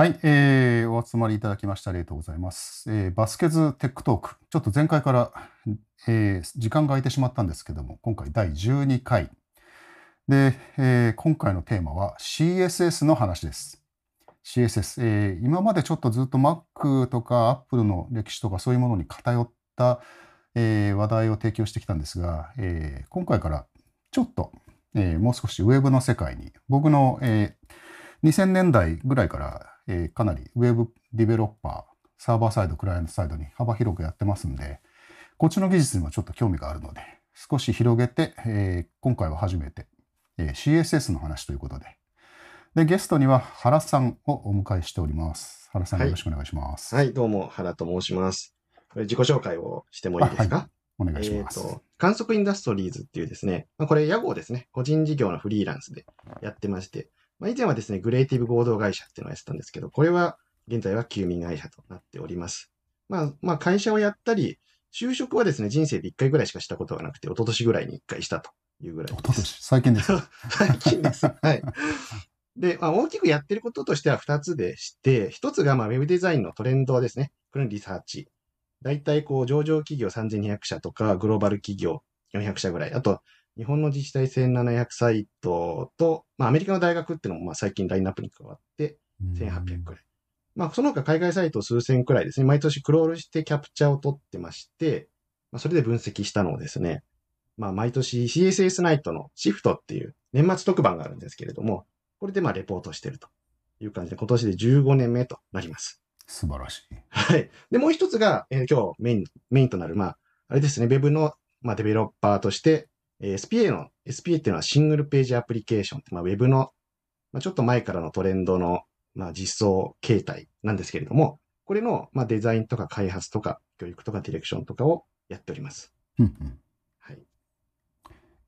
はい、えーお集まりいただきましてありがとうございます。えーバスケズテックトーク。ちょっと前回から、えー時間が空いてしまったんですけども、今回第12回。で、えー今回のテーマは CSS の話です。CSS、えー今までちょっとずっと Mac とか Apple の歴史とかそういうものに偏った、えー話題を提供してきたんですが、えー今回からちょっと、えーもう少しウェブの世界に、僕の、えー2000年代ぐらいから、えーかなりウェブディベロッパー、サーバーサイド、クライアントサイドに幅広くやってますんで、こっちの技術にもちょっと興味があるので、少し広げて、えー今回は初めて、えー CSS の話ということで。で、ゲストには原さんをお迎えしております。原さんはいよろしくお願いします。はい、どうも、原と申します。これ自己紹介をしてもいいですか、お願いしえっ、ます。と、観測インダストリーズっていうですね、まあ、これ屋号ですね。個人事業のフリーランスでやってまして、まあ、以前はですね、グレーティブ合同会社っていうのをやってたんですけど、これは現在は休眠会社となっております。まあ、まあ、会社をやったり、就職はですね、人生で1回ぐらいしかしたことがなくて、一昨年ぐらいに1回したというぐらいです。おととし、最近です。最近です。はい。で、まあ、大きくやってることとしては2つでして、1つがまあウェブデザインのトレンドですね。これのリサーチ。大体こう上場企業3200社とかグローバル企業400社ぐらい。あと、日本の自治体1700サイトと、まあアメリカの大学っていうのもまあ最近ラインナップに加わって1800くらい。まあその他海外サイト数千くらいですね。毎年クロールしてキャプチャーを取ってまして、まあそれで分析したのをですね、まあ毎年 CSS ナイトのシフトっていう年末特番があるんですけれども、これでまあレポートしてるという感じで、今年で15年目となります。素晴らしい。はい。で、もう一つが、えー今日メイン、メインとなる、まあ、あれですね、Web の、まあ、デベロッパーとして、えー SPA の、SPA っていうのはシングルページアプリケーションって、まあ、Web の、まあ、ちょっと前からのトレンドの、まあ、実装形態なんですけれども、これの、まあ、デザインとか開発とか、教育とかディレクションとかをやっております。うんうんはい。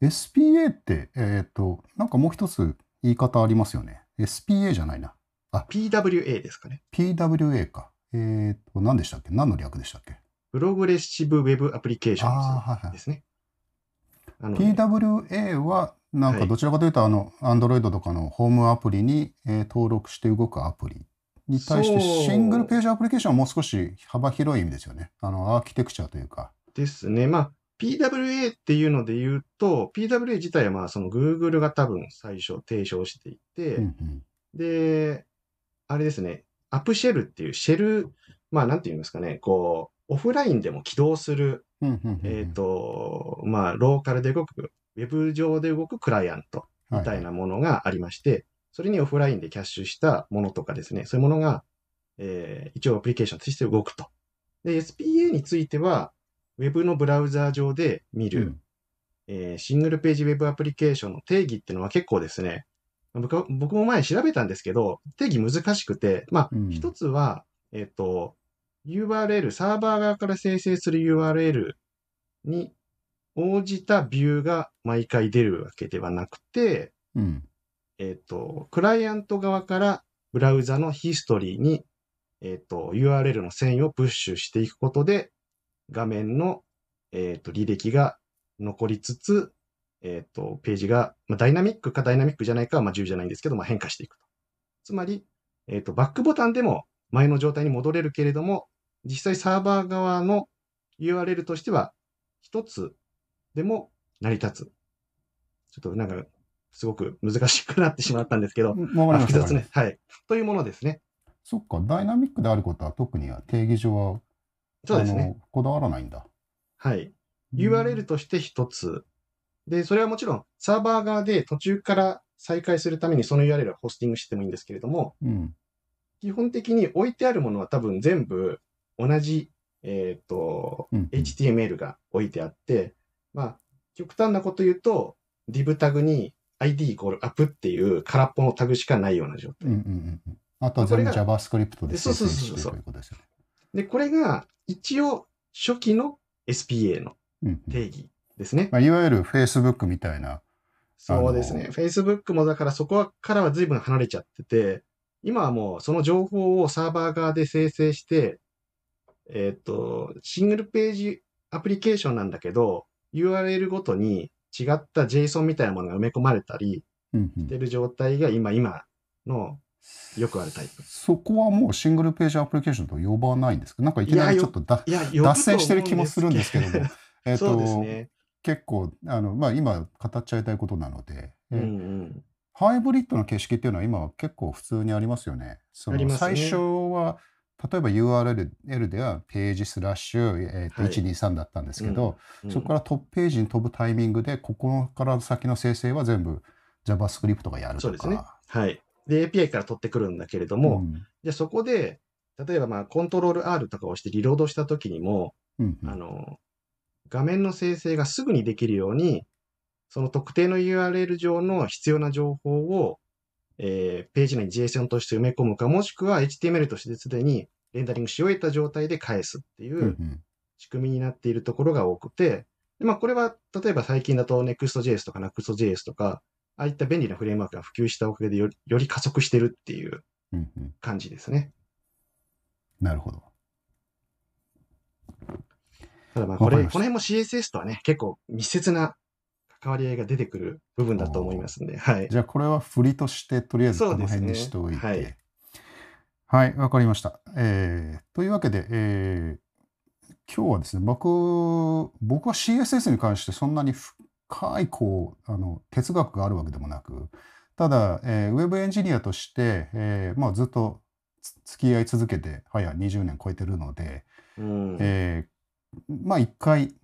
SPA って、えっ、と、なんかもう一つ言い方ありますよね。SPA じゃないな。PWA ですかね。PWA か。えっ、と、何でしたっけ？何の略でしたっけ？プログレッシブウェブアプリケーションで。すね。あのね PWA は、なんはいかどちらかというと、あの、Android とかのホームアプリに、えー登録して動くアプリに対して、そうシングルページアプリケーションはもう少し幅広い意味ですよね。あの、アーキテクチャというか。ですね。まあ、PWA っていうので言うと、PWA 自体はまあ、その Google が多分最初提唱していて、うんうんで、あれですね、アップシェルっていうシェル、まあ、なんて言いますかね、こう、オフラインでも起動する、えっ、と、まあ、ローカルで動く、ウェブ上で動くクライアントみたいなものがありまして、それにオフラインでキャッシュしたものとかですね、そういうものが、えー一応アプリケーションとして動くと。で、SPA については、ウェブのブラウザー上で見る、うん。えーシングルページウェブアプリケーションの定義っていうのは結構ですね、僕も前調べたんですけど、定義難しくて、まあうん、一つは、えっ、と、URL、サーバー側から生成する URL に応じたビューが毎回出るわけではなくて、うんえっ、と、クライアント側からブラウザのヒストリーに、えっ、と、URL の遷移をプッシュしていくことで、画面の、えっ、と、履歴が残りつつ、えっ、と、ページが、まあ、ダイナミックかダイナミックじゃないかは、まあ、重要じゃないんですけど、まあ、変化していくと。つまり、えっ、と、バックボタンでも前の状態に戻れるけれども、実際サーバー側の URL としては、一つでも成り立つ。ちょっとなんか、すごく難しくなってしまったんですけど。複雑ね。はい。というものですね。そっか、ダイナミックであることは特に定義上は、そうですね。こだわらないんだ。はい。URL として一つ。で、それはもちろんサーバー側で途中から再開するためにその URL をホスティングしてもいいんですけれども、うん。基本的に置いてあるものは多分全部同じ、えっ、と、うん HTML が置いてあって、まあ、極端なこと言うと、div タグに ID イコール app っていう空っぽのタグしかないような状態。うんうんうんうん。あとは全部 JavaScript で生成そうそうそうそうしてということですよね。で、これが一応初期の SPA のうんうん定義ですね。まあ、いわゆる Facebook みたいな。そうですね。Facebook もだからそこからは随分離れちゃってて、今はもうその情報をサーバー側で生成して、えっ、と、シングルページアプリケーションなんだけど、URL ごとに違った JSON みたいなものが埋め込まれたりしてる状態が今、今のよくあるタイプ。そこはもうシングルページアプリケーションと呼ばないんですか？なんかいきなりちょっとだ脱線してる気もするんですけども、えっと、ね。結構、あの、まあ今語っちゃいたいことなので、うんえうん。ハイブリッドの形式っていうのは今は結構普通にありますよね。その最初は、例えば URL ではページスラッシュ、えーとはい。123だったんですけど、うん。そこからトップページに飛ぶタイミングで、ここから先の生成は全部 JavaScript がやるとそうですね。か。はい。で、API から取ってくるんだけれども、うん。じゃあそこで、例えばまあ、コントロール R とかを押してリロードしたときにも、うんうん。あの、画面の生成がすぐにできるように、その特定の URL 上の必要な情報を、えーページ内に JSON として埋め込むか、もしくは HTML としてすでにレンダリングし終えた状態で返すっていう仕組みになっているところが多くて、でまあこれは例えば最近だと Next.js とか Next.js とか、ああいった便利なフレームワークが普及したおかげでより加速してるっていう感じですね。なるほど。ただまあこれ、この辺も CSS とはね、結構密接な関わり合いが出てくる部分だと思いますんで、はい。じゃあこれは振りとしてとりあえずこの辺にしておいて。はいはい、わかりました。えーというわけで、えー今日はですね、僕、僕は CSS に関してそんなに深いこうあの哲学があるわけでもなく、ただ、えーウェブエンジニアとして、えーまあ、ずっとつ付き合い続けて、早20年超えてるので、うんえーまあ一回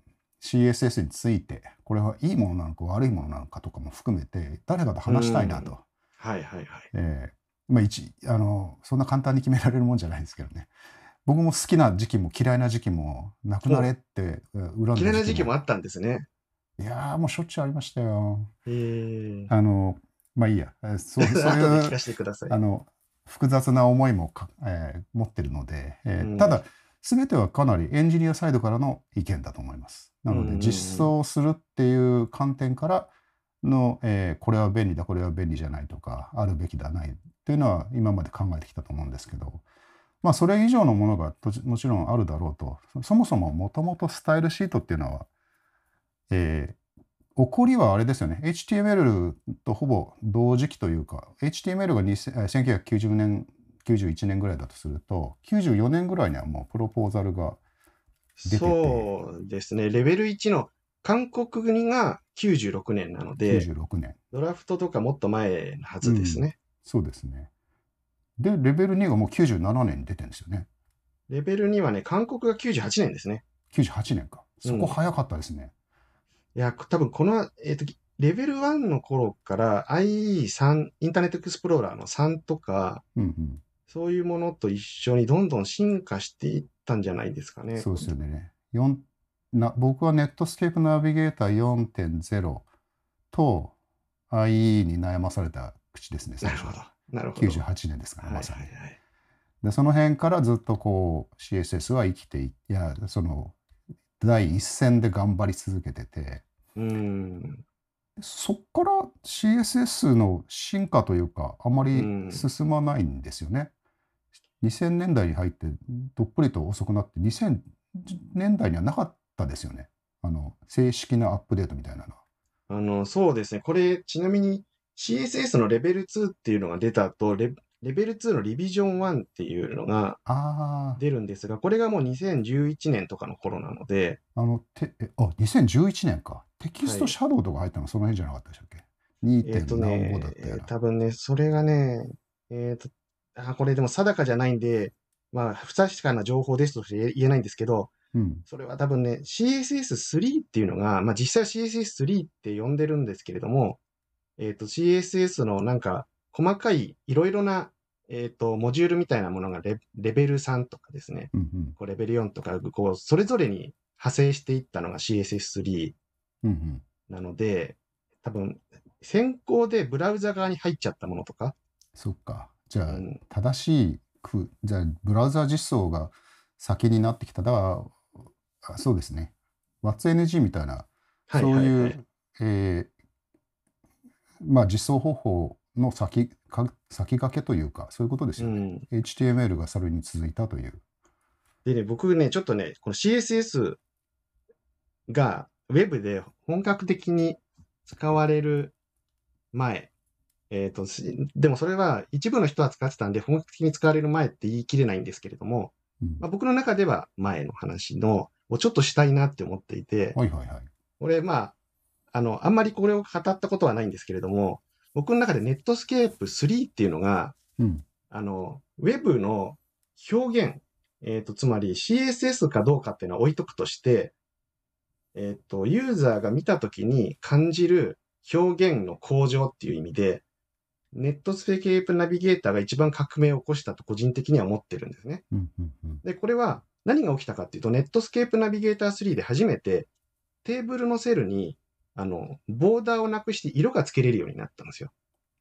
CSS について、これはいいものなのか悪いものなのかとかも含めて、誰かと話したいなと。はいはいはい。えーまあ一あのそんな簡単に決められるもんじゃないですけどね。僕も好きな時期も嫌いな時期もなくなれってえー恨んだ嫌いな時期ももあったんですね。いやーもうしょっちゅうありましたよ。へえ。あのまあいいや。えーそう そういう聞かせてください。あの複雑な思いもか、えー持ってるので、えーうんただ全てはかなりエンジニアサイドからの意見だと思います。なので実装するっていう観点からの、えーこれは便利だこれは便利じゃないとかあるべきだないっていうのは今まで考えてきたと思うんですけどまあそれ以上のものがもちろんあるだろうと。そそもそももともとスタイルシートっていうのは、えー起こりはあれですよね。HTML とほぼ同時期というか HTML が2000えー1990年91年ぐらいだとすると94年ぐらいにはもうプロポーザルが出てて。そうですね。レベル1の韓国国が96年なので、96年。ドラフトとかもっと前のはずですね。そうですね。でレベル2がもう97年に出てるんですよね。レベル2はね、韓国が98年ですね。98年か。そこ早かったですね、いや、多分この、えっ、と、レベル1の頃から IE3、インターネットエクスプローラーの3とか、うんうんそういうものと一緒にどんどん進化していったんじゃないですかね。そうですよね。4な僕はネットスケープナビゲーター4.0と IE に悩まされた口ですね、最初なるほど。なるほど。98年ですから、はいまさに。はいはい。で、その辺からずっとこう CSS は生きていいや、その第一線で頑張り続けてて、うーん。そっから CSS の進化というか、あまりうん進まないんですよね。2000年代に入ってどっぷりと遅くなって、2000年代にはなかったですよね。あの、正式なアップデートみたいなのは。あの、そうですね。これ、ちなみに CSS のレベル2っていうのが出た後、レレベル2のリビジョン1っていうのがあ出るんですが、これがもう2011年とかの頃なので、あ、あの、てえあ、2011年か。テキストはいシャドウとか入ったのその辺じゃなかったでしたっけ？えっ、と ?2. 何ねぼだったよな。多分ね、それがね、えっ、と、あ、これでも定かじゃないんで、まあ、不確かな情報ですとして言えないんですけど、うん。それは多分ね、CSS3 っていうのが、まあ実際 CSS3 って呼んでるんですけれども、えっ、と CSS のなんか細かいいろいろな、えっ、と、モジュールみたいなものがレレベル3とかですね、うんうん。こうレベル4とか、こう、それぞれに派生していったのが CSS3 うんうん。なので、多分、先行でブラウザ側に入っちゃったものとか、そっか。じゃあ、うん正しく、じゃあ、ブラウザ実装が先になってきた。だから、あそうですね。What'sNG みたいな、はいそういう、はいはいえーまあ、実装方法の先か先駆けというか、そういうことですよね。うん。HTML がそれに続いたという。でね、僕ね、ちょっとね、この CSS が Web で本格的に使われる前えっ、と、しでもそれは一部の人は使ってたんで、本格的に使われる前って言い切れないんですけれども、うんまあ、僕の中では前の話の、をちょっとしたいなって思っていて、はいはいはい。これ、まあ、あの、あんまりこれを語ったことはないんですけれども、僕の中でネットスケープ3っていうのが、うん。あの、ウェブの表現、えっ、と、つまり CSS かどうかっていうのは置いとくとして、えっ、と、ユーザーが見たときに感じる表現の向上っていう意味で、ネットスケープナビゲーターが一番革命を起こしたと個人的には思ってるんですね。うんうんうん。で、これは何が起きたかっていうと、ネットスケープナビゲーター3で初めてテーブルのセルに、あの、ボーダーをなくして色がつけれるようになったんですよ。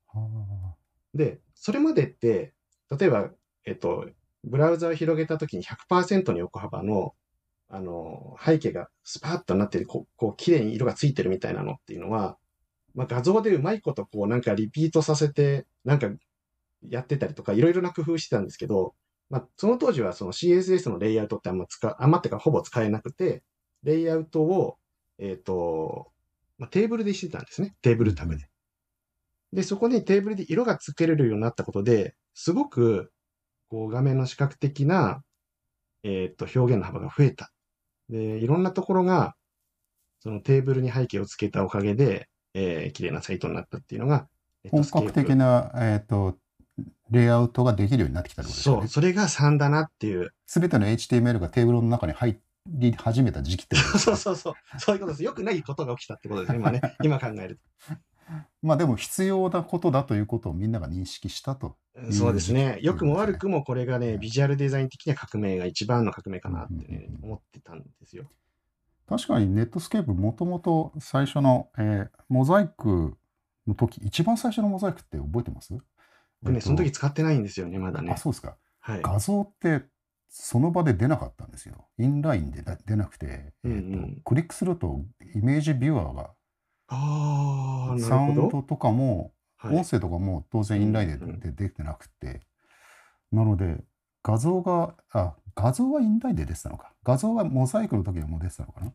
はで、それまでって、例えば、えっと、ブラウザを広げたときに100%の横幅の、あの、背景がスパッとなってる、こう、こう綺麗に色がついてるみたいなのっていうのは、まあ、画像でうまいことこうなんかリピートさせて、なんかやってたりとか、いろいろな工夫してたんですけど、まあ、その当時はその CSS のレイアウトってあんま使う、あんまってかほぼ使えなくて、レイアウトを、えっ、と、まあ、テーブルでしてたんですね。テーブルタブで。で、そこにテーブルで色がつけれるようになったことで、すごく、こう画面の視覚的な、えっ、と、表現の幅が増えた。で、いろんなところが、そのテーブルに背景をつけたおかげで、えー綺麗なサイトになったっていうのが、本格的な、えっ、と、レイアウトができるようになってきたってことですよねそう、。それが3だなっていう。すべての HTML がテーブルの中に入り始めた時期ってことです そうねそうそう。そういうことです。よくないことが起きたってことですね、今ね。今考えるまあでも必要なことだということをみんなが認識したと。と。そうですね。良くも悪くもこれがね、うんビジュアルデザイン的には革命が一番の革命かなってねうんうん、うん思ってたんですよ。確かにネットスケープもともと最初の、えーモザイクの時、一番最初のモザイクって覚えてます？僕ね、えっとその時使ってないんですよね、まだねあ、。そうですか。はい。画像ってその場で出なかったんですよ。インラインでだ出なくて、うんうんクリックすると image viewer がああ、サウンドとかもはい音声とかも当然インラインで,、出てなくて、なので画像が、あ、画像はインラインで出てたのか。画像はモザイクの時はもう出てたのかな。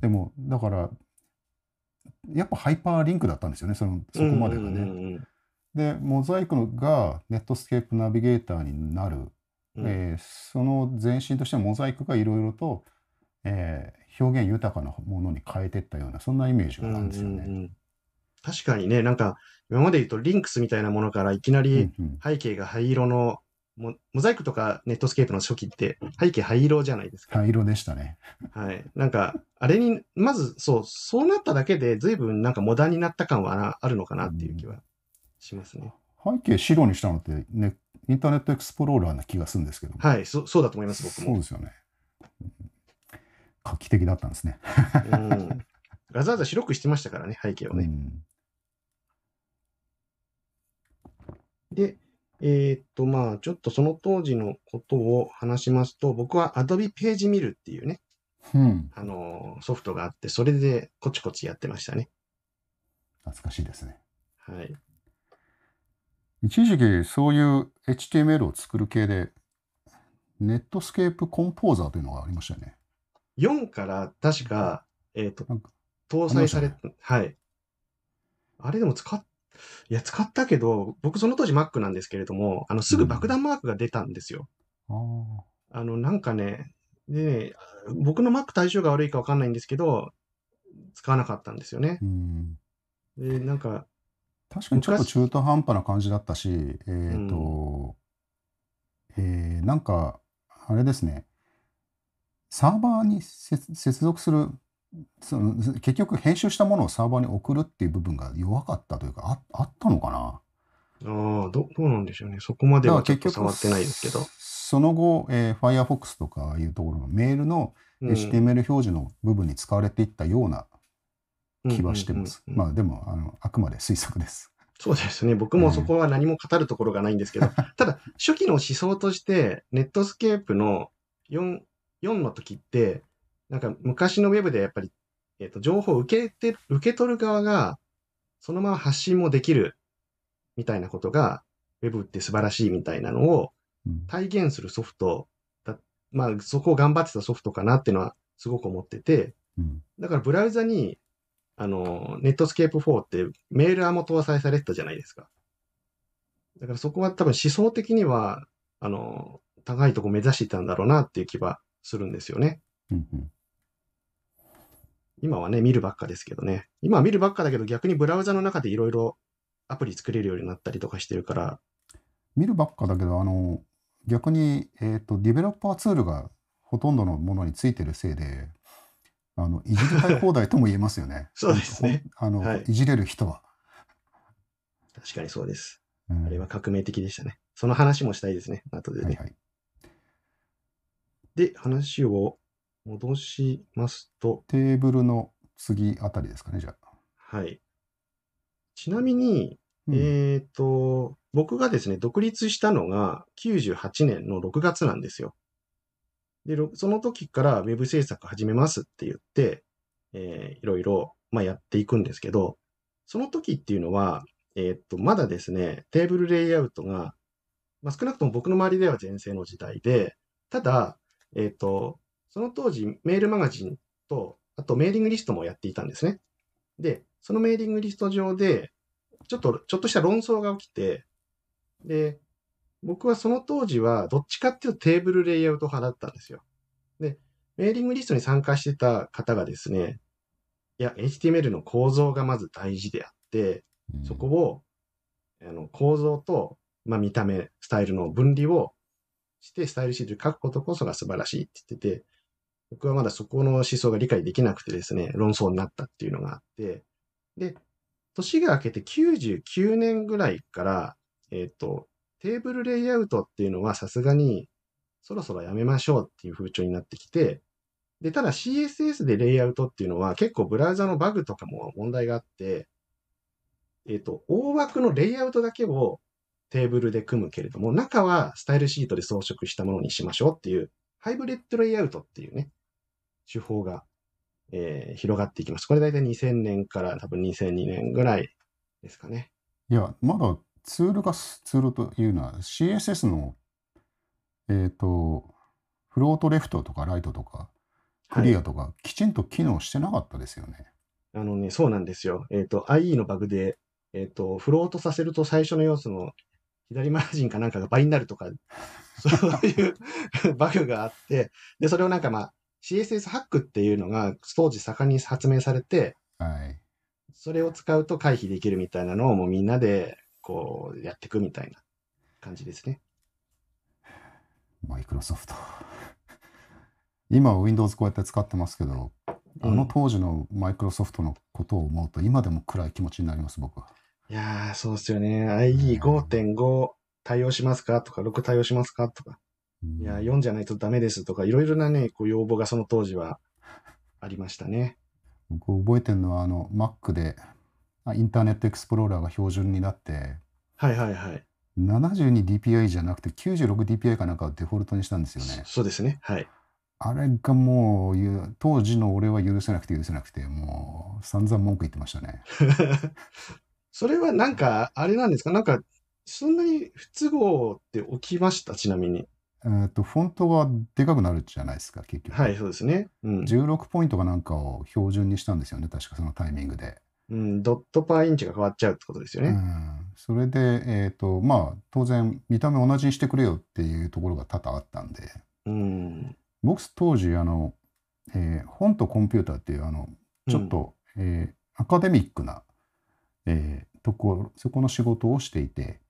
でも、だから、やっぱハイパーリンクだったんですよね、そのそこまでがね。で、モザイクのが Netscape Navigator になる。うんえーその前身としてはモザイクがいろいろと、えー表現豊かなものに変えていったような、そんなイメージがあるんですよね。うんうんうん確かにね、なんか、今まで言うと Lynx みたいなものからいきなり背景が灰色の、モモザイクとか Netscape の初期って背景灰色じゃないですか。灰色でしたね。はい。なんか、あれに、まず、そう、そうなっただけで随分なんかモダンになった感はなあるのかなっていう気はしますね。背景白にしたのって、ね、インターネットエクスプローラーな気がするんですけど。はい、そそうだと思います、僕も。そうですよね。うん画期的だったんですね。うん。わざわざ白くしてましたからね、背景をね。うんで、えーっと、まあ、ちょっとその当時のことを話しますと、僕は Adobe ページ見るっていうね、うん。あのーソフトがあって、それでコチコチやってましたね。懐かしいですね。はい。一時期そういう HTML を作る系で、ネットスケープコンポーザーというのがありましたよね。4から確か、えーっとなんか、搭載されありはい。あれでも使っ、いや、使ったけど、僕その当時 Mac なんですけれども、あの、すぐ爆弾マークが出たんですよ。ああ。あの、なんかね、でね、僕の Mac 対象が悪いかわかんないんですけど、使わなかったんですよね。うん。で、なんか、確かにちょっと昔中途半端な感じだったし、えっ、と、えーなんか、あれですね、サーバーに接接続する、その結局編集したものをサーバーに送るっていう部分が弱かったというか、ああったのかな？ああ、どどうなんでしょうね。そこまではちょっと触ってないですけど。その後、えー Firefox とかいうところのメールのうん HTML 表示の部分に使われていったような気はしてます。まあでもあの、あくまで推測です。そうですね。僕もそこは何も語るところがないんですけど、ただ、初期の思想として、ネットスケープの4、4の時って、なんか昔のウェブでやっぱり、えっ、と、情報を受けて、受け取る側が、そのまま発信もできる、みたいなことが、ウェブって素晴らしいみたいなのをうん体現するソフトだ、まあ、そこを頑張ってたソフトかなっていうのはすごく思ってて、うんだからブラウザに、あの、 Netscape 4ってメーラーも搭載されてたじゃないですか。だからそこは多分思想的には、あの、高いとこ目指してたんだろうなっていう気はするんですよね。うんうん今はね、見るばっかですけどね。今は見るばっかだけど逆にブラウザの中でいろいろアプリ作れるようになったりとかしてるから、見るばっかだけど、あの、逆に、えっ、と、ディベロッパーツールがほとんどのものについてるせいで、あの、いじりたい放題とも言えますよね。そうですね。あの、はいい、じれる人は。確かにそうです。うんあれは革命的でしたね。その話もしたいですね。後でね。はいはい。で、話を戻しますと、テーブルの次あたりですかね、じゃあ。はい。ちなみに、うんえっ、と、僕がですね、独立したのが98年の6月なんですよ。で、ろその時からウェブ制作始めますって言って、えーいろいろ、まあ、やっていくんですけど、その時っていうのは、えっ、と、まだですね、テーブルレイアウトが、まあ、少なくとも僕の周りでは全盛の時代で、ただ、えっ、と、その当時メールマガジンと、あとメーリングリストもやっていたんですね。で、そのメーリングリスト上で、ちょっと、ちょっとした論争が起きて、で、僕はその当時はどっちかっていうとテーブルレイアウト派だったんですよ。で、メーリングリストに参加してた方がですね、いや、HTML の構造がまず大事であって、うんそこを、あの、構造と、まあ、見た目、スタイルの分離をして、スタイルシートで書くことこそが素晴らしいって言ってて、僕はまだそこの思想が理解できなくてですね、論争になったっていうのがあって、で、年が明けて99年ぐらいから、えっ、と、テーブルレイアウトっていうのはさすがにそろそろやめましょうっていう風潮になってきて、で、ただ CSS でレイアウトっていうのは結構ブラウザのバグとかも問題があって、えっ、と、大枠のレイアウトだけをテーブルで組むけれども、中はスタイルシートで装飾したものにしましょうっていう、ハイブリッドレイアウトっていうね、手法が、えー広がっていきます。これ大体2000年から多分2002年ぐらいですかね。いや、まだツールが、ツールというのは CSS の、えっ、と、フロートレフトとかライトとか、クリアとか、きちんと機能してなかったですよね。あのね、そうなんですよ。えっ、と、IE のバグで、えっ、と、フロートさせると最初の要素の左マージンかなんかが倍になるとか、そういう バグがあって、で、それをなんかまあ、CSS ハックっていうのが当時盛んに発明されて、はい。それを使うと回避できるみたいなのをもうみんなでこうやっていくみたいな感じですね。マイクロソフト。今は Windows こうやって使ってますけど、あの当時のマイクロソフトのことを思うと、今でも暗い気持ちになります、僕は。いやー、そうですよね。IE5.5 対応しますかとか、6対応しますかとか。うんいや、4じゃないとダメですとか、いろいろなね、こう要望がその当時はありましたね。僕覚えてるのは、あの、Mac で、あインターネットエクスプローラーが標準になって、はいはいはい。72dpi じゃなくて 96dpi かなんかをデフォルトにしたんですよね。そうですね。はい。あれがもうゆ、当時の俺は許せなくて許せなくて、もう散々文句言ってましたね。それはなんか、あれなんですか？なんか、そんなに不都合って起きました？ちなみに。えーっと、フォントがでかくなるじゃないですか、結局。はい、そうですね。うん。16ポイントかなんかを標準にしたんですよね、確かそのタイミングで。うん、ドットパーインチが変わっちゃうってことですようね。ん、それで、えっ、と、まあ、当然、見た目同じにしてくれよっていうところが多々あったんで、うん。僕当時、あの、えー本とコンピューターっていう、あの、ちょっと、えーアカデミックな、えーところ、そこの仕事をしていて、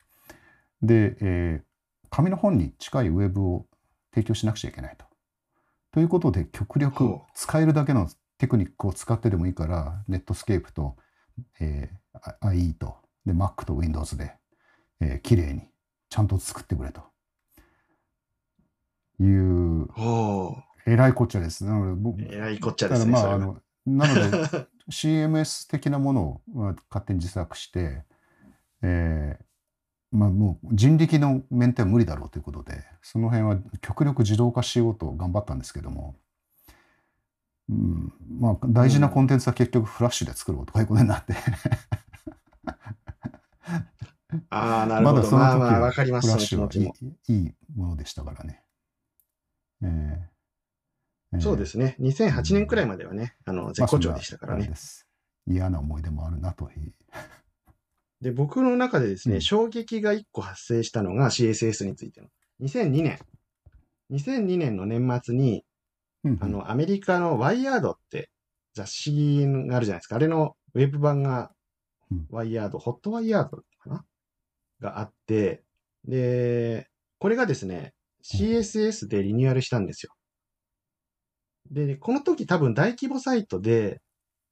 で、えー紙の本に近いウェブを提供しなくちゃいけないと。ということで、極力使えるだけのテクニックを使ってでもいいから、 Netscape と、えー、あ IE と、で、Mac と Windows で、えー、綺麗にちゃんと作ってくれと。いう、ほえらいこっちゃです。なので僕、う。えらいこっちゃだですね。からまあ、あの、なので、CMS 的なものをまあ勝手に自作して、えーまあもう人力のメンテは無理だろうということで、その辺は極力自動化しようと頑張ったんですけども、うん、まあ大事なコンテンツは結局フラッシュで作ろうとかいうことになって、ああ、なるほど。まだその時まあまあ、わはかります、フラッシュは。いいいいものでしたからね。えーえーそうですね。2008年くらいまではね、あの、絶好調でしたからねまあ嫌な思い出もあるなという。で、僕の中でですね、うん衝撃が1個発生したのが CSS についての。2002年。2002年の年末に、うんあの、アメリカのワイヤードって雑誌があるじゃないですか。あれのウェブ版がうん、ワイヤード、ホットワイヤードかな？があって、で、これがですね、CSS でリニューアルしたんですよ。で、この時多分大規模サイトで、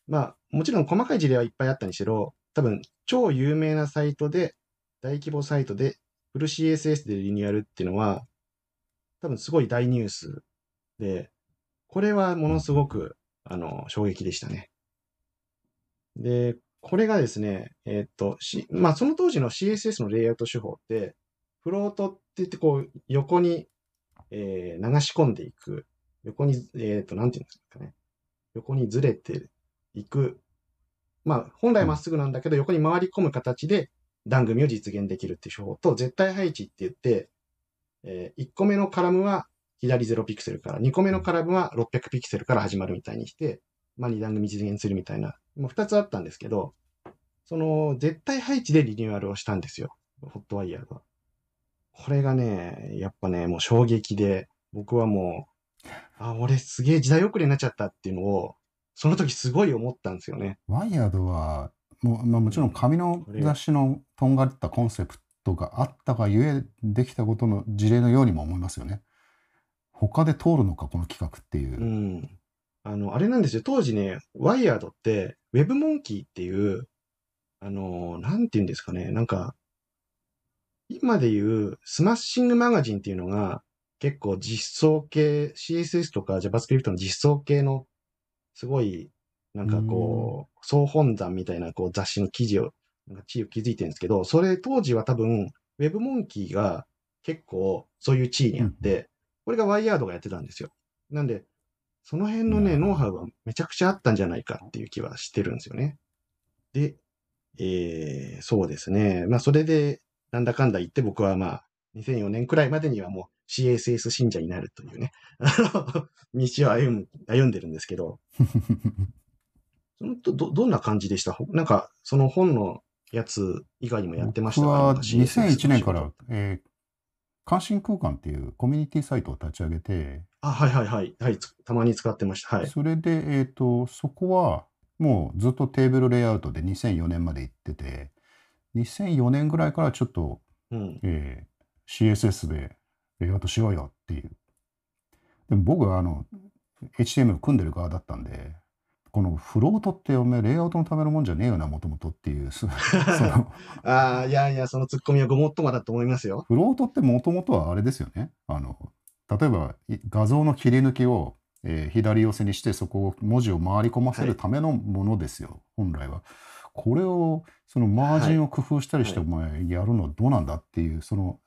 まあ、もちろん細かい事例はいっぱいあったにしろ、多分超有名なサイトで、大規模サイトで、フル CSS でリニューアルっていうのは、多分すごい大ニュースで、これはものすごく、あの、衝撃でしたね。で、これがですね、えーっと、し、まあ、その当時の CSS のレイアウト手法って、フロートって言って、こう、横に、えー流し込んでいく。横に、えーっと、なんていうんですかね。横にずれていく。まあ、本来まっすぐなんだけど、横に回り込む形で段組を実現できるっていう手法と、絶対配置って言って、え1個目のカラムは左0ピクセルから、2個目のカラムは600ピクセルから始まるみたいにして、まあ、2段組実現するみたいな、もう2つあったんですけど、その絶対配置でリニューアルをしたんですよ。ホットワイヤーが。これがね、やっぱね、もう衝撃で、僕はもう、あ、俺すげえ時代遅れになっちゃったっていうのを、その時すごい思ったんですよね。ワイヤードはもう、まあ、もちろん紙の雑誌のとんがったコンセプトがあったがゆえできたことの事例のようにも思いますよね。他で通るのかこの企画っていう。うん。あの、あれなんですよ。当時ね、ワイヤードって、ウェブモンキーっていう、あの、なんて言うんですかね。なんか、今で言う、スマッシングマガジンっていうのが、結構実装系、CSS とか JavaScript の実装系の、すごい、なんかこう、総本山みたいなこう雑誌の記事を、なんか地位を築いてるんですけど、それ当時は多分、ウェブモンキーが結構そういう地位にあって、これがワイヤードがやってたんですよ。なんで、その辺のね、ノウハウはめちゃくちゃあったんじゃないかっていう気はしてるんですよね。で、えー、そうですね。まあ、それで、なんだかんだ言って僕はまあ、2004年くらいまでにはもう CSS 信者になるというね、あの、道を歩む、歩んでるんですけど、そのど、どどんな感じでした？ほなんか、その本のやつ以外にもやってました？か僕はなんか CSS 2001年からえー関心空間っていうコミュニティサイトを立ち上げて、あ、はいはいはい。はい、つたまに使ってました。はい。それで、えっ、と、そこはもうずっとテーブルレイアウトで2004年まで行ってて、2004年ぐらいからちょっと、うん。えー CSS でレイアウトしようよっていう。でも僕はあの、HTML 組んでる側だったんで、このフロートっておめえレイアウトのためのもんじゃねえよな、もともとっていう、ああ、いやいや、そのツッコミはごもっともだと思いますよ。フロートってもともとはあれですよね。あの、例えばい画像の切り抜きを、えー左寄せにしてそこを文字を回り込ませるためのものですよ、本来は。これを、そのマージンを工夫したりして、はいお前やるのどうなんだっていう、その、え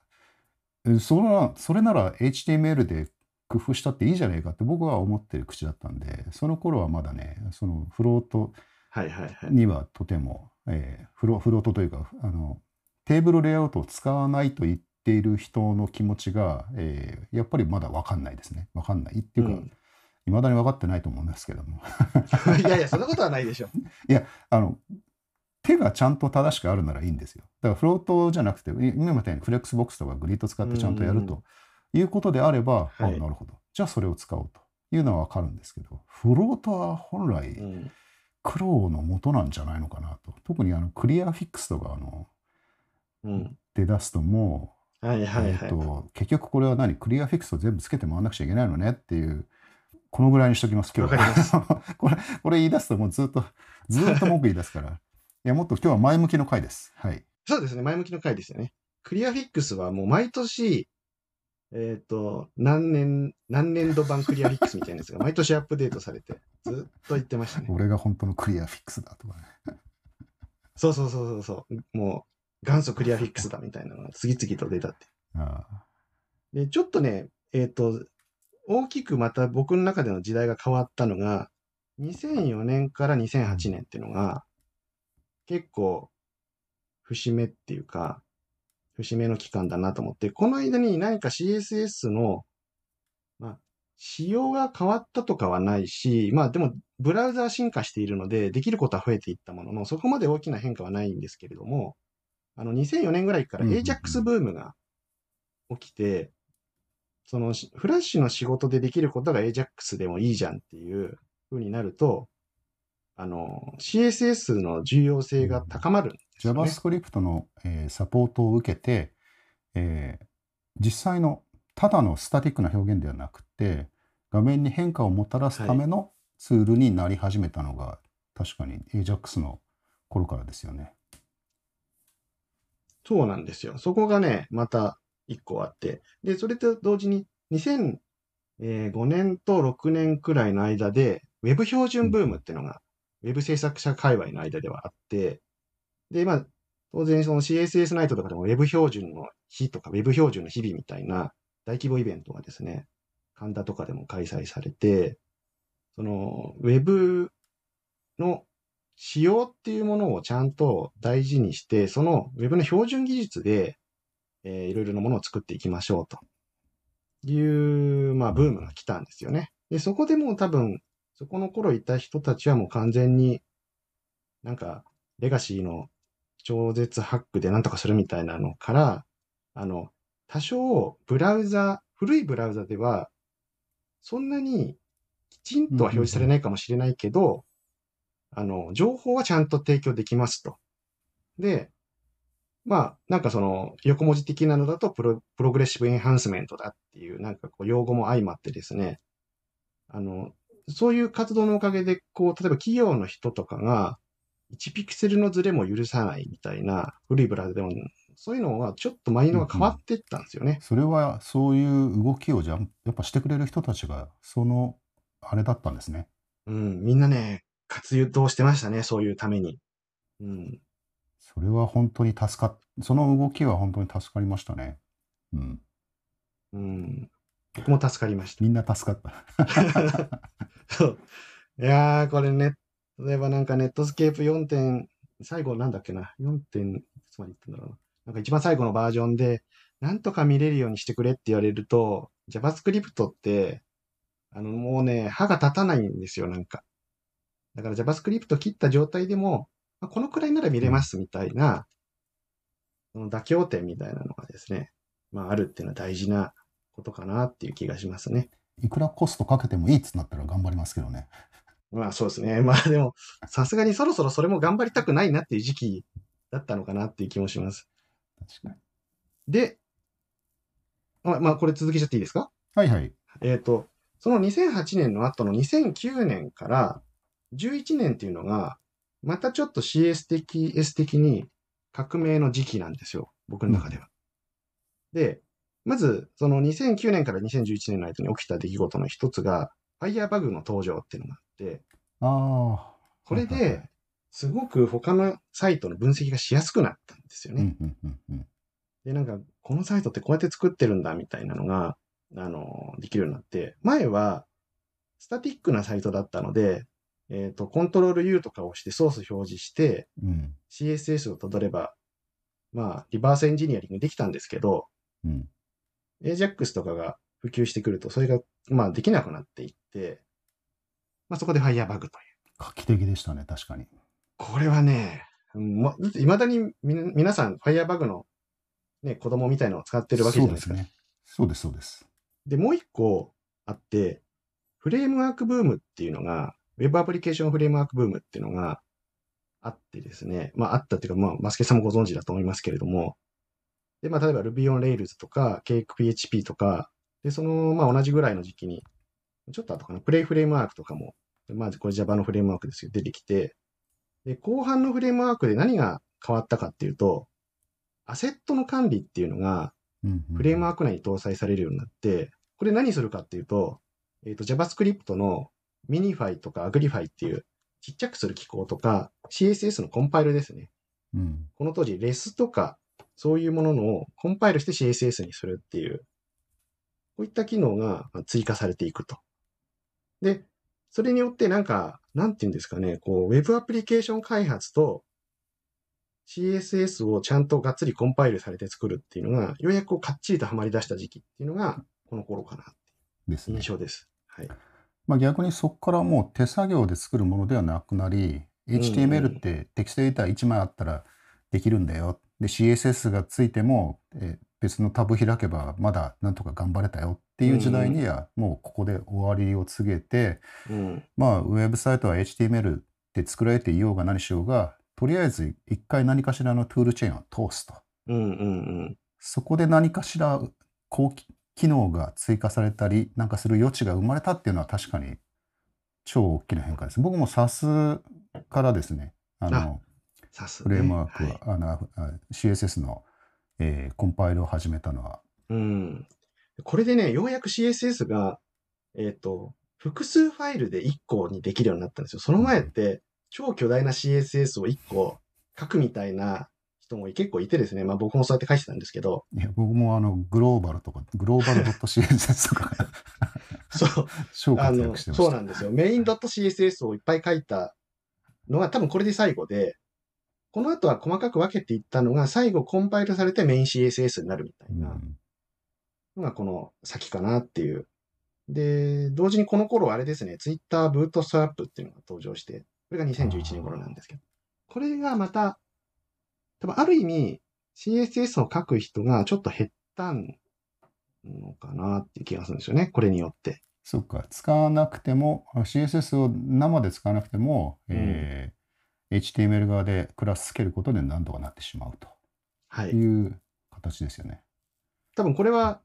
それなそれなら HTML で工夫したっていいじゃねえかって僕は思ってる口だったんで、その頃はまだね、その floatはいはいはい。にはとても、えーフロ float というかあのテーブルレイアウトを使わないと言っている人の気持ちが、えーやっぱりまだ分かんないですね。分かんない。っていうか、うん。いまだに分かってないと思うんですけども。いやいや、そんなことはないでしょ。あの手がちゃんと正しくあるならいいんですよだから float じゃなくてい今みたいに flexbox とか grid 使ってちゃんとやるということであれば、あはいなるほどじゃあそれを使おうというのは分かるんですけどフロートは本来、うん。苦労の元なんじゃないのかなと。特にあのクリアフィックスとかあのうん。出だすともう、はいはいはい。えーと結局これは何？クリアフィックスを全部つけて回らなくちゃいけないのねっていう、このぐらいにしときます、今日は。これ、これ言い出すともうずっと、ずっと文句言い出すから。いや、もっと今日は前向きの回です。はい。そうですね、前向きの回ですよね。クリアフィックスはもう毎年、えっ、と、何年、何年度版クリアフィックスみたいなやつが毎年アップデートされて、ずっと言ってましたね。俺が本当のクリアフィックスだとかね。そうそうそうそうそう。もう、元祖クリアフィックスだみたいなのが次々と出たって。ああで、ちょっとね、えっ、と、大きくまた僕の中での時代が変わったのが、2004年から2008年っていうのが、結構、節目っていうか、節目の期間だなと思って、この間に何か CSS の、まあ、仕様が変わったとかはないし、まあでも、ブラウザー進化しているので、できることは増えていったものの、そこまで大きな変化はないんですけれども、あの、2004年ぐらいから AJAX ブームが起きて、その、フラッシュの仕事でできることが AJAX でもいいじゃんっていう風になると、あの、CSS の重要性が高まるんね。JavaScript の、えーサポートを受けて、えー実際のただのスタティックな表現ではなくて、画面に変化をもたらすためのツールになり始めたのが、確かに AJAX の頃からですよね。そうなんですよ。そこがね、また一個あって。で、それと同時に2005年と6年くらいの間で、ウェブ標準ブームっていうのが、ウェブ制作者界隈の間ではあって、で、まあ、当然その CSS ナイトとかでもウェブ標準の日とか、ウェブ標準の日々みたいな大規模イベントがですね、神田とかでも開催されて、その、ウェブの仕様っていうものをちゃんと大事にして、その Web の標準技術で、えーいろいろなものを作っていきましょうという、まあ、ブームが来たんですよね。で、そこでも多分、そこの頃いた人たちはもう完全に、なんか、レガシーの超絶ハックでなんとかするみたいなのから、あの、多少、ブラウザ、古いブラウザでは、そんなにきちんとは表示されないかもしれないけど、あの、情報はちゃんと提供できますと。で、まあ、なんかその、横文字的なのだとプロ、プログレッシブエンハンスメントだっていう、なんかこう、用語も相まってですね、あの、そういう活動のおかげで、こう、例えば企業の人とかが、1ピクセルのズレも許さないみたいな、古いブラウザでも、そういうのはちょっとマインドが変わっていったんですよね。それはそういう動きをじゃやっぱしてくれる人たちが、その、あれだったんですね。うん、みんなね、活動してましたね、そういうために。うん。それは本当に助かっ、その動きは本当に助かりましたね。うん。うん。僕も助かりました。みんな助かった。そう。いやー、これね、例えばなんかネットスケープ4点、最後なんだっけな、4点、いつまで言ってんだろうな。なんか一番最後のバージョンで、なんとか見れるようにしてくれって言われると、JavaScript って、あの、もうね、歯が立たないんですよ、なんか。だから JavaScript 切った状態でも、まあこのくらいなら見れますみたいな、その妥協点みたいなのがですね、まああるっていうのは大事なことかなっていう気がしますね。いくらコストかけてもいいっつなったら頑張りますけどね。まあそうですね。まあでも、さすがにそろそろそれも頑張りたくないなっていう時期だったのかなっていう気もします。確かに。で、まあ、まあこれ続けちゃっていいですか？はいはい。えっ、と、その2008年の後の2009年から11年っていうのが、またちょっと CS 的、S 的に革命の時期なんですよ。僕の中では。で、まず、その2009年から2011年の間に起きた出来事の一つが、Firebug の登場っていうのがあ。これで、すごく他のサイトの分析がしやすくなったんですよね。で、なんか、このサイトってこうやって作ってるんだみたいなのが、あの、できるようになって、前は、スタティックなサイトだったので、えっ、と、コントロール U とかを押してソース表示して、うん。CSS をたどれば、まあ、リバースエンジニアリングできたんですけど、うん。AJAX とかが普及してくると、それが、まあ、できなくなっていって、まあ、そこで Firebug という。画期的でしたね、確かに。これはね、いまだに皆さん、Firebug の、ね、子供みたいなのを使ってるわけじゃないですか。そうですね。そうです、そうです。で、もう一個あって、フレームワークブームっていうのが、Web アプリケーションフレームワークブームっていうのがあってですね、まああったっていうか、まあ、マスケさんもご存知だと思いますけれども、で、まあ例えば Ruby on Rails とか、CakePHP とか、で、その、まあ同じぐらいの時期に、ちょっと後かな、プレイフレームワークとかも、まずこれ Java のフレームワークですけど、出てきて、で、後半のフレームワークで何が変わったかっていうと、アセットの管理っていうのが、フレームワーク内に搭載されるようになって、これ何するかっていうと、えっ、と、JavaScript の Minify とか Agrify っていうちっちゃくする機構とか、CSS のコンパイルですね。うん。この当時、REST とか、そういうもののをコンパイルして CSS にするっていう、こういった機能がまあ追加されていくと。で、それによってなんか、なんていうんですかね、こう、Web アプリケーション開発と CSS をちゃんとがっつりコンパイルされて作るっていうのが、ようやくこうかっちりとはまり出した時期っていうのが、この頃かなってですねいう印。象です。はい。まあ、逆にそこからもう手作業で作るものではなくなり、HTML ってテキストエディター1枚あったらできるんだよ。で CSS がついても、えー別のタブ開けばまだなんとか頑張れたよっていう時代にはもうここで終わりを告げて、うん。まあウェブサイトは HTML で作られていようが何しようがとりあえず一回何かしらのトゥールチェーンを通すと。うんうんそこで何かしら高機機能が追加されたりなんかする余地が生まれたっていうのは確かに超大きな変化です。僕も SAS からですねあのフレームワークは、はい。あのあ CSS の、えーコンパイルを始めたのはうん。これでね、ようやく CSS が、えっ、と、複数ファイルで1個にできるようになったんですよ。その前って、超巨大な CSS を1個書くみたいな人も結構いてですね、まあ僕もそうやって書いてたんですけど、いや僕もあのグローバルとかグローバル .css とか。そう、あの、そうなんですよ。メイン .css をいっぱい書いたのが多分これで最後で、この後は細かく分けていったのが最後コンパイルされてメイン CSS になるみたいな。うん。のがこの先かなっていう。で、同時にこの頃あれですね、Twitter ブートストラップっていうのが登場して、これが2011年頃なんですけど、これがまた、多分ある意味 CSS を書く人がちょっと減ったのかなっていう気がするんですよね、これによって。そっか、使わなくても、あ CSS を生で使わなくても、えー HTML 側でクラスつけることで何とかなってしまうとはい。いう形ですよね。多分これは、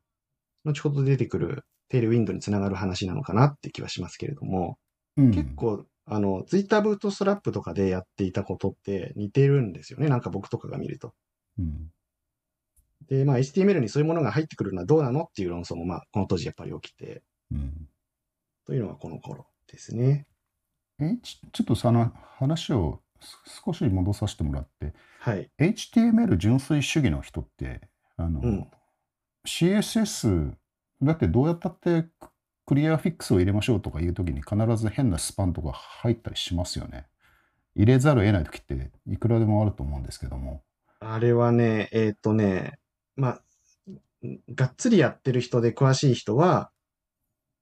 後ほど出てくるテールウィンドにつながる話なのかなって気はしますけれども、うん、結構、あの、ツイッターブートストラップとかでやっていたことって似てるんですよね。なんか僕とかが見ると。うんで、まあ HTML にそういうものが入ってくるのはどうなのっていう論争も、まあこの当時やっぱり起きて、うんというのがこの頃ですね。えちちょっとその話をす少し戻させてもらって、はい。HTML 純粋主義の人って、あの、うん CSS だってどうやったってククリアフィックスを入れましょうとかいうときに必ず変なスパンとか入ったりしますよね。入れざるを得ないときっていくらでもあると思うんですけども。あれはね、えーっとね、まあ、がっつりやってる人で詳しい人は、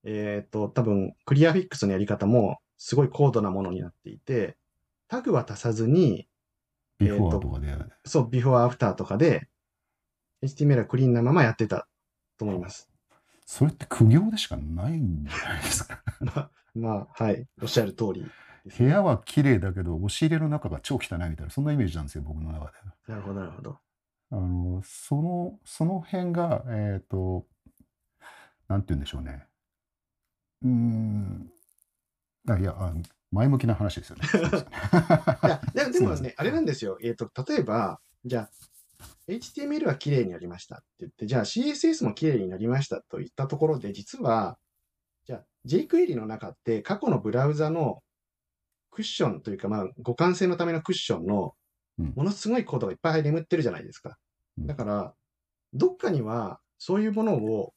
えーっと、多分、クリアフィックスのやり方もすごい高度なものになっていて、タグは足さずに、ビフォえーとーとかで、そう、ビフォーアフターとかで、HTML はクリーンなままやってたと思います。それって苦行でしかないんじゃないですか？まあ、まあ、はい、おっしゃる通りね、部屋は綺麗だけど、押し入れの中が超汚いみたいな、そんなイメージなんですよ、僕の中で。なるほど、なるほど。あの、その、その辺が、えっ、と、なんて言うんでしょうね。うーん。あいや、あ前向きな話ですよね。いや、でですもね、あれなんですよ。えっ、と、例えば、じゃあ、HTML は綺麗になりましたって言って、じゃあ CSS も綺麗になりましたといったところで、実は、じゃあ jQuery の中って過去のブラウザのクッションというか、まあ、互換性のためのクッションのうんものすごいコードがいっぱい眠ってるじゃないですか。うんだから、どっかにはそういうものを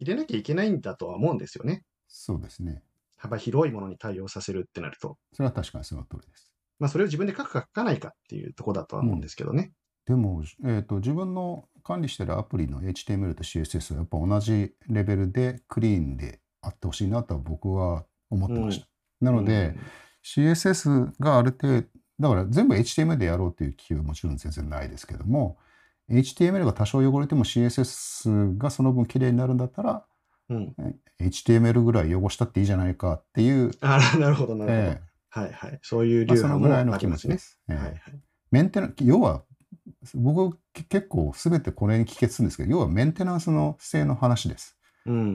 入れなきゃいけないんだとは思うんですよね。そうですね。幅広いものに対応させるってなると。それは確かにその通りです。まあ、それを自分で書くか書かないかっていうところだとは思うんですけどね。でも、えー、と自分の管理してるアプリの HTML と CSS はやっぱ同じレベルでクリーンであってほしいなとは僕は思ってました。なので、CSS がある程度、だから全部 HTML でやろうっていう気はもちろん全然ないですけども、HTML が多少汚れても CSS がその分綺麗になるんだったら、うん、うん。HTML ぐらい汚したっていいじゃないかっていう、ああ、なるほど、なるほど。えはいはい。そういうえまあ流派もそのぐらいのありますね気持ちで。す。ええはいはい。メンテナ要は、僕け結構全てこれに帰結するんですけど、要はメンテナンスの性の話です。うんうんう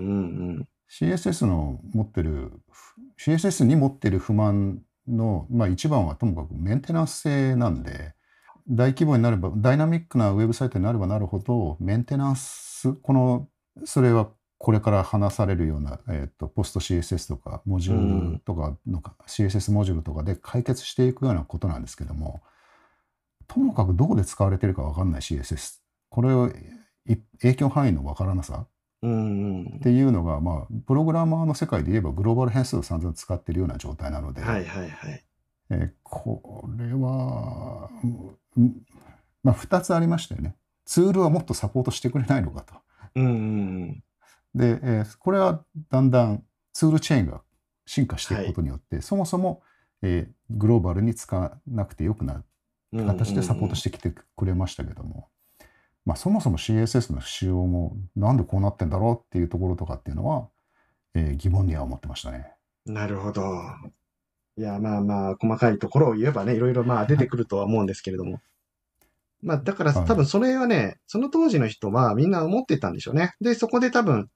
ん。CSS の持ってる、CSS に持ってる不満の、まあ一番はともかくメンテナンス性なんで、大規模になれば、ダイナミックなウェブサイトになればなるほど、メンテナンス、この、それはこれから話されるような、えっ、と、ポスト CSS とか、モジュールとかのか、CSS モジュールとかで解決していくようなことなんですけども、ともかくどこで使われてるかわかんない CSS。これをい影響範囲のわからなさ。っていうのが、まあ、プログラマーの世界で言えばグローバル変数を散々使ってるような状態なので、はいはいはい。えーこれは、うんまあ、2つありましたよね。ツールはもっとサポートしてくれないのかと。うんうんうん。で、えーこれはだんだんツールチェーンが進化していくことによって、そもそも、えーグローバルに使わなくてよくなっ形でサポートしてきてくれましたけども、まあ、そもそも CSS の仕様もなんでこうなってんだろうっていうところとかっていうのは、えー疑問には思ってましたね。なるほど。いや、まあまあ、細かいところを言えばね、いろいろまあ出てくるとは思うんですけれども。まあ、だからはい多分それはね、その当時の人はみんな思ってたんでしょうね。で、そこで多分、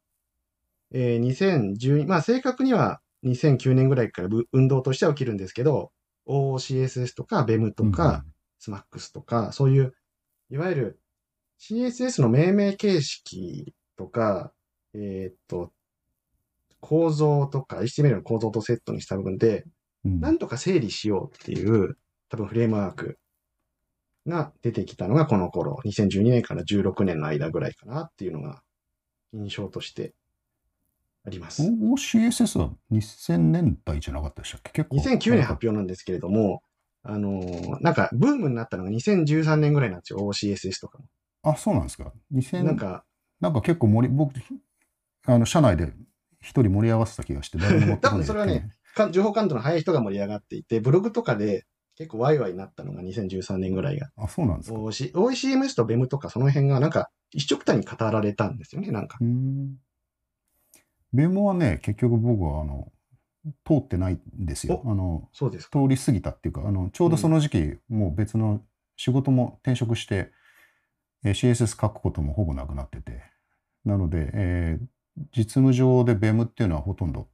えー2012、まあ正確には2009年ぐらいからぶ運動としては起きるんですけど、OCSS とか BEM とか、SMAX とか、そういう、いわゆる CSS の命名形式とか、えーっと、構造とか、HTML の構造とセットにした部分で、なんとか整理しようっていう、多分フレームワークが出てきたのがこの頃、2012年から16年の間ぐらいかなっていうのが印象としてあります。OCSS は2000年代じゃなかったでしたっけ？結構。2009年発表なんですけれども、あのーなんかブームになったのが2013年ぐらいなんですよ、OCSS とかも。あ、そうなんですか。2000なんか、なんか結構盛り、僕、あの、社内で一人盛り合わせた気がして、誰も多分それはね、か情報感度の早い人が盛り上がっていて、ブログとかで結構ワイワイになったのが2013年ぐらいが。あ、そうなんですか。OC OECMS と BEM とかその辺がなんか一緒くたに語られたんですよね、なんか。うーん。ベモはね、結局僕は、あの、通ってないんですよ。あの、そうですか。通り過ぎたっていうか、あの、ちょうどその時期、もう別の仕事も転職して、えー CSS 書くこともほぼなくなってて。なので、えー実務上で BEM っていうのはほとんど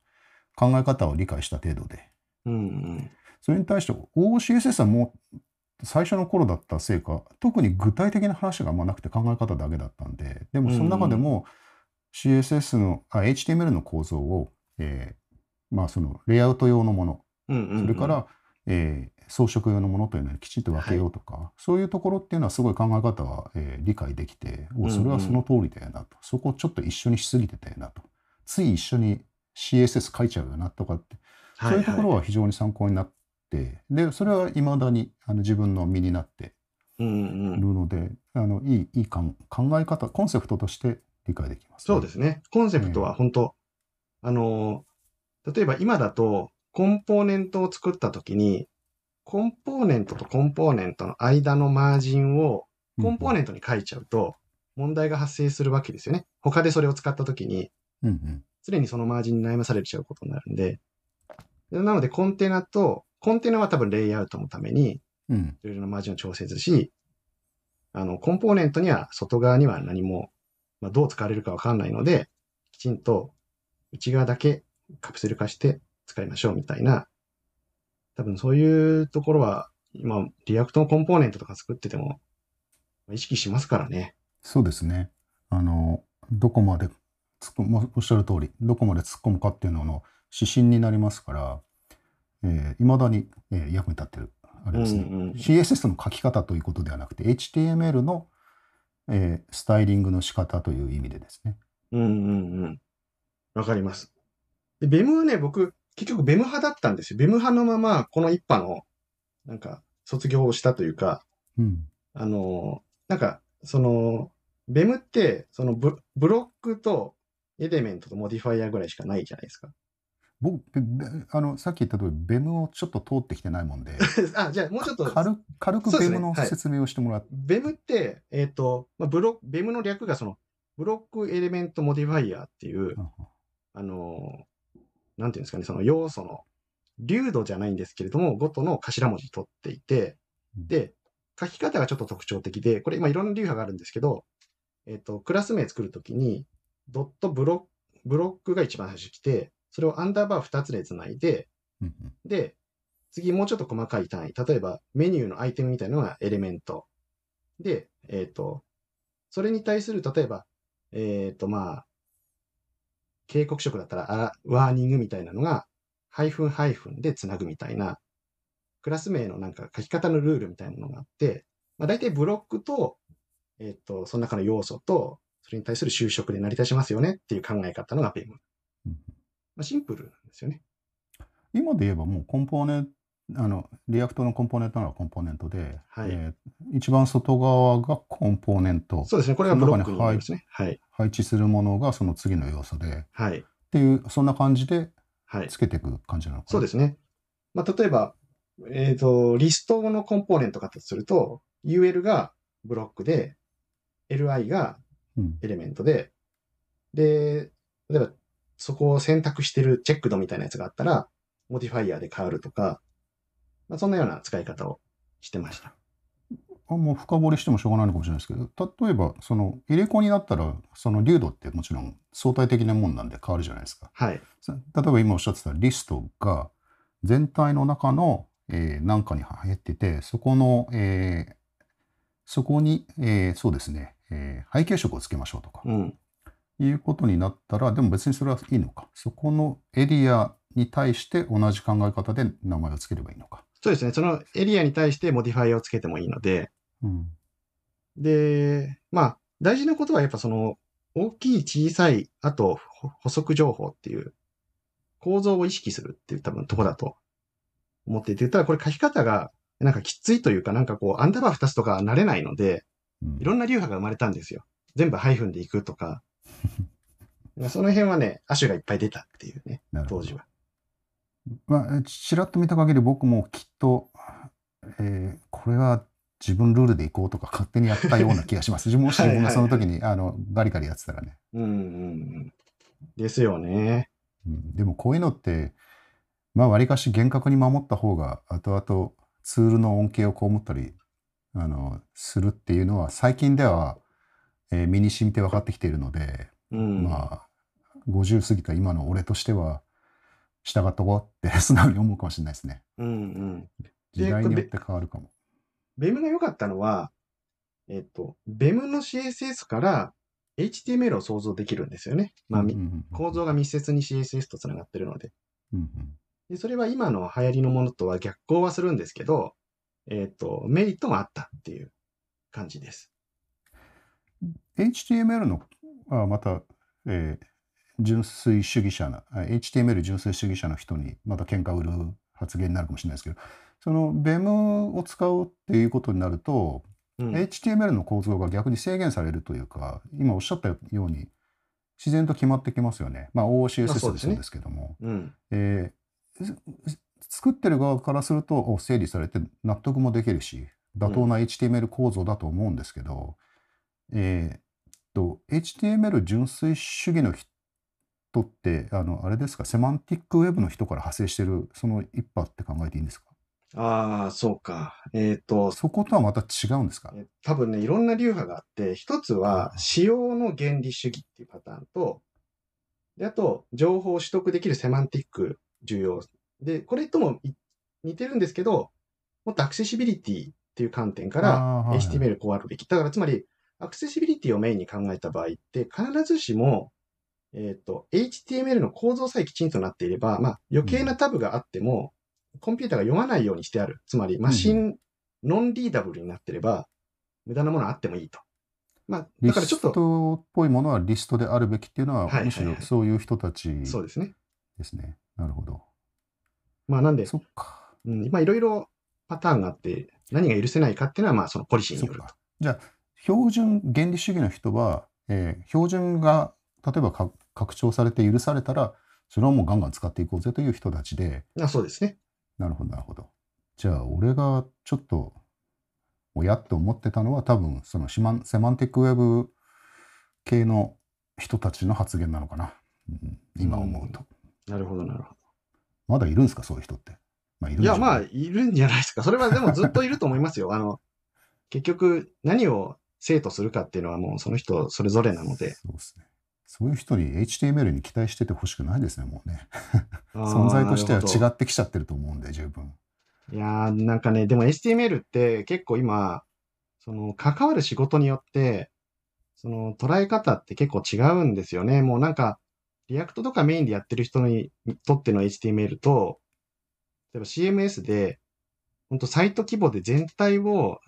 考え方を理解した程度で、うんうん。それに対して OCSS はもう最初の頃だったせいか、特に具体的な話があんまなくて考え方だけだったんで、でもその中でも CSS の、あ HTML の構造を、えーまあそのレイアウト用のもの、うんうんうん。それから、えー装飾用のものというのをきちんと分けようとか、そういうところっていうのはすごい考え方は、えー理解できて、おうんうん。それはその通りだよなと、そこをちょっと一緒にしすぎてたよなと、つい一緒に CSS 書いちゃうよなとかって、そういうところはは非常に参考になって、で、それは未だにあの自分の身になっていはい、うんうん。いるので、あのいいいいかん考え方、コンセプトとして理解できます、そうですね。コンセプトは本当、あのー、例えば今だと、コンポーネントを作ったときに、コンポーネントとコンポーネントの間のマージンをコンポーネントに書いちゃうと、問題が発生するわけですよね。他でそれを使ったときに、常にそのマージンに悩まされちゃうことになるんで、で。なのでコンテナと、コンテナは多分レイアウトのために、うん。いろいろなマージンを調節し、あの、コンポーネントには、外側には何も、まあ、どう使われるかわかんないので、きちんと内側だけカプセル化して使いましょうみたいな、多分そういうところは、今、 React のコンポーネントとか作ってても、意識しますからね。そうですね。あの、どこまで突っ込む、おっしゃる通り、どこまで突っ込むかっていうのの指針になりますから、えー、未だに、えー役に立ってる、あれですね。うんうん CSS の書き方ということではなくて、HTML の、えースタイリングの仕方という意味でですね。うんうんうん。わかります。で、ベムはね、僕、結局ベム派だったんですよ。ベム派のまま、この一派の、なんか、卒業をしたというか、うん。あの、なんか、その、ベムって、そのブブロックとelement と modifier ぐらいしかないじゃないですか。僕、あの、さっき言った通り、 BEM をちょっと通ってきてないもんで、あ、じゃあもうちょっと、軽軽く BEM の説明をしてもらって、 BEM って、えっ、と、まあ、ブロ BEM の略がその、 Block Element Modifier っていう、あの、なんていうんですかね、その要素の、粒度じゃないんですけれども、ごとの頭文字取っていて、うんで、書き方がちょっと特徴的で、これ今いろんな流派があるんですけど、えっ、と、クラス名作るときに、ドットブロック、ブロックが一番最初に来て、それをアンダーバー2つで繋いで、で、次もうちょっと細かい単位。例えば、メニューのアイテムみたいなのがエレメント。で、えっ、と、それに対する、例えば、えっ、と、まあ、警告色だったら、あワーニングみたいなのが、ハイフンハイフンで繋ぐみたいな、クラス名のなんか書き方のルールみたいなのがあって、まあ、大体ブロックと、えっ、と、その中の要素と、それに対する修飾で成り立ちますよねっていう考え方のが BEM。うんまあ、シンプルなんですよね。今で言えばもうコンポーネント、あの、 React のコンポーネントならコンポーネントで、はいえー一番外側がコンポーネント、そうですね。これがブロックになりますね。はい。配置するものがその次の要素で、っはい。ていう、そんな感じではい。つけていく感じなのかな。そうですね。まあ、例えば、えっ、と、リストのコンポーネント化とすると、UL がブロックで、LI がうん。 element で、で、例えばそこを選択してる checked みたいなやつがあったら、 modifier で変わるとか、まあ、そんなような使い方をしてました。あもう深掘りしてもしょうがないのかもしれないですけど、例えば、その入れ子になったら、その粒度ってもちろん相対的なもんなんで変わるじゃないですか。はい。さ例えば今おっしゃってたリストが全体の中の、えー、何かに入ってて、そこの、えーそこに、えーそうですね、えー背景色をつけましょうとか、うん。いうことになったら、でも別にそれはいいのか。そこのエリアに対して同じ考え方で名前をつければいいのか。そうですね。そのエリアに対してモディファイアをつけてもいいので、うん。で、まあ、大事なことはやっぱその、大きい、小さい、あと、ほ補足情報っていう、構造を意識するっていう多分とこだと思っていて、ただこれ書き方が、なんかきついというか、なんかこう、アンダーバー2つとか慣れないので、うんいろんな流派が生まれたんですよ。全部ハイフンでいくとか。その辺はね、亜種がいっぱい出たっていうね、当時は。まあ、ちらっと見た限り僕もきっと、えーこれは自分ルールでいこうとか勝手にやったような気がします。もし自分がその時にあのガリガリやってたらね。うんうんうん。ですよね。うん、でもこういうのって、まあ、わりかし厳格に守った方が、後々ツールの恩恵を被ったりあのするっていうのは、最近では、えー身に染みて分かってきているので、うん。まあ、50過ぎた今の俺としては、従っとこうって 素直に思うかもしれないですね。うんうん。時代によって変わるかも。ベムが良かったのは、えっと、ベムの CSS から HTML を想像できるんですよね。まあ、構造が密接に CSS とつながってるので。うんうんで、それは今の流行りのものとは逆行はするんですけど、えっと、メリットもあったっていう感じです。HTML の、あまた、えー純粋主義者な、あ HTML 純粋主義者の人にまた喧嘩売る発言になるかもしれないですけど、その BEM を使うっていうことになると、うん。HTML の構造が逆に制限されるというか、今おっしゃったように、自然と決まってきますよね。まあ、まあ OCSS でそうですけども。うん。えー作ってる側からするとお整理されて納得もできるし妥当な HTML 構造だと思うんですけど、えーっと HTML 純粋主義の人ってあのあれですか？セマンティックウェブの人から派生してるその一派って考えていいんですか？ああ、そうか。えっと、そことはまた違うんですか？え多分ね、いろんな流派があって、一つは、使用の原理主義っていうパターンと、で、あと、情報を取得できるセマンティック重要。で、これともい似てるんですけど、もっとアクセシビリティっていう観点から、HTML こうあるべき。だから、つまり、アクセシビリティをメインに考えた場合って、必ずしも、えっ、と、HTML の構造さえきちんとなっていれば、まあ、余計なタブがあっても、コンピューターが読まないようにしてある。つまり、マシン、ノンリーダブルになってれば、無駄なものあってもいいと。まあ、リスだからちょっと、トっぽいものはリストであるべきっていうのは、はいはいはいむしろそういう人たちそうですね。ですね。なるほど。まあ、なんで、そっか。うん、まあ、いろいろパターンがあって、何が許せないかっていうのは、まあ、そのポリシーによると。じゃあ、標準原理主義の人は、えー標準が例えばか拡張されて許されたら、それはもうガンガン使っていこうぜという人たちで、あそうですね。なるほど、なるほど。じゃあ、俺がちょっと、おやって思ってたのは、多分そのシマンセマンティックウェブ系の人たちの発言なのかな。うん今思うと。なるほど、なるほまだいるんですか、そういう人って。まあ、いるど。いや、まあ、いるんじゃないですか。それはでもずっといると思いますよ。あの、結局、何を生徒するかっていうのはもうその人それぞれなので。そうですね。そういう人に HTML に期待しててほしくないですね、もうね。存在としては違ってきちゃってると思うんで、十分。いやー、なんかね、でも HTML って結構今、その関わる仕事によって、その捉え方って結構違うんですよね。もうなんか、 React とかメインでやってる人にとっての HTML と、例えば CMS で、本当サイト規模で全体を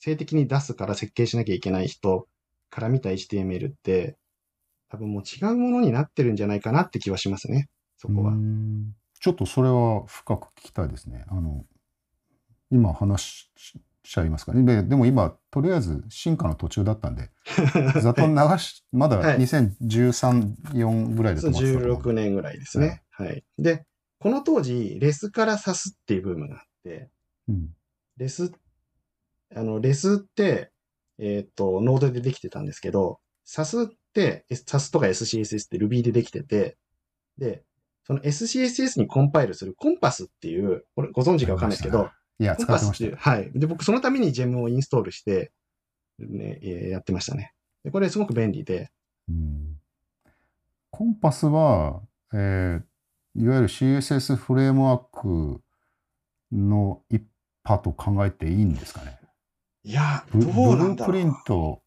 性的に出すから設計しなきゃいけない人から見た HTML って、多分もう違うものになってるんじゃないかなって気はしますね。そこはちょっとそれは深く聞きたいですね。あの、今話ししちゃいますかね。ででも今、とりあえず進化の途中だったんで、ざっと流し、まだはい2013、4ぐらいで止まってたと思うんで16年ぐらいですね。はい。で、この当時、レスからサスっていうブームがあって、うん。レス、あの、レスって、えっ、と、ノードでできてたんですけど、サスって、サスとか SCSS って Ruby でできてて、で、その SCSS にコンパイルするコンパスっていう、これご存知かわかんないですけど、いや、コン使ってましたよパスっていう、。はい。で、僕そのために Gem をインストールして、ね、えーやってましたね。で、これすごく便利で、うんコンパスは、えーいわゆる CSS フレームワークの一派と考えていいんですかね？いや、ブどうブなんだろうループリント、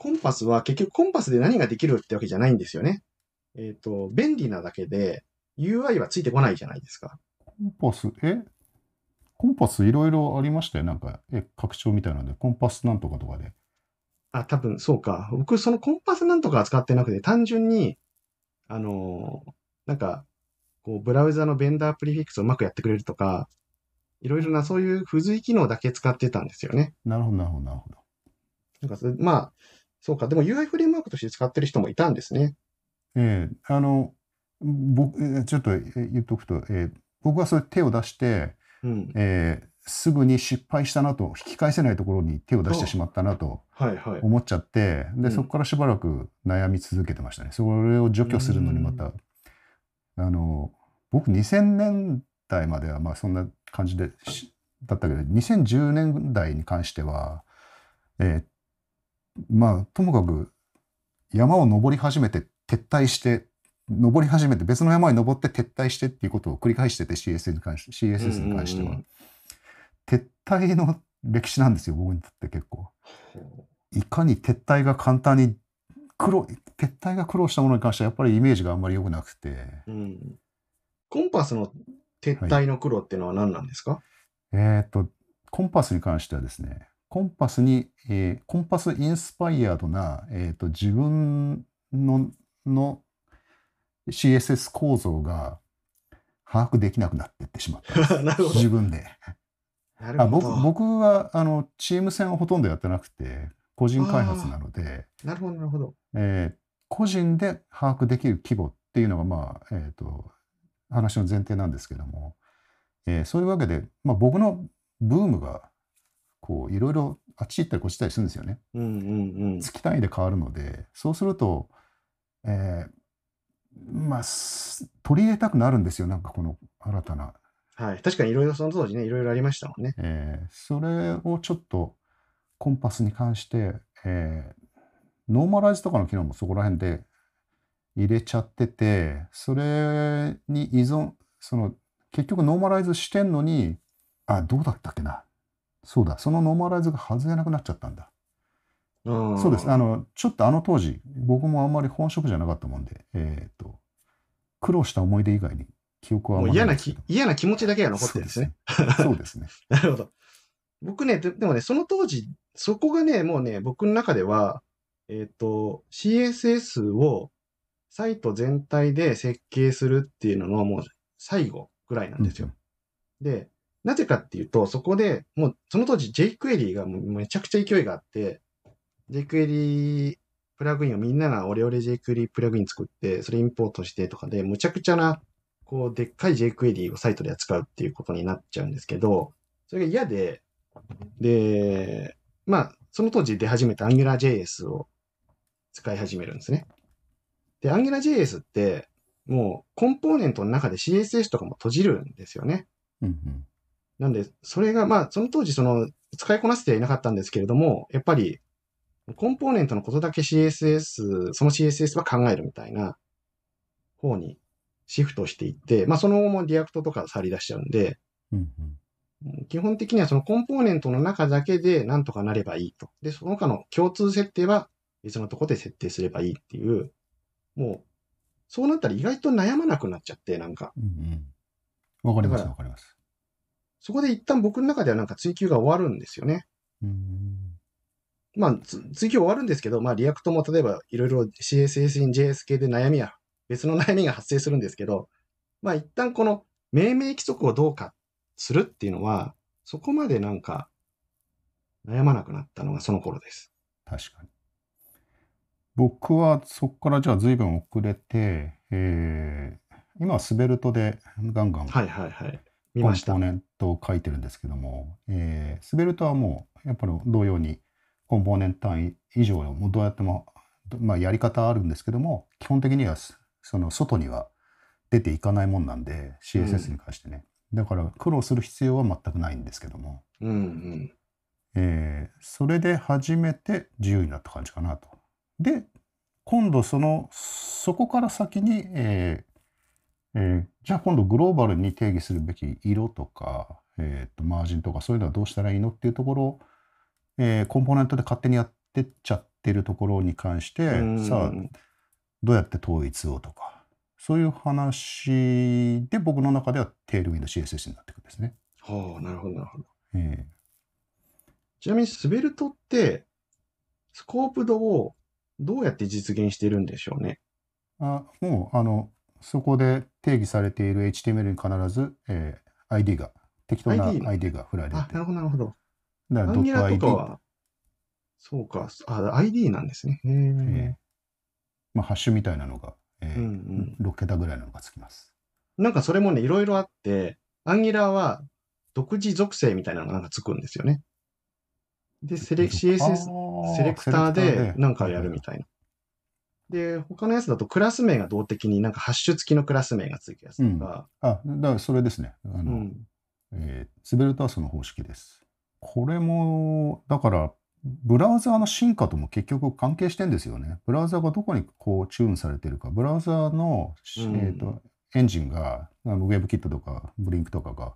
コンパスは結局コンパスで何ができるってわけじゃないんですよね。えっ、と、便利なだけで UI はついてこないじゃないですか。コンパス、え？コンパスいろいろありましたよ。なんか、え、拡張みたいなんで、コンパスなんとかとかで。あ、多分そうか。僕そのコンパスなんとかは使ってなくて、単純に、あのーなんか、こう、ブラウザのベンダープリフィックスをうまくやってくれるとか、いろいろなそういう付随機能だけ使ってたんですよね。なるほど、なるほど、なるほど。なんかまあ、そうか。でも UI フレームワークとして使ってる人もいたんですね。ええあの、僕、えちょっとえ言っとくと、えー僕はそれ手を出して、うん。えーすぐに失敗したなと、引き返せないところに手を出してしまったなとはいはい。思っちゃって、で、うんそこからしばらく悩み続けてましたね。それを除去するのにまた、あの、僕2000年代まではまあそんな感じでしだったけど、2010年代に関しては、えーまあ、ともかく山を登り始めて撤退して、登り始めて別の山に登って撤退してっていうことを繰り返してて CSS に関し CSS に関しては、撤退の歴史なんですよ、僕にとって結構。いかに撤退が簡単に苦労、撤退が苦労したものに関してはやっぱりイメージがあんまり良くなくて、うん。コンパスの撤退の苦労っていうのは何なんですか、えっと、コンパスに関してはですね、コンパスに、えーコンパスインスパイアドな、えっと、自分のの CSS 構造が把握できなくなっていってしまった。自分で。なるほど。あ僕僕はあのチーム戦をほとんどやってなくて、個人開発なので、なるほど、なるほど。えー個人で把握できる規模っていうのが、まあ、えっ、と、話の前提なんですけども、えーそういうわけで、まあ、僕のブームが、こう、いろいろあっち行ったりこっち行ったりするんですよね。うんうんうん。月単位で変わるので、そうすると、えーまあ、す取り入れたくなるんですよ。なんかこの新たな。はい。確かにいろいろその当時ね、いろいろありましたもんね。えーそれをちょっとCompass に関して、えー normalize とかの機能もそこら辺で入れちゃってて、それに依存、その結局 normalize してんのに、あ、どうだったっけな。そうだ、その normalize が外れなくなっちゃったんだ。うん。そうです。あの、ちょっとあの当時、僕もあんまり本職じゃなかったもんで、えっ、と、苦労した思い出以外に記憶はあんまもういや、ないき。嫌な気持ちだけが残ってるんですね。そうですね。なるほど。僕ね、ででもね、その当時、そこがね、もうね、僕の中では、えっ、と、CSS をサイト全体で設計するっていうののもう最後ぐらいなんですよ。で、なぜかっていうと、そこでもうその当時 jQuery がもうめちゃくちゃ勢いがあって、jQuery プラグインをみんながオレオレ jQuery プラグイン作って、それインポートしてとかで、むちゃくちゃな、こう、でっかい jQuery をサイトで扱うっていうことになっちゃうんですけど、それが嫌で、で、まあ、その当時出始めた AngularJS を使い始めるんですね。で、AngularJS って、もうコンポーネントの中で CSS とかも閉じるんですよね。うんうん。なんで、それが、まあ、その当時、その、使いこなせてはいなかったんですけれども、やっぱり、コンポーネントのことだけ CSS、その CSS は考えるみたいな方にシフトしていって、まあ、その後も React とか触り出しちゃうんで、うん基本的にはそのコンポーネントの中だけでなんとかなればいいと。で、その他の共通設定は別のところで設定すればいいっていう、もう、そうなったら意外と悩まなくなっちゃって、なんか。うんうんうん。わかります、わかります。そこで一旦僕の中ではなんか追求が終わるんですよね。うんまあ、つ追求終わるんですけど、まあ、 React も例えばいろいろ CSS in JS 系で悩みや、別の悩みが発生するんですけど、まあ、一旦この命名規則をどうかするっていうのは、そこまでなんか悩まなくなったのがその頃です。確かに。僕はそこからじゃあ随分遅れて、えー今はスベルトでガンガンはいはいはい。見コンました。ポーネントを書いてるんですけども、えースベルトはもうやっぱり同様にコンポーネント単位以上をどうやっても、どまあ、やり方はあるんですけども基本的にはそその外には出ていかないもんなんで CSS に関してね、だから苦労する必要は全くないんですけども、うんうん。えーそれで初めて自由になった感じかなと。で今度そのそこから先に、えーえーじゃあ今度グローバルに定義するべき色とか、えーとマージンとかそういうのはどうしたらいいのっていうところを、えーコンポーネントで勝手にやってっちゃってるところに関して、うんさあどうやって統一をとかそういう話で僕の中ではテールウィンド CSS になってくるんですね。はあ、なるほどなるほど。えちなみにスベルトって、スコープドをどうやって実現してるんでしょうね？ーあもうあのそこで定義されている HTML に必ず、えー ID が適当な ID が振られてあ、なるほどなるほど。だからアンギュラー .id とかは、そうか、あ、ID なんですね。へええ。まあ、ハッシュみたいなのが、えーうん6桁ぐらいのがつきます。なんかそれもね、いろいろあって、アンギュラーは独自属性みたいなのがなんかつくんですよね。で、セレ CSS あセレクターでなんかはいやるみたいな。で、他のやつだとクラス名が動的になんかハッシュ付きのクラス名がつくやつとか、あ、だからそれですね。あうの、ん。えースベルトはその方式です。これも、だから、ブラウザーの進化とも結局関係してんですよね。ブラウザーがどこにこうチューンされてるか、ブラウザーの、うんえーとエンジンが、あの WebKit とかブリンクとかが、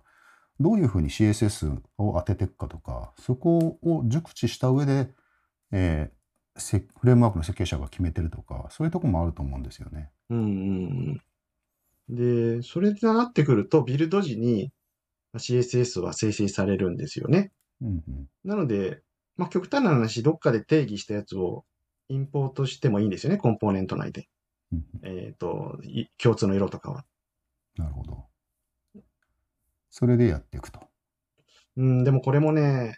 どういうふうに CSS を当てていくかとか、そこを熟知した上で、えーせフレームワークの設計者が決めてるとか、そういうとこもあると思うんですよね。うんうんうん。で、それになってくると、ビルド時に CSS は生成されるんですよね。うんうんなので、まあ、極端な話、どっかで定義したやつをインポートしてもいいんですよね、コンポーネント内で。うんうんえっ、と、い共通の色とかは。なるほど。それでやっていくと。うん、でもこれもね、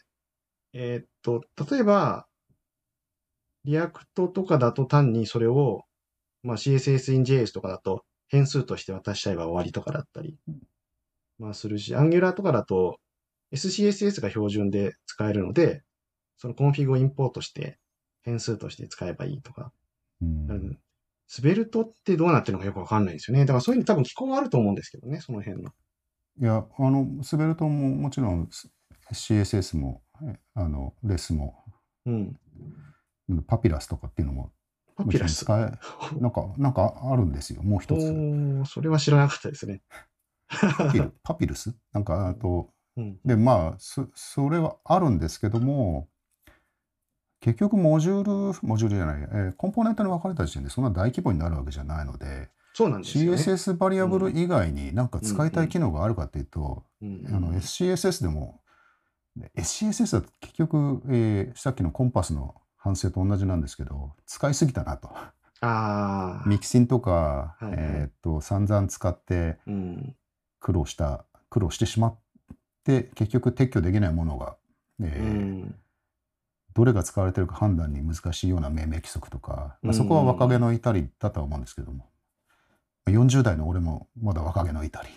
えーっと、例えば、 React とかだと単にそれを、まあ、CSS in JS とかだと変数として渡しちゃえば終わりとかだったり、まあするし、Angular とかだと SCSS が標準で使えるので、そのコンフィグをインポートして変数として使えばいいとか、うんうん Svelte ってどうなってるのかよくわかんないんですよね。だからそういうの多分機構はあると思うんですけどね、その辺の。いや、あの、 Svelte ももちろん CSS も、えあの、 Less も、うん。うんパピラスとかっていうのも、パピラス？なんか、なんかあるんですよ、もう一おつ。ー、それは知らなかったですね。パピル パピルス？なんか、あと、うん。で、まあ、そそれはあるんですけども、結局、モジュール、モジュールじゃない、えーコンポーネントに分かれた時点でそんな大規模になるわけじゃないので、そうなんですよね。CSS バリアブル以外になんか使いたい機能があるかっていうと、うんあの SCSS でも、で SCSS は結局、えーさっきのコンパスの反省と同じなんですけど、使いすぎたなと。ああ。ミキシンとか、はいはいえーっと、散々使ってうん。苦労した、苦労してしまって、結局撤去できないものが、えうーん。どれが使われてるか判断に難しいような命名規則とか、まあ、うんそこは若気の至りだとは思うんですけども、40代の俺もまだ若気の至り。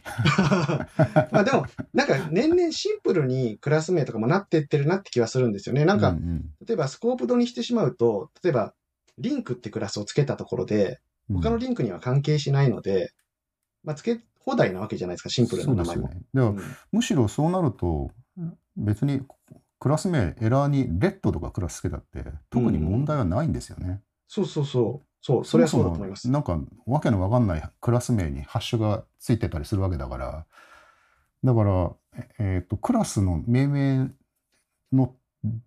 まあでも、なんか年々シンプルにクラス名とかもなってってるなって気はするんですよね。なんか、うんうん例えばスコープドにしてしまうと、例えば、リンクってクラスをつけたところで、他のリンクには関係しないので、まあ、つけ放題なわけじゃないですか、シンプルな名前も。そうですよね。では、うんむしろそうなると、別にクラス名、エラーにレッドとかクラスつけたって、特に問題はないんですよね。そうそうそう。そう、それはそうだと思います。なんか、わけのわかんないクラス名にハッシュがついてたりするわけだから、だから、ええーと、クラスの命名の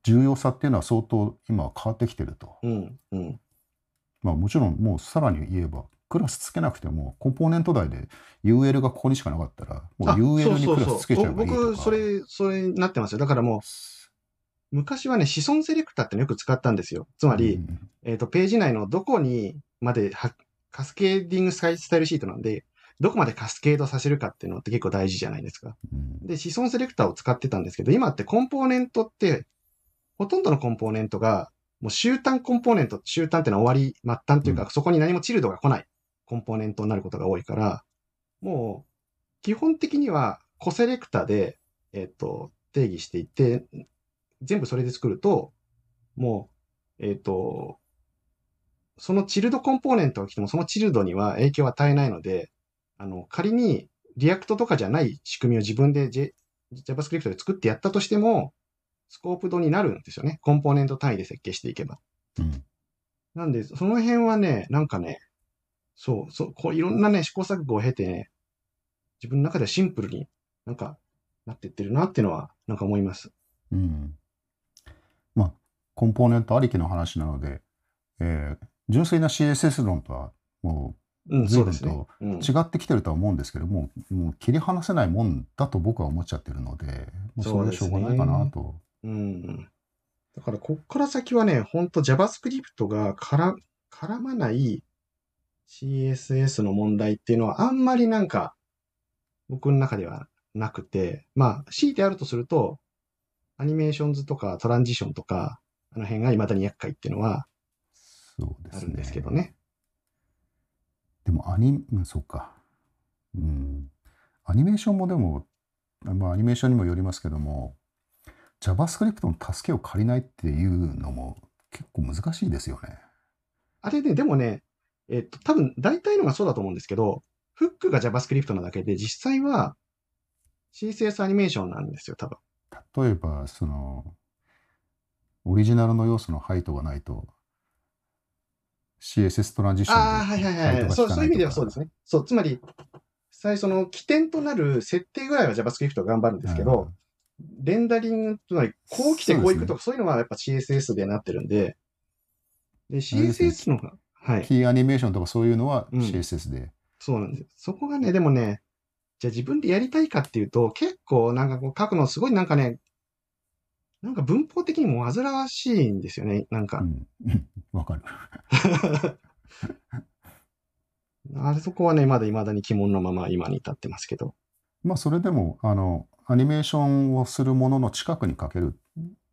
重要さっていうのは相当今は変わってきてると。うん、うん。まあもちろんもうさらに言えば、クラスつけなくても、コンポーネント内で UL がここにしかなかったら、もうあ UL にクラスつけちゃえばいいとか。僕、それ、それになってますよ。だからもう、昔はね、子孫セレクターってのよく使ったんですよ。つまり、うんえっ、と、ページ内のどこにまではカスケーディングスタイルシートなんで、どこまでカスケードさせるかっていうのって結構大事じゃないですか。うんで、子孫セレクターを使ってたんですけど、今ってコンポーネントって、ほとんどのコンポーネントが、もう終端コンポーネント、終端っていうのは終わり、末端というか、うそこに何もチルドが来ないコンポーネントになることが多いから、もう、基本的にはコセレクタで、えっ、と、定義していって、全部それで作ると、もう、えっ、と、その child component が来ても、その child には影響を与えないので、あの、仮に React とかじゃない仕組みを自分で、J、JavaScript で作ってやったとしても、 scoped になるんですよね。コンポーネント単位で設計していけば。うん。なんで、その辺はね、なんかね、そう、そう、こういろんなね、試行錯誤を経てね、自分の中ではシンプルになんかなっていってるなっていうのは、なんか思います。うん。まあ、コンポーネントありきの話なので、えー純粋な CSS 論とはもうん、随分と。うんう違ってきてるとは思うんですけども、もう切り離せないもんだと僕は思っちゃってるので、もうそれでしょうがないかなと。うん。だから、こっから先はね、ほんと JavaScript が絡絡まない CSS の問題っていうのはあんまりなんか、僕の中ではなくて、まあ、強いてあるとすると、アニメーションズとかトランジションとか、あの辺が未だに厄介っていうのはそうですね。あるんですけどね。でもアニ、うんそうか。うん。アニメーションもでも、まあアニメーションにもよりますけども、JavaScript の助けを借りないっていうのも結構難しいですよね。あれね、でもね、えっと、多分大体のがそうだと思うんですけど、フックが JavaScript なだけで、実際は CSS アニメーションなんですよ、多分。例えば、その、オリジナルの要素のハイトがないと、CSS トランジションでああ、はいはいはい。ハイトがそうそういう意味ではそうですね。そう、つまり、最初の起点となる設定ぐらいは JavaScript が頑張るんですけど、レンダリング、つまり、こう来てこう行くとか、そういうのはやっぱ CSS でなってるんで、で、CSS のが、はい。キーアニメーションとかそういうのはうん CSS で。そうなんです。そこがね、でもね、じゃあ自分でやりたいかっていうと、結構なんかこう書くのすごいなんかね、なんか文法的にも煩わしいんですよね、なんかう。ん。うん わかる。あれそこはね、まだ未だに疑問のまま今に至ってますけど。まあ、それでも、あの、アニメーションをするものの近くに書ける。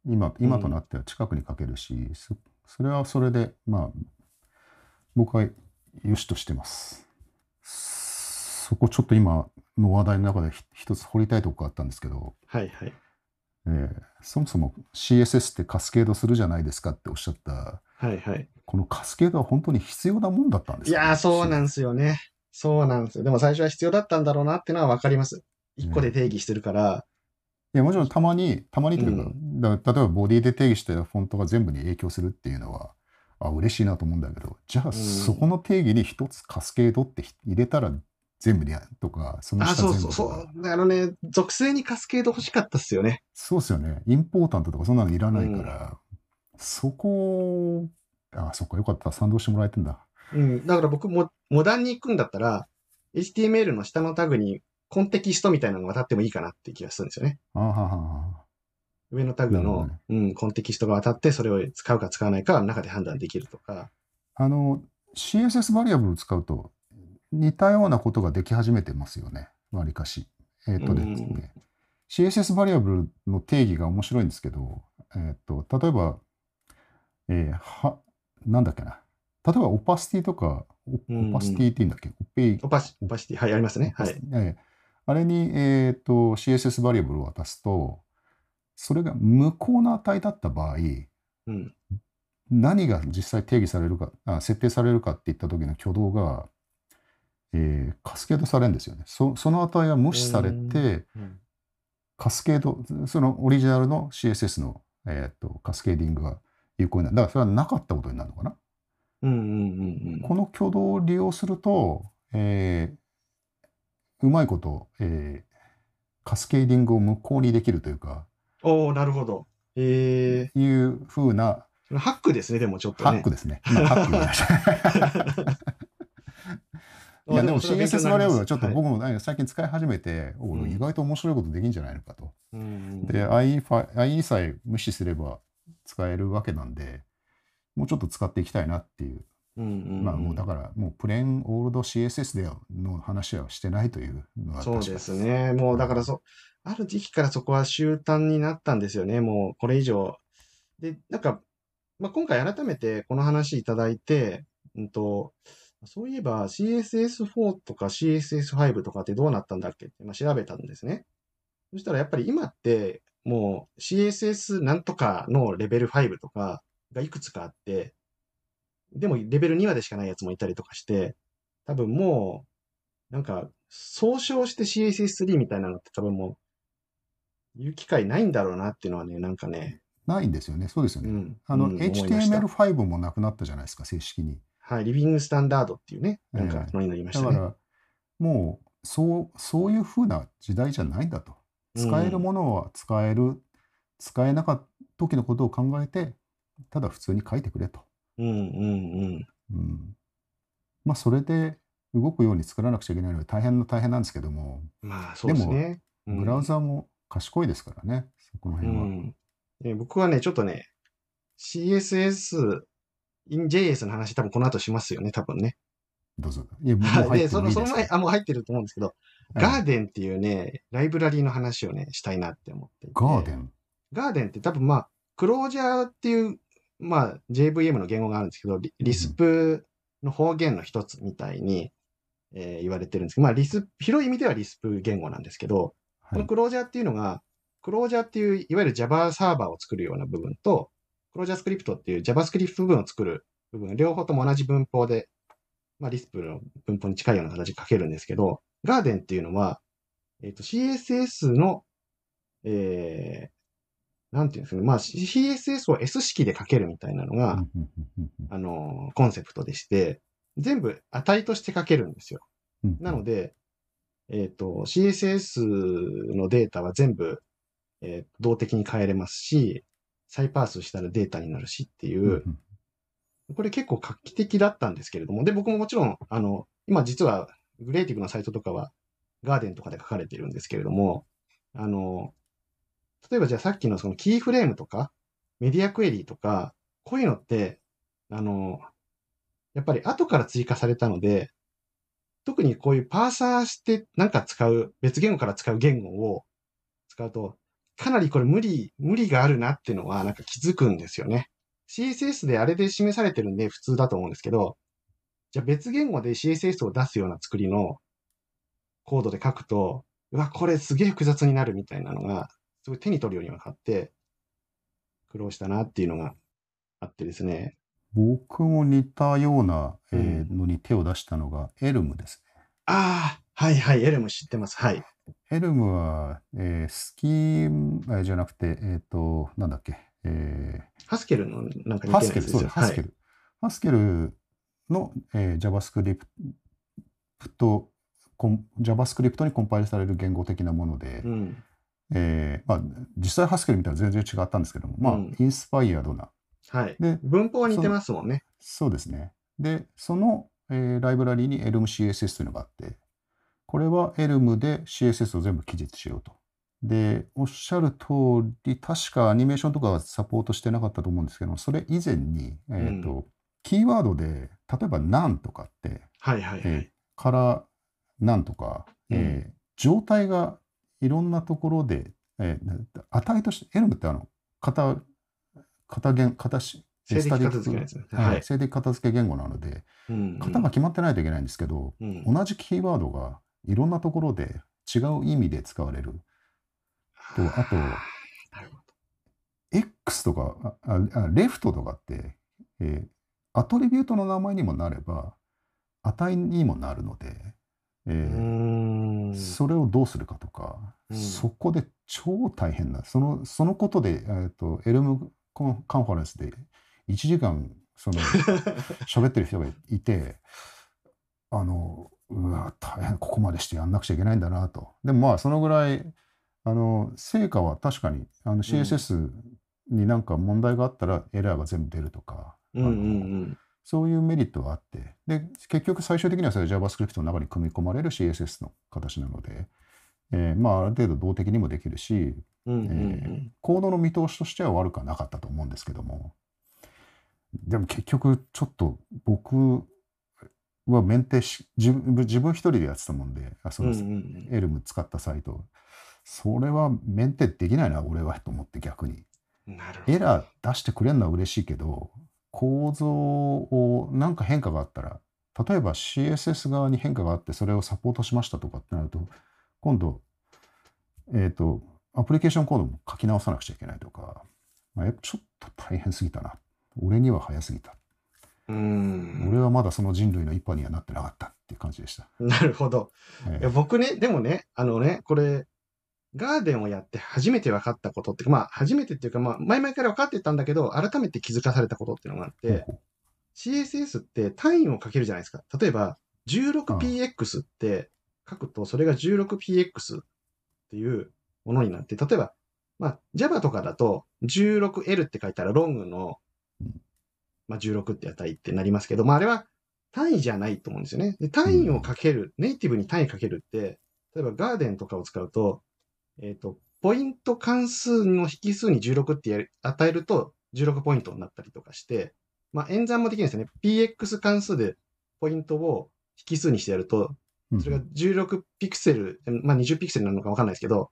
今、今となっては近くに書けるし、そそれはそれで、まあ、僕は良しとしてます。そこちょっと今の話題の中でひ一つ掘りたいとこがあったんですけど、はいはい。えーそもそも CSS ってカスケードするじゃないですかっておっしゃった、はいはい。このカスケードは本当に必要なもんだったんですか、いやー、そうなんんですよね。そうなんですよ。でも最初は必要だったんだろうなってのはわかります。一個で定義してるから、いや、もちろんたまに、たまにというか、だから例えばボディで定義したフォントが全部に影響するっていうのは、あ、嬉しいなと思うんだけど、じゃあ、んそこの定義に一つカスケードって入れたら全部にやとか、そのあ、下そう全部とかそうそう。あのね、属性にカスケード欲しかったっすよね。そうですよね。インポータントとかそんなのいらないから、そこを、あ、そっか、よかった。賛同してもらえてんだ。うん。だから僕もモダンに行くんだったら、HTML の下のタグにコンテキストみたいなのが渡ってもいいかなって気がするんですよね。あははは上のタグのね、うん、コンテキストが渡って、それを使うか使わないかは中で判断できるとか。あの、CSS バリアブルを使うと、似たようなことができ始めてますよね。わりかし。えっ、とですね、CSS バリアブルの定義が面白いんですけど、えっ、と、例えば、えーは、なんだっけな。例えば、 opacity とか、 opacity って言うんだっけ？オペイオパシ opacity、はい、ありますね。はい。ええあれに、えっと CSS バリアブルを渡すと、それが無効な値だった場合、うん。何が実際定義されるか、あ設定されるかっていった時の挙動が、えーカスケードされるんですよね。そその値は無視されて、うんカスケード、そのオリジナルの CSS の、えー、とカスケーディングが有効になる。だからそれはなかったことになるのかな。うんうんうんうん。この挙動を利用すると、えーうまいこと、えーカスケーディングを無効にできるというか、おおなるほど。えいう風なー、ハックですね、でもちょっとねハック。ですね。今ハック言いました。いやでも CSS バリアブルはちょっとはい僕もね最近使い始めて、おうん意外と面白いことできるんじゃないのかと。うんで、IE, ファ IE さえ無視すれば使えるわけなんで、もうちょっと使っていきたいなっていう。うんうんまあもうだから、もうプレーンオールド CSS での話はしてないというのはそうですね。もうだからそ、ある時期からそこは終端になったんですよね。もうこれ以上。で、なんか、まあ、今回改めてこの話いただいて、うんと、そういえば CSS4 とか CSS5 とかってどうなったんだっけ？って、まあ、調べたんですね。そしたらやっぱり今ってもう CSS なんとかのレベル5とかがいくつかあって、でもレベル2までしかないやつもいたりとかして、多分もう、なんか、総称して CSS3 みたいなのって多分もう、言う機会ないんだろうなっていうのはね、なんかね、ないんですよね。そうですよね。うん。あの、うん思いました HTML5 もなくなったじゃないですか、正式に。はい、リビングスタンダードっていうね、なんかええのになりましたね。だから、もう、そう、そういうふうな時代じゃないんだと。使えるものは使える、使えなかった時のことを考えて、ただ普通に書いてくれと。うんうんうん。うん。まあ、それで動くように作らなくちゃいけないので大変な大変なんですけども、まあ、そうですね。ブラウザーも賢いですからね、そこのう辺は。ん。で僕はね、ちょっとね、CSS JS の話多分この後しますよね、多分ね。どうぞ。いや、もう入ってその、もいいですかその前、あ、もう入ってると思うんですけど、はいガーデンっていうね、ライブラリーの話をね、したいなって思っていて。ガーデン？ガーデンって多分まあ、クロージャーっていう、まあ、JVM の言語があるんですけど、リリスプの方言の一つみたいに、えー言われてるんですけど、まあ、リス、広い意味ではリスプ言語なんですけど、こはい。のクロージャーっていうのが、クロージャーっていう、いわゆる Java サーバーを作るような部分と、クロージャースクリプトっていう JavaScript 部分を作る部分、両方とも同じ文法で、まあ、リスプの文法に近いような形で書けるんですけど、ガーデンっていうのは、えっ、と、CSS の、えー、なんていうんですかね、まあ、CSS を S 式で書けるみたいなのが、あの、コンセプトでして、全部値として書けるんですよ。うんなので、えっ、と、CSS のデータは全部、えー動的に変えれますし、再パースしたらデータになるしっていう、これ結構画期的だったんですけれども、で、僕ももちろん、あの、今実はグレーティブなサイトとかはガーデンとかで書かれているんですけれども、あの、例えばじゃあさっきのそのキーフレームとか、メディアクエリーとか、こういうのって、あの、やっぱり後から追加されたので、特にこういうパーサーしてなんか使う、別言語から使う言語を使うと、かなりこれ無理、無理があるなっていうのはなんか気づくんですよね。CSS であれで示されてるんで普通だと思うんですけど、じゃあ別言語で CSS を出すような作りのコードで書くと、うわ、これすげえ複雑になるみたいなのが、すごい手に取るように分かって、苦労したなっていうのがあってですね。僕も似たような、えのに手を出したのがエルムですね。ああ、はいはい、エルム知ってます。はい。エルムは、えースキームじゃなくて、えっ、と、なんだっけ、えハスケルのなんか似てーハスケル、るやつですよ。そうです、ハスケはい。ル。ハスケルの、えー JavaScript コン JavaScript にコンパイルされる言語的なもので、うん。えーまあ、実際ハスケルみたい全然違ったんですけども、まあ、うんインスパイアドな。はい。で、文法は似てますもんね。そうですね。で、その、えーライブラリに ElmCSS というのがあって、これは Elm で CSS を全部記述しようと。で、おっしゃる通り、確かアニメーションとかはサポートしてなかったと思うんですけども、それ以前に、えっ、と、キーワードで、例えば none とかって、はいはいはえーい。からなんとか、えー状態がいろんなところで、えー値として、Elm ってあの、型、型言、型し、静的スタディック片付けね。は、はいい。静的片付け言語なので、うん型が決まってないといけないんですけど、うん同じキーワードがいろんなところで違う意味で使われる。とあと X とか、ああレフトとかって、えーアトリビュートの名前にもなれば、値にもなるので、えー。それをどうするかとか、うんそこで超大変な、そのそのことで、えー、とエルムコンカンファレンスで1時間その 喋ってる人がいて、あの、うわ、大変、ここまでしてやんなくちゃいけないんだなと。でもまあ、そのぐらい、あの、成果は確かに、あの CSS になんか問題があったらエラーが全部出るとか、うんうあのんそういうメリットがあって、で、結局最終的にはそれ JavaScript の中に組み込まれる CSS の形なので、えーまあ、ある程度動的にもできるし、うん。うんうんうえんーコードの見通しとしては悪くはなかったと思うんですけども、でも結局ちょっと僕はメンテし、自分自分一人でやってたもんで、あそのうんうんうんエルム使ったサイト、それはメンテできないな、俺はと思って逆に。エラー出してくれるのは嬉しいけど、構造をなんか変化があったら例えば CSS 側に変化があって、それをサポートしましたとかってなると、今度、えっ、と、アプリケーションコードも書き直さなくちゃいけないとか、まあ、やっぱちょっと大変すぎたな。俺には早すぎた。うーん。俺はまだその人類の一派にはなってなかったっていう感じでした。なるほど。えいや僕ね、でもね、あのね、これ、ガーデンをやって初めて分かったことっていうか、まあ、初めてっていうか、まあ、前々から分かってたんだけど、改めて気づかされたことっていうのがあって、CSS って単位をかけるじゃないですか。例えば、16px って書くと、それが 16px っていうものになって、例えば、まあ、Java とかだと 16L って書いたらロングのうん、まあ、16って値ってなりますけど、まあ、あれは単位じゃないと思うんですよね。で、単位をかける、ネイティブに単位かけるって、例えばガーデンとかを使うと、えっ、と、ポイント関数の引数に16ってやる与えると16ポイントになったりとかして、まあ、演算もできるんですよね。px 関数でポイントを引数にしてやると、うそれが16ピクセル、まあ、20ピクセルなのかわかんないですけど、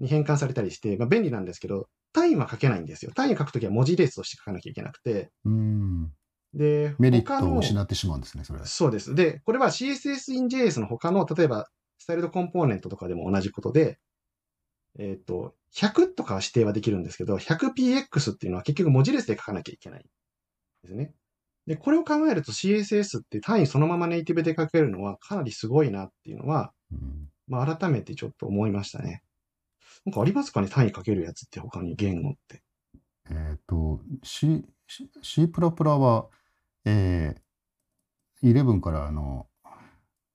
に変換されたりして、まあ、便利なんですけど、単位は書けないんですよ。単位を書くときは文字列として書かなきゃいけなくて、うん。で、メリットを失ってしまうんですね、それは。そうです。で、これは CSS in JS の他の、例えば、スタイルドコンポーネントとかでも同じことで、えっ、と、100とかは指定はできるんですけど、100px っていうのは結局文字列で書かなきゃいけない。ですね。で、これを考えると CSS って単位そのままネイティブで書けるのはかなりすごいなっていうのは、うんまあ改めてちょっと思いましたね。なんかありますかね？単位書けるやつって他に言語って。えっ、と、C、C C++ は、えー、11からあの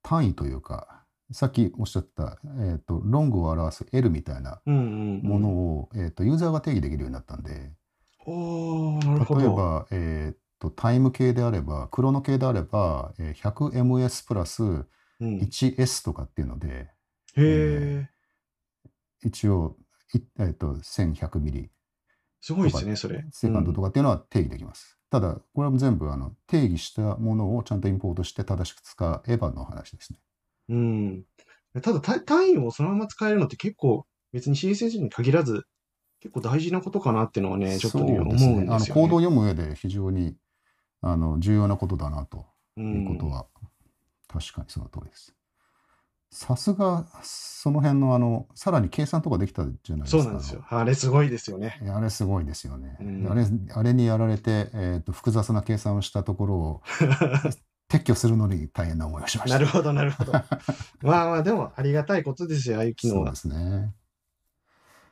単位というか、さっきおっしゃった、えっ、と、ロングを表す L みたいなうんうん、うん。ものを、えっ、と、ユーザーが定義できるようになったんで、おー、なるほど。例えば、えっ、と、タイム系であれば、クロノ系であれば、えー 100ms プラスうん、1s とかっていうので、へー。一応、いえっ、と、1100ミリすごいですね、それ。セカンドとか。かっていうのは定義できます。ただ、これも全部あの定義したものをちゃんとインポートして正しく使えばの話ですね。うん。ただ、た単位をそのまま使えるのって結構、別に CSS に限らず、結構大事なことかなっていうのはね、ちょっと思うんですね。あのですよね。コードを読む上で非常にあの重要なことだなとういうことん。は、確かにその通りです。さすが、その辺のあの、さらに計算とかできたじゃないですか。そうなんですよ。あれすごいですよね。あれすごいですよね。うんあれあれにやられて、えーと、複雑な計算をしたところを 撤去するのに大変な思いをしました。なるほど、なるほど。まあまあ、でもありがたいことですよ、ああいう機能はそうで。すね。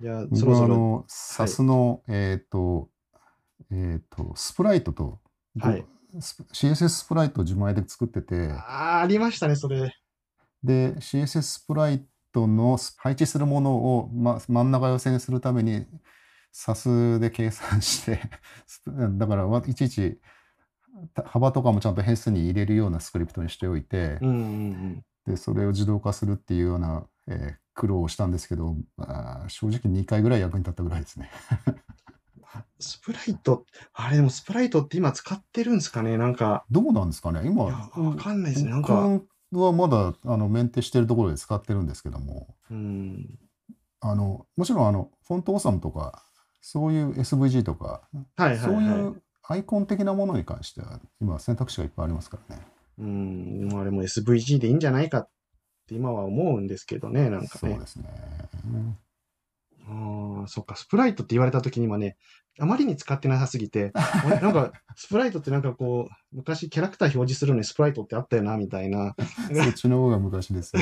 いや、そ僕ろそろ。はあの、サスの、えっ、と、えっ、と、スプライトと、はいス CSS スプライトを自前で作ってて、ああ、ありましたね、それ。で、CSS スプライトの配置するものを、ま、真ん中寄せにするために、サスで計算して、だからわいちいちた幅とかもちゃんと変数に入れるようなスクリプトにしておいて、うんうんうん。で、それを自動化するっていうような、えー苦労をしたんですけど、まあ正直2回ぐらい役に立ったぐらいですね。スプライト、あれでもスプライトって今使ってるんですかね？なんか、どうなんですかね？い今、や、わかんないですね。なんか、僕はまだあのメンテしてるところで使ってるんですけども、うん。あのもちろんあのフォントオーサムとか、そういう SVG とか、はいはいそういはい。うアイコン的なものに関しては、今選択肢がいっぱいありますからね。うん、でもあれも SVG でいいんじゃないかって今は思うんですけどね、なんかね。そうですね。ああ、そっか、スプライトって言われた時にはね、あまりに使ってなさすぎて、なんか、スプライトってなんかこう、昔キャラクター表示するのにスプライトってあったよな、みたいな。そっちの方が昔ですよ。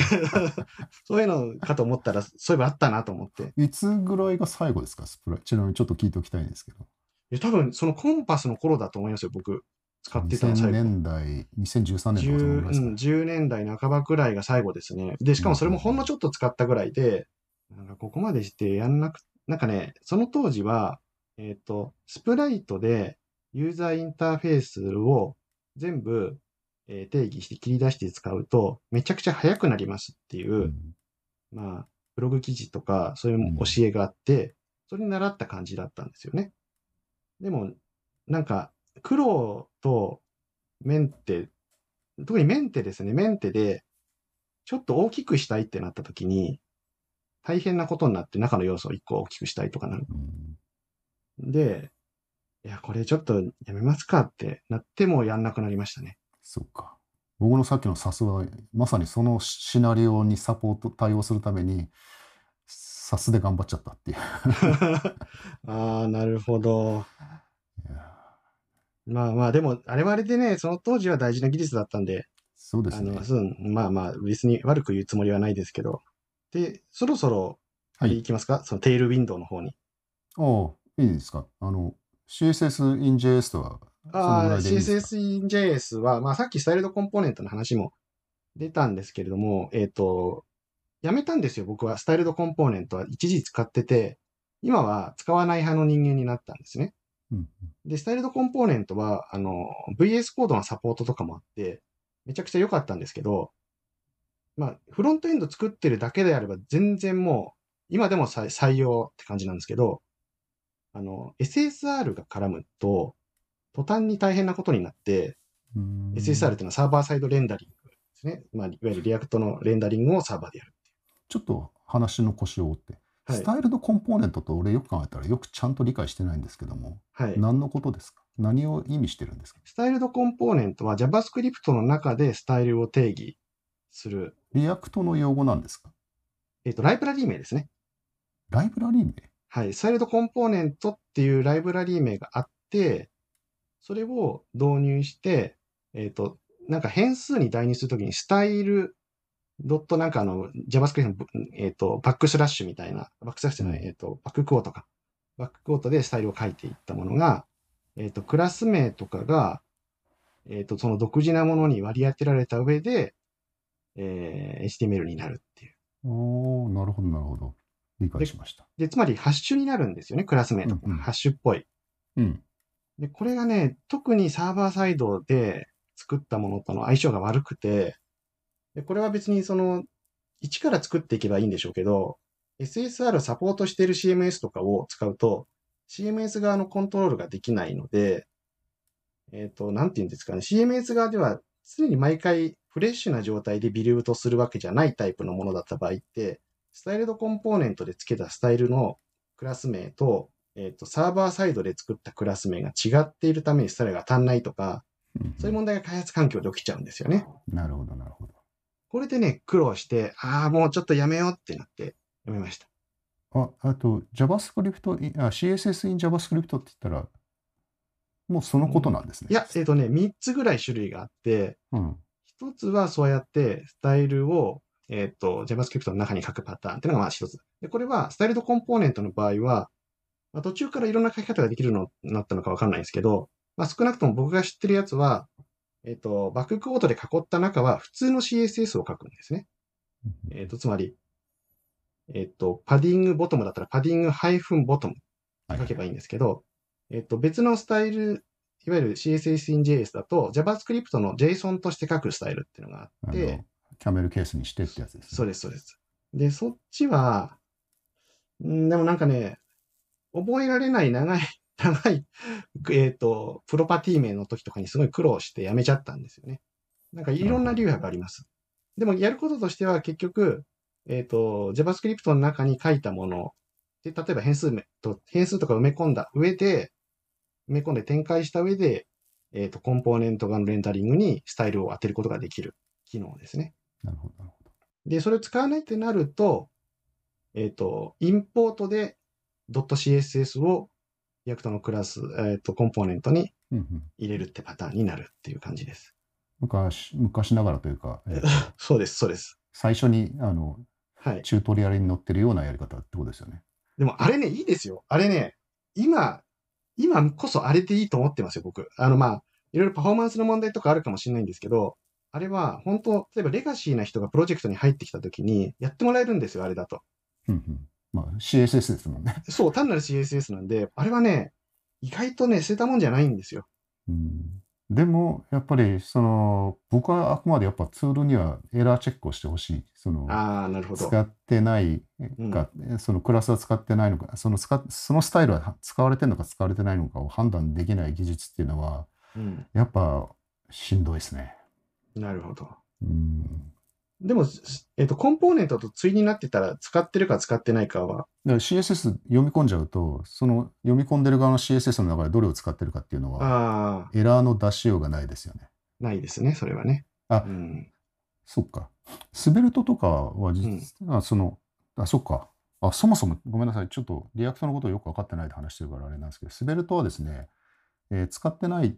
そういうのかと思ったら、そういえばあったなと思って。いつぐらいが最後ですか、スプライちなみにちょっと聞いておきたいんですけど。いや多分、そのコンパスの頃だと思いますよ、僕。使ってたの2000最後。年代、2013年とかそのぐらい 10, ですか、うん、10年代半ばくらいが最後ですね。で、しかもそれもほんのちょっと使ったぐらいで、なんかここまでしてやんなく、なんかね、その当時は、えっ、と、スプライトでユーザーインターフェースを全部、えー定義して切り出して使うと、めちゃくちゃ速くなりますっていう、うんまあ、ブログ記事とか、そういう教えがあって、それに習った感じだったんですよね。でも、なんか、黒とメンテ、特にメンテですね。メンテで、ちょっと大きくしたいってなった時に、大変なことになって中の要素を一個大きくしたいとかなる。うんで、いや、これちょっとやめますかってなってもやんなくなりましたね。そうか。僕のさっきのサスは、まさにそのシナリオにサポート、対応するために、サスで頑張っちゃったっていう。ああ、なるほど。まあまあ、でも、あれはあれでね、その当時は大事な技術だったんで、そうですねあの、。うん、まあまあ、別に悪く言うつもりはないですけど。で、そろそろ、はい。いきますか？そのテールウィンドウの方に。おういいですか？あの、CSS in JS とは、ああ、CSS in JS は、まあさっきスタイルドコンポーネントの話も出たんですけれども、えっ、と、やめたんですよ、僕は。スタイルドコンポーネントは一時使ってて、今は使わない派の人間になったんですね。うんで、スタイルドコンポーネントは、あの、VS コードのサポートとかもあって、めちゃくちゃ良かったんですけど、まあ、フロントエンド作ってるだけであれば全然もう、今でも採採用って感じなんですけど、あの、SSR が絡むと、途端に大変なことになって、うん SSR っていうのはサーバーサイドレンダリングですね。まあ、いわゆる React のレンダリングをサーバーでやる。ちょっと話の腰を折って、はい styled-components と俺よく考えたらよくちゃんと理解してないんですけども、はい。何のことですか？何を意味してるんですか？ styled-components は JavaScript の中でスタイルを定義する、 React の用語なんですか？えっ、と、ライブラリー名ですね。ライブラリー名？はい。スタイルドコンポーネントっていうライブラリー名があって、それを導入して、えっ、と、なんか変数に代入するときにスタイルドットなんかあの JavaScript のぶ、えっ、と、バックスラッシュみたいな、バックスラッシュじゃない、うんえっ、と、バッククォートか。バッククォートでスタイルを書いていったものが、えっ、と、クラス名とかが、えっ、と、その独自なものに割り当てられた上で、えー HTML になるっていう。おー、なるほど、なるほど。理解しました。で、つまりハッシュになるんですよね、クラス名とかうんうんハッシュっぽい。うん。で、これがね、特にサーバーサイドで作ったものとの相性が悪くて、で、これは別にその、一から作っていけばいいんでしょうけど、SSR をサポートしている CMS とかを使うと、CMS 側のコントロールができないので、えっ、と、なんて言うんですかね、CMS 側では常に毎回フレッシュな状態でビルドするわけじゃないタイプのものだった場合って、スタイルドコンポーネントで付けたスタイルのクラス名と、えっ、と、サーバーサイドで作ったクラス名が違っているためにスタイルが足んないとか、うんそういう問題が開発環境で起きちゃうんですよね。なるほど、なるほど。これでね、苦労して、ああ、もうちょっとやめようってなって、やめました。あ、あと、JavaScript、CSS in JavaScript って言ったら、もうそのことなんですね。いや、えっ、とね、3つぐらい種類があって、うん。一つはそうやってスタイルを、えっ、と、JavaScript の中に書くパターンっていうのがまあ一つ。で、これはスタイルドコンポーネントの場合は、まあ、途中からいろんな書き方ができるのになったのかわかんないんですけど、まあ、少なくとも僕が知ってるやつは、えっ、と、バッククォートで囲った中は普通の CSS を書くんですね。えっ、と、つまり、えっ、と、パディングボトムだったらパディングハイフンボトムはい書けばいいんですけど、えっ、と、別のスタイル、いわゆる CSS in JS だと JavaScript の JSON として書くスタイルっていうのがあって、キャメルケースにしてってやつです、ね。そうです、そうです。で、そっちは、んでもなんかね、覚えられない長い、長い、えっ、と、プロパティ名の時とかにすごい苦労してやめちゃったんですよね。なんかいろんな流派があります。でもやることとしては結局、えっ、と、JavaScript の中に書いたもので、例えば変数名と、変数とか埋め込んだ上で、埋め込んで展開した上で、えっ、と、コンポーネント側のレンダリングにスタイルを当てることができる機能ですね。なるほど、なるほど。で、それを使わないってなると、えっ、と、インポートで .css を React のクラス、えっ、と、コンポーネントに入れるってパターンになるっていう感じです。昔昔ながらというか、えーと そうです、そうです。最初にあのはい。チュートリアルに載ってるようなやり方ってことですよね。でも、あれね、いいですよ。あれね、今、今こそあれでいいと思ってますよ、僕。あの、まあ、いろいろパフォーマンスの問題とかあるかもしれないんですけど、あれは、本当例えばレガシーな人がプロジェクトに入ってきたときに、やってもらえるんですよ、あれだと。うんうんまあ、CSS ですもんね。そう、単なる CSS なんで、あれはね、意外とね、捨てたもんじゃないんですよ。うんでも、やっぱり、その、僕はあくまでやっぱツールにはエラーチェックをしてほしい。その、ああ、なるほど。使ってないか、そのクラスは使ってないのか、その使っそのスタイルは使われてるのか使われてないのかを判断できない技術っていうのは、うん、やっぱしんどいですね。なるほど。うんでも、すえっ、と、コンポーネントと対になってたら、使ってるか使ってないかは、だから CSS 読み込んじゃうと、その読み込んでる側の CSS の中でどれを使ってるかっていうのは、エラーの出しようがないですよね。ないですね、それはね。あうん。そっか。 Svelte とかは実、あその、あ、そっか。あ、そもそも、ごめんなさい。ちょっと React のことをよく分かってないで話してるからあれなんですけど、 Svelte はですね、えー使ってない、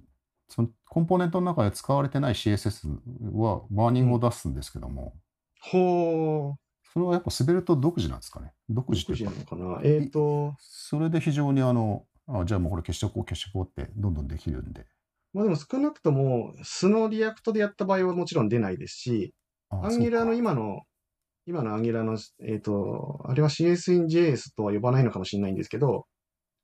そのコンポーネントの中で使われてない CSS はワーニングを出すんですけども、ほう。それはやっぱ Svelte 独自なんですかね？独自というか独自なのかな？えっ、と、それで非常にあの、あじゃあもうこれ消しておこう、消しておこうってどんどんできるんで。まあでも少なくとも、素の React でやった場合はもちろん出ないですし、あ Angular の今の、今の Angular の、えっ、と、あれは CSS in JS とは呼ばないのかもしれないんですけど、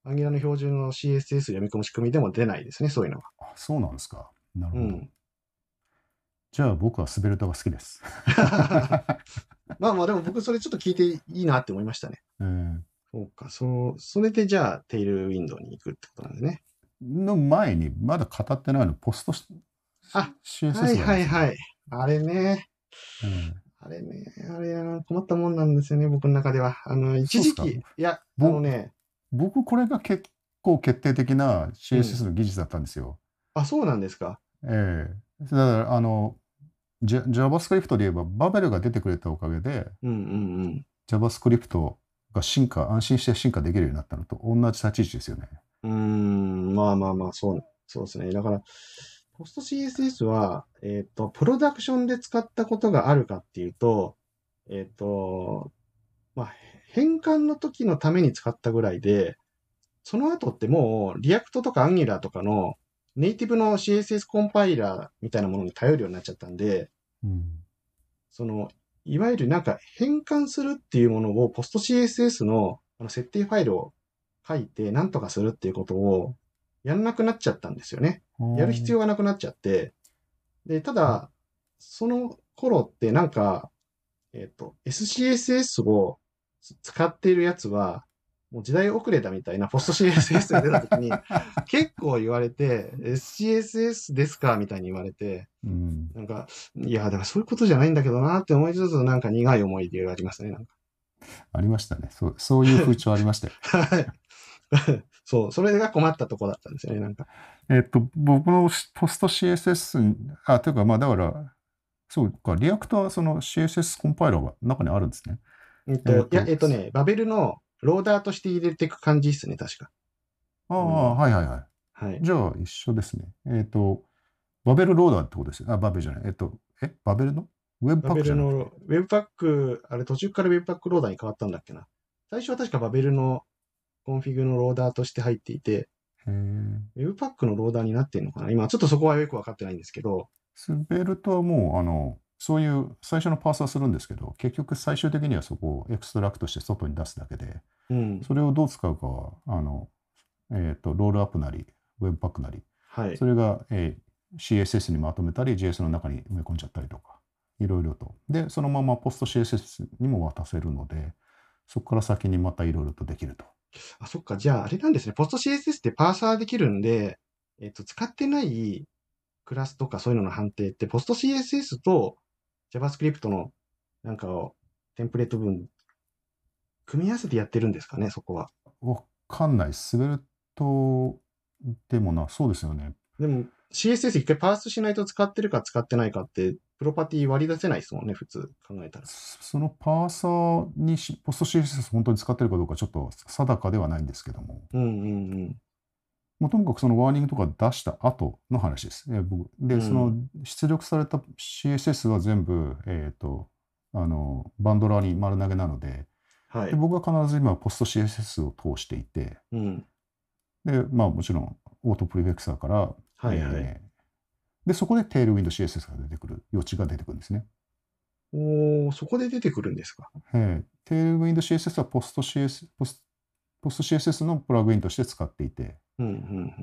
Angular の標準の CSS 読み込む仕組みでも出ないですね、そういうのは。あそうなんですか。なるほど。うん。じゃあ僕はスベルトが好きです。まあまあでも僕それちょっと聞いていいなって思いましたね。えーそうか、そう、それでじゃあテイルウィンドウに行くってことなんですね。の前に、まだ語ってないの、ポストしあ CSS はいはいい。はい。あれね。うんあれね、あれ困ったもんなんですよね、僕の中では。あの、一時期、いや、あぼのね、僕、これが結構決定的な CSS の技術だったんですよ。あ、そうなんですか。ええだから、あの、JavaScript で言えば、バベルが出てくれたおかげで、うんうんうん。JavaScript が進化、安心して進化できるようになったのと同じ立ち位置ですよね。うーん、まあまあまあ、そう、そうですね。だから、ポスト CSS は、えっ、と、プロダクションで使ったことがあるかっていうと、えっ、と、まあ、変換の時のために使ったぐらいで、その後ってもう、 React とか Angular とかのネイティブの CSS コンパイラーみたいなものに頼るようになっちゃったんで、うん。その、いわゆるなんか変換するっていうものをポスト CSS のあの設定ファイルを書いてなんとかするっていうことをやんなくなっちゃったんですよね。やる必要がなくなっちゃって。で、ただ、その頃ってなんか、えっ、と、SCSS を使っているやつは、もう時代遅れだみたいなポスト CSS が出た時に 結構言われて、SCSS ですかみたいに言われて、うん。なんか、いや、だからそういうことじゃないんだけどなって思いつつ、なんか苦い思い出がありますね。なんかありましたね。そうそういう風潮ありましたよ。はい。そう、それが困ったとこだったんですよね、なんか。えっと、僕のポスト CSS に、あ、というか、まあ、だから、そうか、 React はその CSS コンパイラーが中にあるんですね。えっと、えっといや、えっとね、バベルの loader として入れていく感じですね、確か。ああ、うんはいはいはい。はい。じゃあ、一緒ですね。えっ、と、 Babel loader ってことですよ。あ、バベルじゃない。えっ、と、え、バベルの？ webpack じゃないの、 webpack、あれ途中から webpack loader に変わったんだっけな。最初は確かバベルの config の loader として入っていて、 webpack の loader になってるのかな今、ちょっとそこはよくわかってないんですけど、Svelte はもう、あの、そういう最初の parse はするんですけど、結局最終的にはそこを extract して外に出すだけで、うん。それをどう使うかは、あの、えっ、と、 Rollup なり、 webpack なり、はい。それが、えー CSS にまとめたり、JS の中に埋め込んじゃったりとか、いろいろと。で、そのままポスト CSS にも渡せるので、そこから先にまたいろいろとできると。あ、そっか。じゃあ、あれなんですね。ポスト CSS ってパーサーできるんで、えっと、使ってないクラスとかそういうのの判定って、ポスト CSS と JavaScript のなんかをテンプレート分、組み合わせてやってるんですかね、そこは。わかんない。スベルトでもな、そうですよね。でも、CSS 一回パースしないと使ってるか使ってないかって、プロパティ割り出せないですもんね、普通考えたら。そのパーサーにしポスト CSS 本当に使ってるかどうかちょっと定かではないんですけども、うんうんうん。もうとにかくそのワーニングとか出した後の話です。えー僕で、うんその出力された CSS は全部、えっ、と、あの、バンドラーに丸投げなので、はいで。僕は必ず今ポスト CSS を通していて、うん。で、まあもちろんオートプリフェクサーから、はいはい。えーで、そこでテールウィンド CSS が出てくる、余地が出てくるんですね。おー、そこで出てくるんですか？えーテールウィンド CSS はポスト CS、ポスポスト CSS のプラグインとして使っていて、うんうんう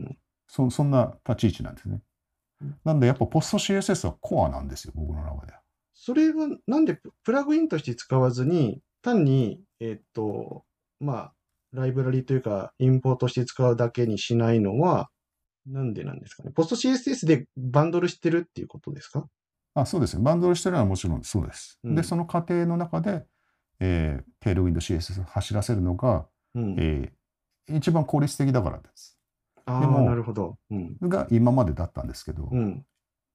ん。そそんな立ち位置なんですねうん。なんでやっぱポスト CSS はコアなんですよ、僕の中では。それはなんでププラグインとして使わずに、単に、えっと、まあ、ライブラリというか、インポートして使うだけにしないのは、なんでなんですかね。ポスト CSS でバンドルしてるっていうことですか？あそうですよ。バンドルしてるのはもちろんそうです。うんで、その過程の中で、えー、テールウィンド CSS を走らせるのが、うん。えー一番効率的だからです。ああ、でもなるほど。うん。が今までだったんですけど、うん。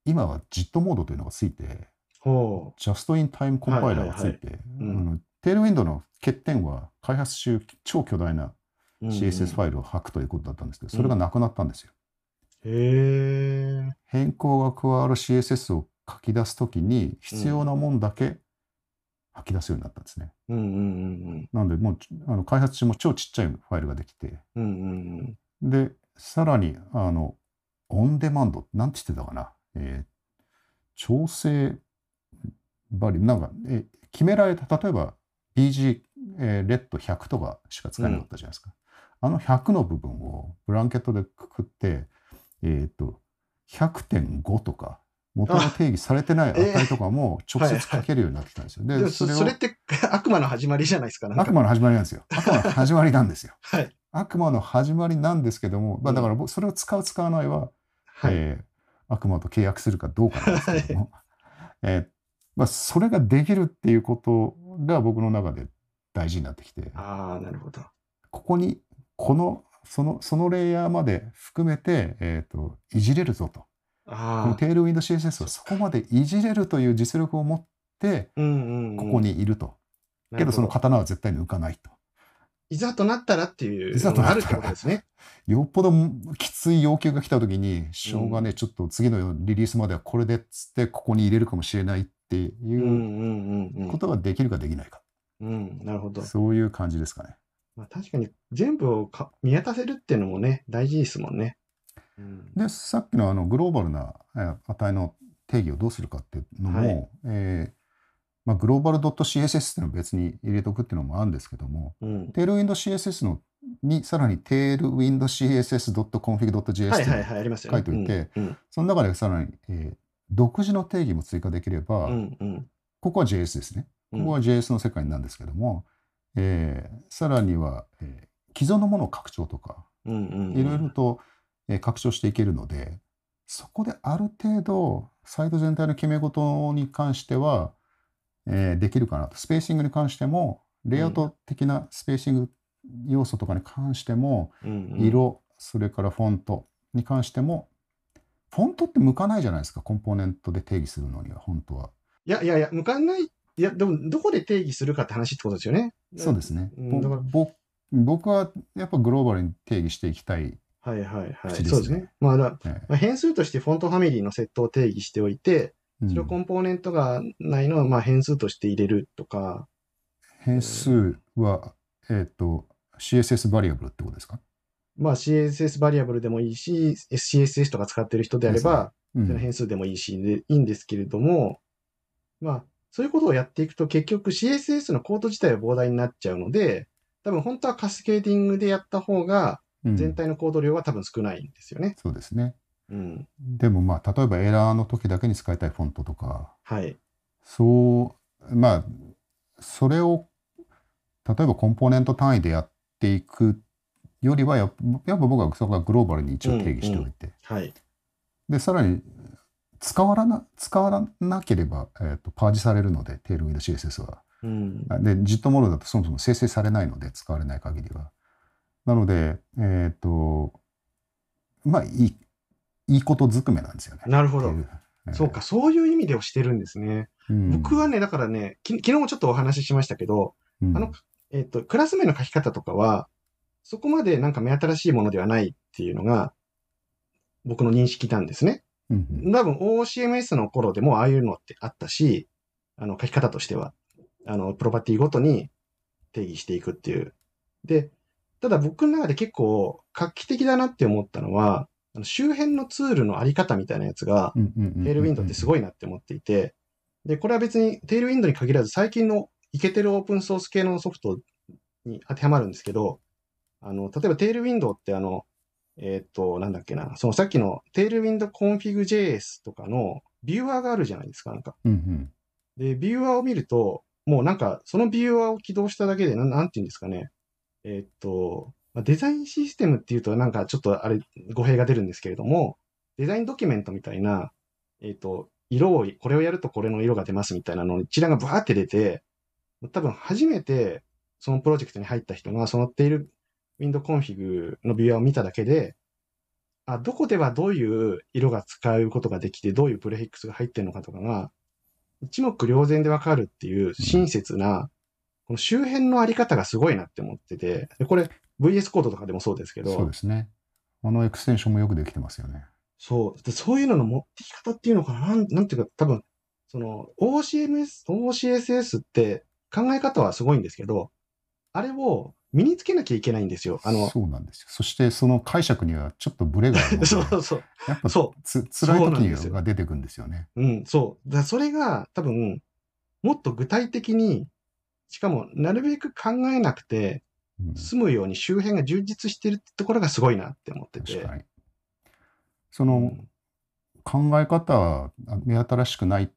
今は JIT モードというのがついて、ほ Just in Time コンパイラーがついて、テールウィンドの欠点は開発中超巨大なう。CSS ファイルを吐くということだったんですけど、それがなくなったんですよ。ル。へえ。変更が加わる CSS を書き出すときに必要なもんだけ吐き出すようになったんですね。うんうんうんなので、もうあの開発中も超ちっちゃいファイルができて、うん。うんうんで、さらに、あの、オンデマンド、なんて言ってたかな、えー調整バリなんか、えー決められた、例えば BG、えーレッド100とかしか使えなかったじゃないですか。あの100の部分をブランケットでくくって、えっ、と、100.5とか、元の定義されてない値とかも直接書けるようになってきたんですよ。でそれって悪魔の始まりじゃないですか。悪魔の始まりなんですよ。悪魔の始まりなんですよ。はい。悪魔の始まりなんですけども、まあ、だから僕それを使う使わないは、はい。えー悪魔と契約するかどうかなんですけども、えーまあ、それができるっていうことが僕の中で大事になってきて、ああ、なるほど。ここにこのそのそのレイヤーまで含めて、えー、といじれるぞと。テールウィンド CSS をそこまでいじれるという実力を持ってうんうんうん。ここにいると。けどその刀は絶対抜かないと。いざとなったらっていういざのがあるっとなったらてことですね。よっぽどきつい要求が来たときに、しょうがね、ちょっと次のリリースまではこれでっつって、ここに入れるかもしれないってうんいううんうんことができるかできないか。うん。うん、なるほど。そういう感じですかね。まあ、確かに全部をか見渡せるっていうのもね、大事ですもんね。うん、で、さっきのあのグローバルなえー値の定義をどうするかっていうのも、はい。えーまあ、グローバル .css っていうのを別に入れとくっていうのもあるんですけども、うん。テールウィンド CSS のにさらにテールウィンド CSS.config.js っていうのはいはいはい、てうんその中でさらに、えー独自の定義も追加できれば、うんうん。ここは JS ですね。うん。ここは JS の世界なんですけども、えーさらには、えー既存のものを拡張とか、うんうんうん。いろいろと、えー拡張していけるので、そこである程度、サイト全体の決め事に関しては、えーできるかなと。スペーシングに関しても、レイアウト的なスペーシング要素とかに関しても、うんうん色、それからフォントに関しても、フォントって向かないじゃないですか、コンポーネントで定義するのには、本当は。いやいやいや、向かんない。いや、でも、どこで定義するかって話ってことですよね。そうですね。うんだからぼ僕はやっぱグローバルに定義していきたい。はいはいはい。そうですね。まあだ、えまあ、変数としてフォントファミリーのセットを定義しておいて、ーそれをコうんンポーネントがないのをまあ変数として入れるとか、変数は、えっ、と、CSS バリアブルってことですか、まあ CSS バリアブルでもいいし、CSS とか使ってる人であれば、変数でもいいし、で、いいんですけれども、まあ、そういうことをやっていくと結局 CSS のコード自体は膨大になっちゃうので、多分本当はカスケーディングでやった方がうん全体のコード量は多分少ないんですよね。そうですね。うん。でもまあ、例えばエラーの時だけに使いたいフォントとか、はい。そう、まあ、それを、例えばコンポーネント単位でやっていくよりはやっぱ、やっぱ僕はそこはグローバルに一応定義しておいて、はい。で、さらに、使わらな、使わなければ、えーと、パージされるので、テールウィンド CSS は。うん。で、JIT モードだとそもそも生成されないので、使われない限りは。なので、えっ、と、まあ、いい、いいことずくめなんですよね。なるほどえーそうか、そういう意味でをしてるんですね。うん僕はね、だからね、き昨日もちょっとお話ししましたけど、うんあの、えっ、と、クラス名の書き方とかは、そこまでなんか目新しいものではないっていうのが、僕の認識なんですね。うんうん多分 OCMS の頃でもああいうのってあったし、あの書き方としては、あの、プロパティごとに定義していくっていう。で、ただ僕の中で結構画期的だなって思ったのは、周辺のツールのあり方みたいなやつが、テールウィンドってすごいなって思っていて、で、これは別にテールウィンドに限らず最近のイケてるオープンソース系のソフトに当てはまるんですけど、あの、例えば Tailwind ってあの、えーっと、なんだっけな、そのさっきのテールウィンドコンフィグ JS とかのビューアーがあるじゃないですか、なんか。うんうんで、ビューアーを見ると、もうなんか、そのビューアーを起動しただけで、なんなんて言うんですかね。えーっと、まあデザインシステムっていうとなんかちょっとあれ、語弊が出るんですけれども、デザインドキュメントみたいな、えーっと、色を、これをやるとこれの色が出ますみたいなの一覧がブワーって出て、多分初めてそのプロジェクトに入った人が、その Tailwind コンフィグのビューアーを見ただけで、あ、どこではどういう色が使うことができて、どういうプレフィックスが入ってるのかとかが、一目瞭然でわかるっていう親切な、この周辺のあり方がすごいなって思ってて、でこれ VS コードとかでもそうですけど、そうですね。あのエクステンションもよくできてますよね。そう。でそういうのの持ってき方っていうのかな？なんなんていうか、多分、その OCMS、OCSS って考え方はすごいんですけど、あれを身につけなきゃいけないんですよ。あの、そうなんですよ。そしてその解釈にはちょっとブレがあるので、そうそう。やっぱそつ辛い時が出てくるんですよね。うん、そう。だそれが多分、もっと具体的に、しかもなるべく考えなくてうん済むように周辺が充実してるってところがすごいなって思ってて。そうのん考え方は目新しくないっ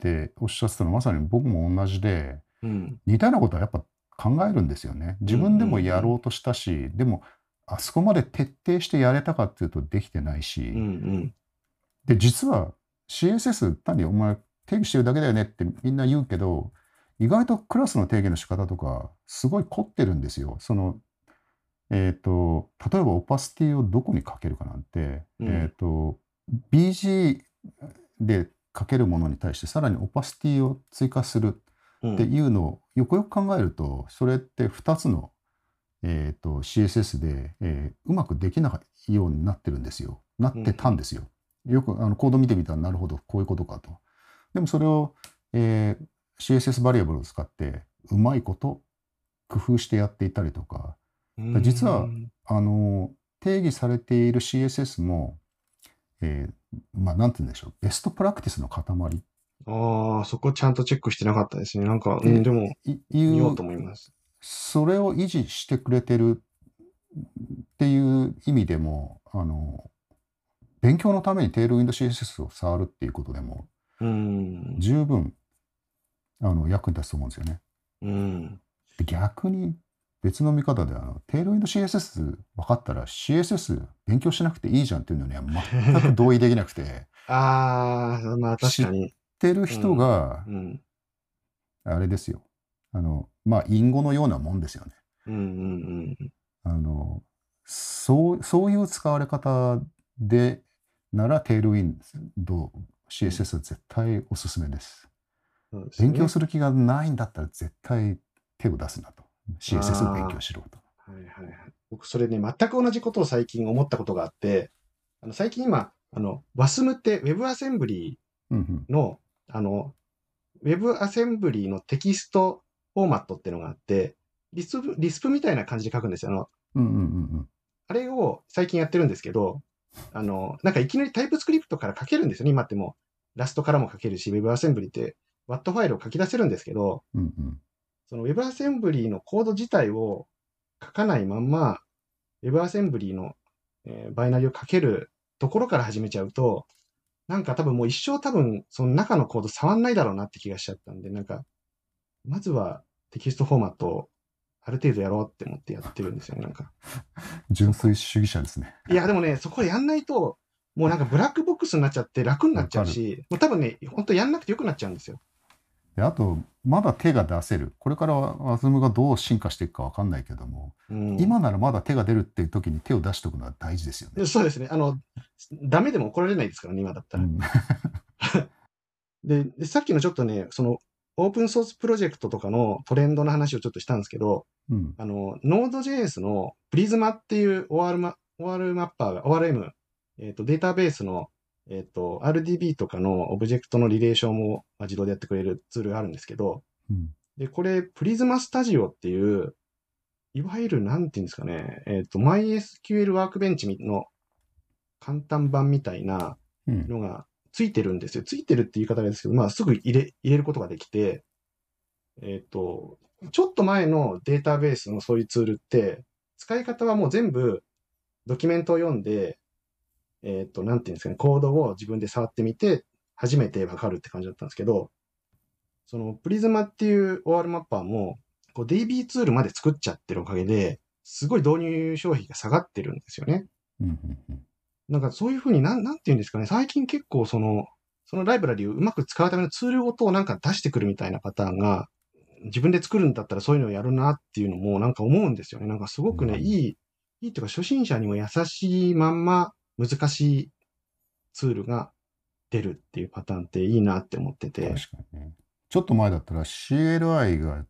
ておっしゃってたのはまさに僕も同じで、うん。似たようなことはやっぱ考えるんですよね。自分でもやろうとしたし、でもあそこまで徹底してやれたかっていうとできてないし、うんうん。で実は CSS 単にお前定義してるだけだよねってみんな言うけど意外とクラスの定義の仕方とかすごい凝ってるんですよ。そのえっ、と例えばオパシティをどこにかけるかなんて、うんえっ、と BG でかけるものに対してさらにオパシティを追加するうんっていうのをよくよく考えるとそれって2つの、えー、と CSS で、えーうまくできないようになってるんですよ。なってたんですよ。よくあのコード見てみたらなるほどこういうことかと。でもそれを、えー CSS バリアブルを使ってうまいこと工夫してやっていたりとかうん実はあの定義されている CSS も、えーまあなんて言うんでしょうベストプラクティスの塊ああ、そこちゃんとチェックしてなかったですね。なんか、うでん、でも、いいう見ようと思います。それを維持してくれてるっていう意味でもあの勉強のためにテールウィンド CSS を触るっていうことでもうん。十分あの役に立つと思うんですよね。うん。で逆に別の見方であのテールウィンド CSS 分かったら CSS 勉強しなくていいじゃんっていうのには全く同意できなくて ああ、まあ確かに。知ってる人がうん。あれですよあのまあ隠語のようなもんですよね。うんうんあのそうそういう使われ方でならテールウィンド CSS は絶対おすすめです。ね勉強する気がないんだったら絶対手を出すなと。CSS を勉強しろと。はいはいはい。僕、それね、全く同じことを最近思ったことがあって、あの最近今、あの、WASM って Web アセンブリうんあの、Web アセンブリーのテキストフォーマットっていうのがあって、リスプ、リスプみたいな感じで書くんですよ。あの、うんうんうんあれを最近やってるんですけど、あの、なんかいきなりタイプスクリプトから書けるんですよね、今ってもう。ラストからも書けるし、WebAssembly って WAT ファイルを書き出せるんですけど、うんうんその WebAssembly のコード自体を書かないまんま、WebAssembly の、えーバイナリを書けるところから始めちゃうと、なんか多分もう一生多分その中のコード触んないだろうなって気がしちゃったんで、なんか、まずはテキストフォーマットをある程度やろうって思ってやってるんですよね、なんか。純粋主義者ですね。いや、でもね、そこやんないと、もうなんかブラックボックスになっちゃって楽になっちゃうし、もう多分ね、本当やんなくてよくなっちゃうんですよ。であと、まだ手が出せる。これからは WASM がどう進化していくかわかんないけども、うん、今ならまだ手が出るっていう時に手を出しておくのは大事ですよね。そうですね。あの、ダメでも怒られないですからね、今だったら。うん でで、さっきのちょっとね、その、オープンソースプロジェクトとかのトレンドの話をちょっとしたんですけど、うんあの、Node.js のプリズマっていう OR マ OR マッパーが、ORM、えっ、と、データベースの、えっ、と、RDB とかのオブジェクトのリレーションをまあ自動でやってくれるツールがあるんですけど、うんで、これ、プリズマスタジオっていう、いわゆる、なんていうんですかね、えっ、と、MySQL ワークベンチの簡単版みたいなうんのがついてるんですよ。ついてるって言い方がですけど、まあ、すぐ入れ、入れることができて、えっ、と、ちょっと前のデータベースのそういうツールって、使い方はもう全部ドキュメントを読んで、えっ、と、なんていうんですかね、コードを自分で触ってみて、初めてわかるって感じだったんですけど、そのプリズマっていう OR マッパーも、こう DB ツールまで作っちゃってるおかげで、すごい導入消費が下がってるんですよね。なんかそういうふうになん、なんていうんですかね、最近結構その、そのライブラリをうまく使うためのツールごとをなんか出してくるみたいなパターンが、自分で作るんだったらそういうのをやるなっていうのもなんか思うんですよね。なんかすごくね、うんいい、いいっていうか初心者にも優しいまんま、難しいツールが出るっていうパターンっていいなって思ってて。確かにね。ちょっと前だったら CLI が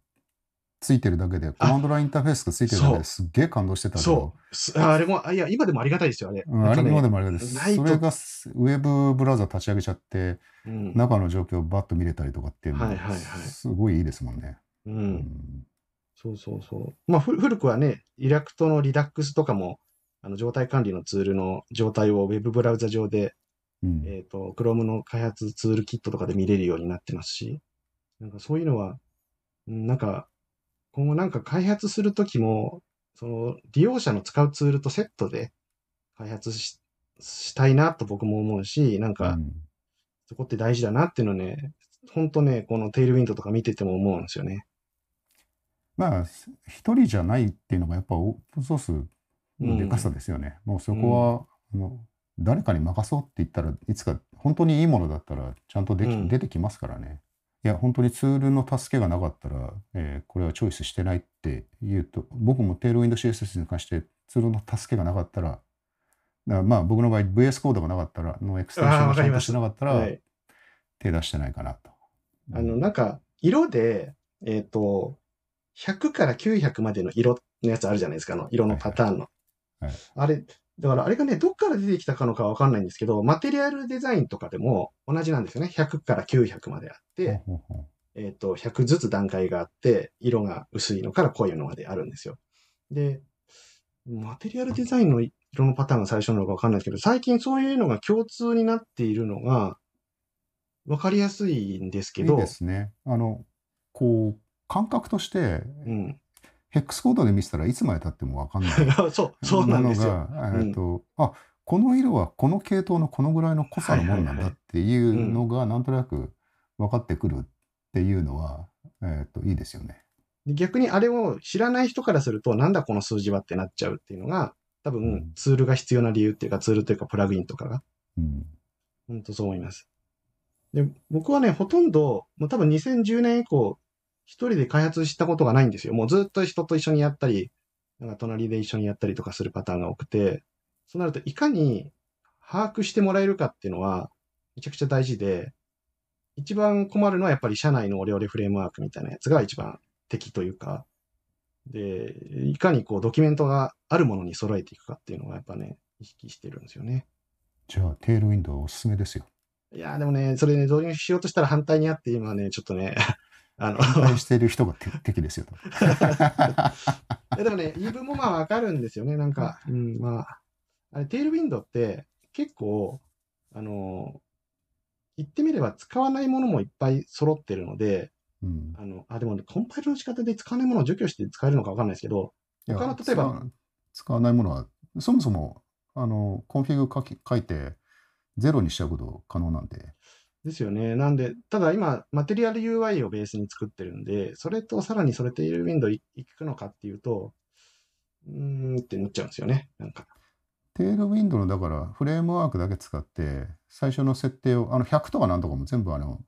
ついてるだけで、コマンドラインインターフェースがついてるだけですっげえ感動してたけど、そう。あれも、あいや、今でもありがたいですよ、あれ。うん、あれ今でもあれです。ないとそれがウェブブラウザ立ち上げちゃって、うん。中の状況をバッと見れたりとかっていうのはいはいはいすごいいいですもんね。う。うんんそうそうそう。まあ、ふ古くはね、リラクトのリダックスとかも、あの状態管理のツールの状態をウェブブラウザ上で、うんえっ、と、Chrome の開発ツールキットとかで見れるようになってますし、なんかそういうのは、うんなんか、今後なんか開発するときも、その利用者の使うツールとセットで開発ししたいなと僕も思うし、なんかうんそこって大事だなっていうのね、本当ね、このテールウィンドとか見てても思うんですよね。まあ、一人じゃないっていうのがやっぱオープンソースのでかさですよね。もうそこは、あの誰かに任そうって言ったらいつか本当にいいものだったらちゃんとでき、うん出てきますからね。いや本当にツールの助けがなかったら、えーこれはチョイスしてないって言うと僕もテールウィンド CSS に関してツールの助けがなかったらまあ僕の場合 VS コードがなかったらのエクステンションがちゃんとしてなかったらはい。手出してないかなと。あの、なんか、色で、えっ、と、100から900までの色のやつあるじゃないですか、あの、色のパターンの。はいはいあれ、だからあれがね、どっから出てきたかのかわかんないんですけど、マテリアルデザインとかでも同じなんですよね。100から900まであって、えっ、と、100ずつ段階があって、色が薄いのから濃いのまであるんですよ。で、マテリアルデザインの色のパターンが最初なのかわかんないですけど、最近そういうのが共通になっているのが、わかりやすいんですけど、ういいですね。あのこう感覚としてうん。ヘックスコードで見せたらいつまで経っても分かんない。そう、そうなんですよ。なのが、えっと、あ、この色はこの系統のこのぐらいの濃さのものなんだっていうのがなんとなく分かってくるっていうのは、えっと、いいですよね。で逆にあれを知らない人からすると、なんだこの数字はってなっちゃうっていうのが、多う分んツールが必要な理由っていうか、ツールというかプラグインとかが、うん。本当そう思います。で、僕はね、ほとんど、もう多分2010年以降、一人で開発したことがないんですよ。もうずっと人と一緒にやったり、なんか隣で一緒にやったりとかするパターンが多くて、そうなるといかに把握してもらえるかっていうのは、めちゃくちゃ大事で、一番困るのはやっぱり社内のオレオレフレームワークみたいなやつが一番敵というか、で、いかにこうドキュメントがあるものに揃えていくかっていうのがやっぱね、意識してるんですよね。じゃあ、テールウィンドウおすすめですよ。いやーでもね、それね、導入しようとしたら反対にあって、今ね、ちょっとね、あの、反対している人が敵敵ですよ。いやでもね、言い分もまあわかるんですよね。なんか、うん、まあ、あれ、 Tailwind って結構、あの、言ってみれば使わないものもいっぱい揃ってるので、うんあの、あ、でも、コンパイルの仕方で使わないものを除去して使えるのかわかんないですけど、他の例えば使わ使わないものは、そもそもあのコンフィグ書き書いてゼロにしちゃうこと可能なんで、ですよね。なんで、ただ今、マテリアル UI をベースに作ってるんで、それとさらにそれ Tailwind い行くのかっていうと、うーんってなっちゃうんですよね。なんか。テールウィンドウのだからフレームワークだけ使って、最初の設定を、あの100とかなんとかも全部あの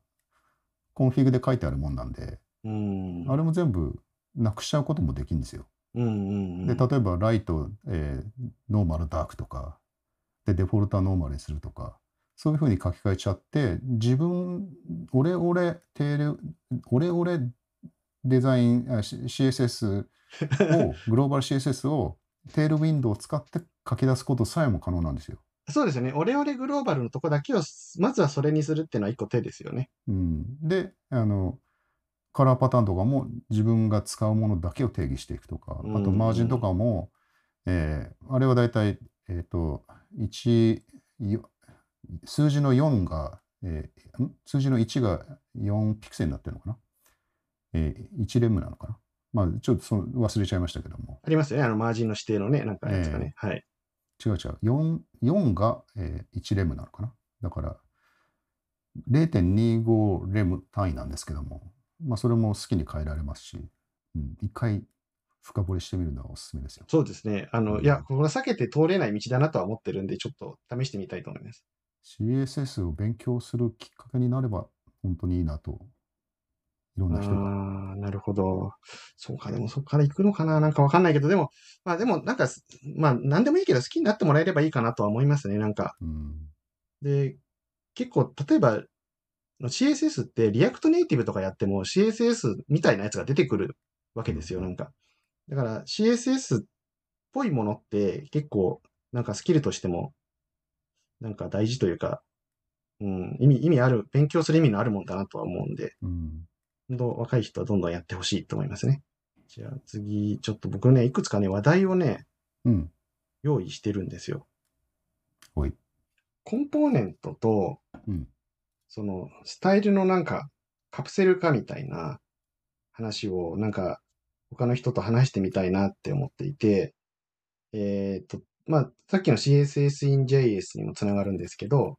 コンフィグで書いてあるもんなんで、うーん。あれも全部なくしちゃうこともできるんですよ。うんうんうん。で、例えばライト、えーノーマル、ダークとか、で、デフォルトはノーマルにするとか、そういうふうに書き換えちゃって、自分、オレオレ、テール、オレオレデザイン、CSS を、グローバル CSS をテールウィンドウを使って書き出すことさえも可能なんですよ。そうですよね。オレオレグローバルのとこだけを、まずはそれにするっていうのは一個手ですよね。うん、で、あの、カラーパターンとかも自分が使うものだけを定義していくとか、あとうんマージンとかも、えーあれはだいたい、えっ、と、1、よ数字の4が、えーん？数字の1が4ピクセルになってるのかな、えー、1レムなのかな？まあ、ちょっとその忘れちゃいましたけども、ありますよね。あの、マージンの指定のね、なんかやつがね。はい。違う違う、4, 4が、えー1レムなのかな？だから、0.25レム単位なんですけども、まあ、それも好きに変えられますし、うん、一回深掘りしてみるのはおすすめですよ。そうですね。あの、うんいや、これは避けて通れない道だなとは思ってるんで、ちょっと試してみたいと思います。CSS を勉強するきっかけになれば本当にいいなと。いろんな人が。ああ、なるほど。そうか、でもそこから行くのかな？なんかわかんないけど、でも、まあでも、なんか、まあ、なんでもいいけど、好きになってもらえればいいかなとは思いますね、なんか。うん。で、結構、例えば、CSS って React Native とかやっても CSS みたいなやつが出てくるわけですよ、なんか。だから CSS っぽいものって結構、なんかスキルとしても、なんか大事というか、うん、意味、意味ある、勉強する意味のあるもんだなとは思うんで、うん。若い人はどんどんやってほしいと思いますね。じゃあ次、ちょっと僕ね、いくつかね、話題をね、うん。用意してるんですよ。ほい。コンポーネントと、うん。その、スタイルのなんか、カプセル化みたいな話を、なんか、他の人と話してみたいなって思っていて、えっ、と、まあ、さっきの CSS in JS にもつながるんですけど、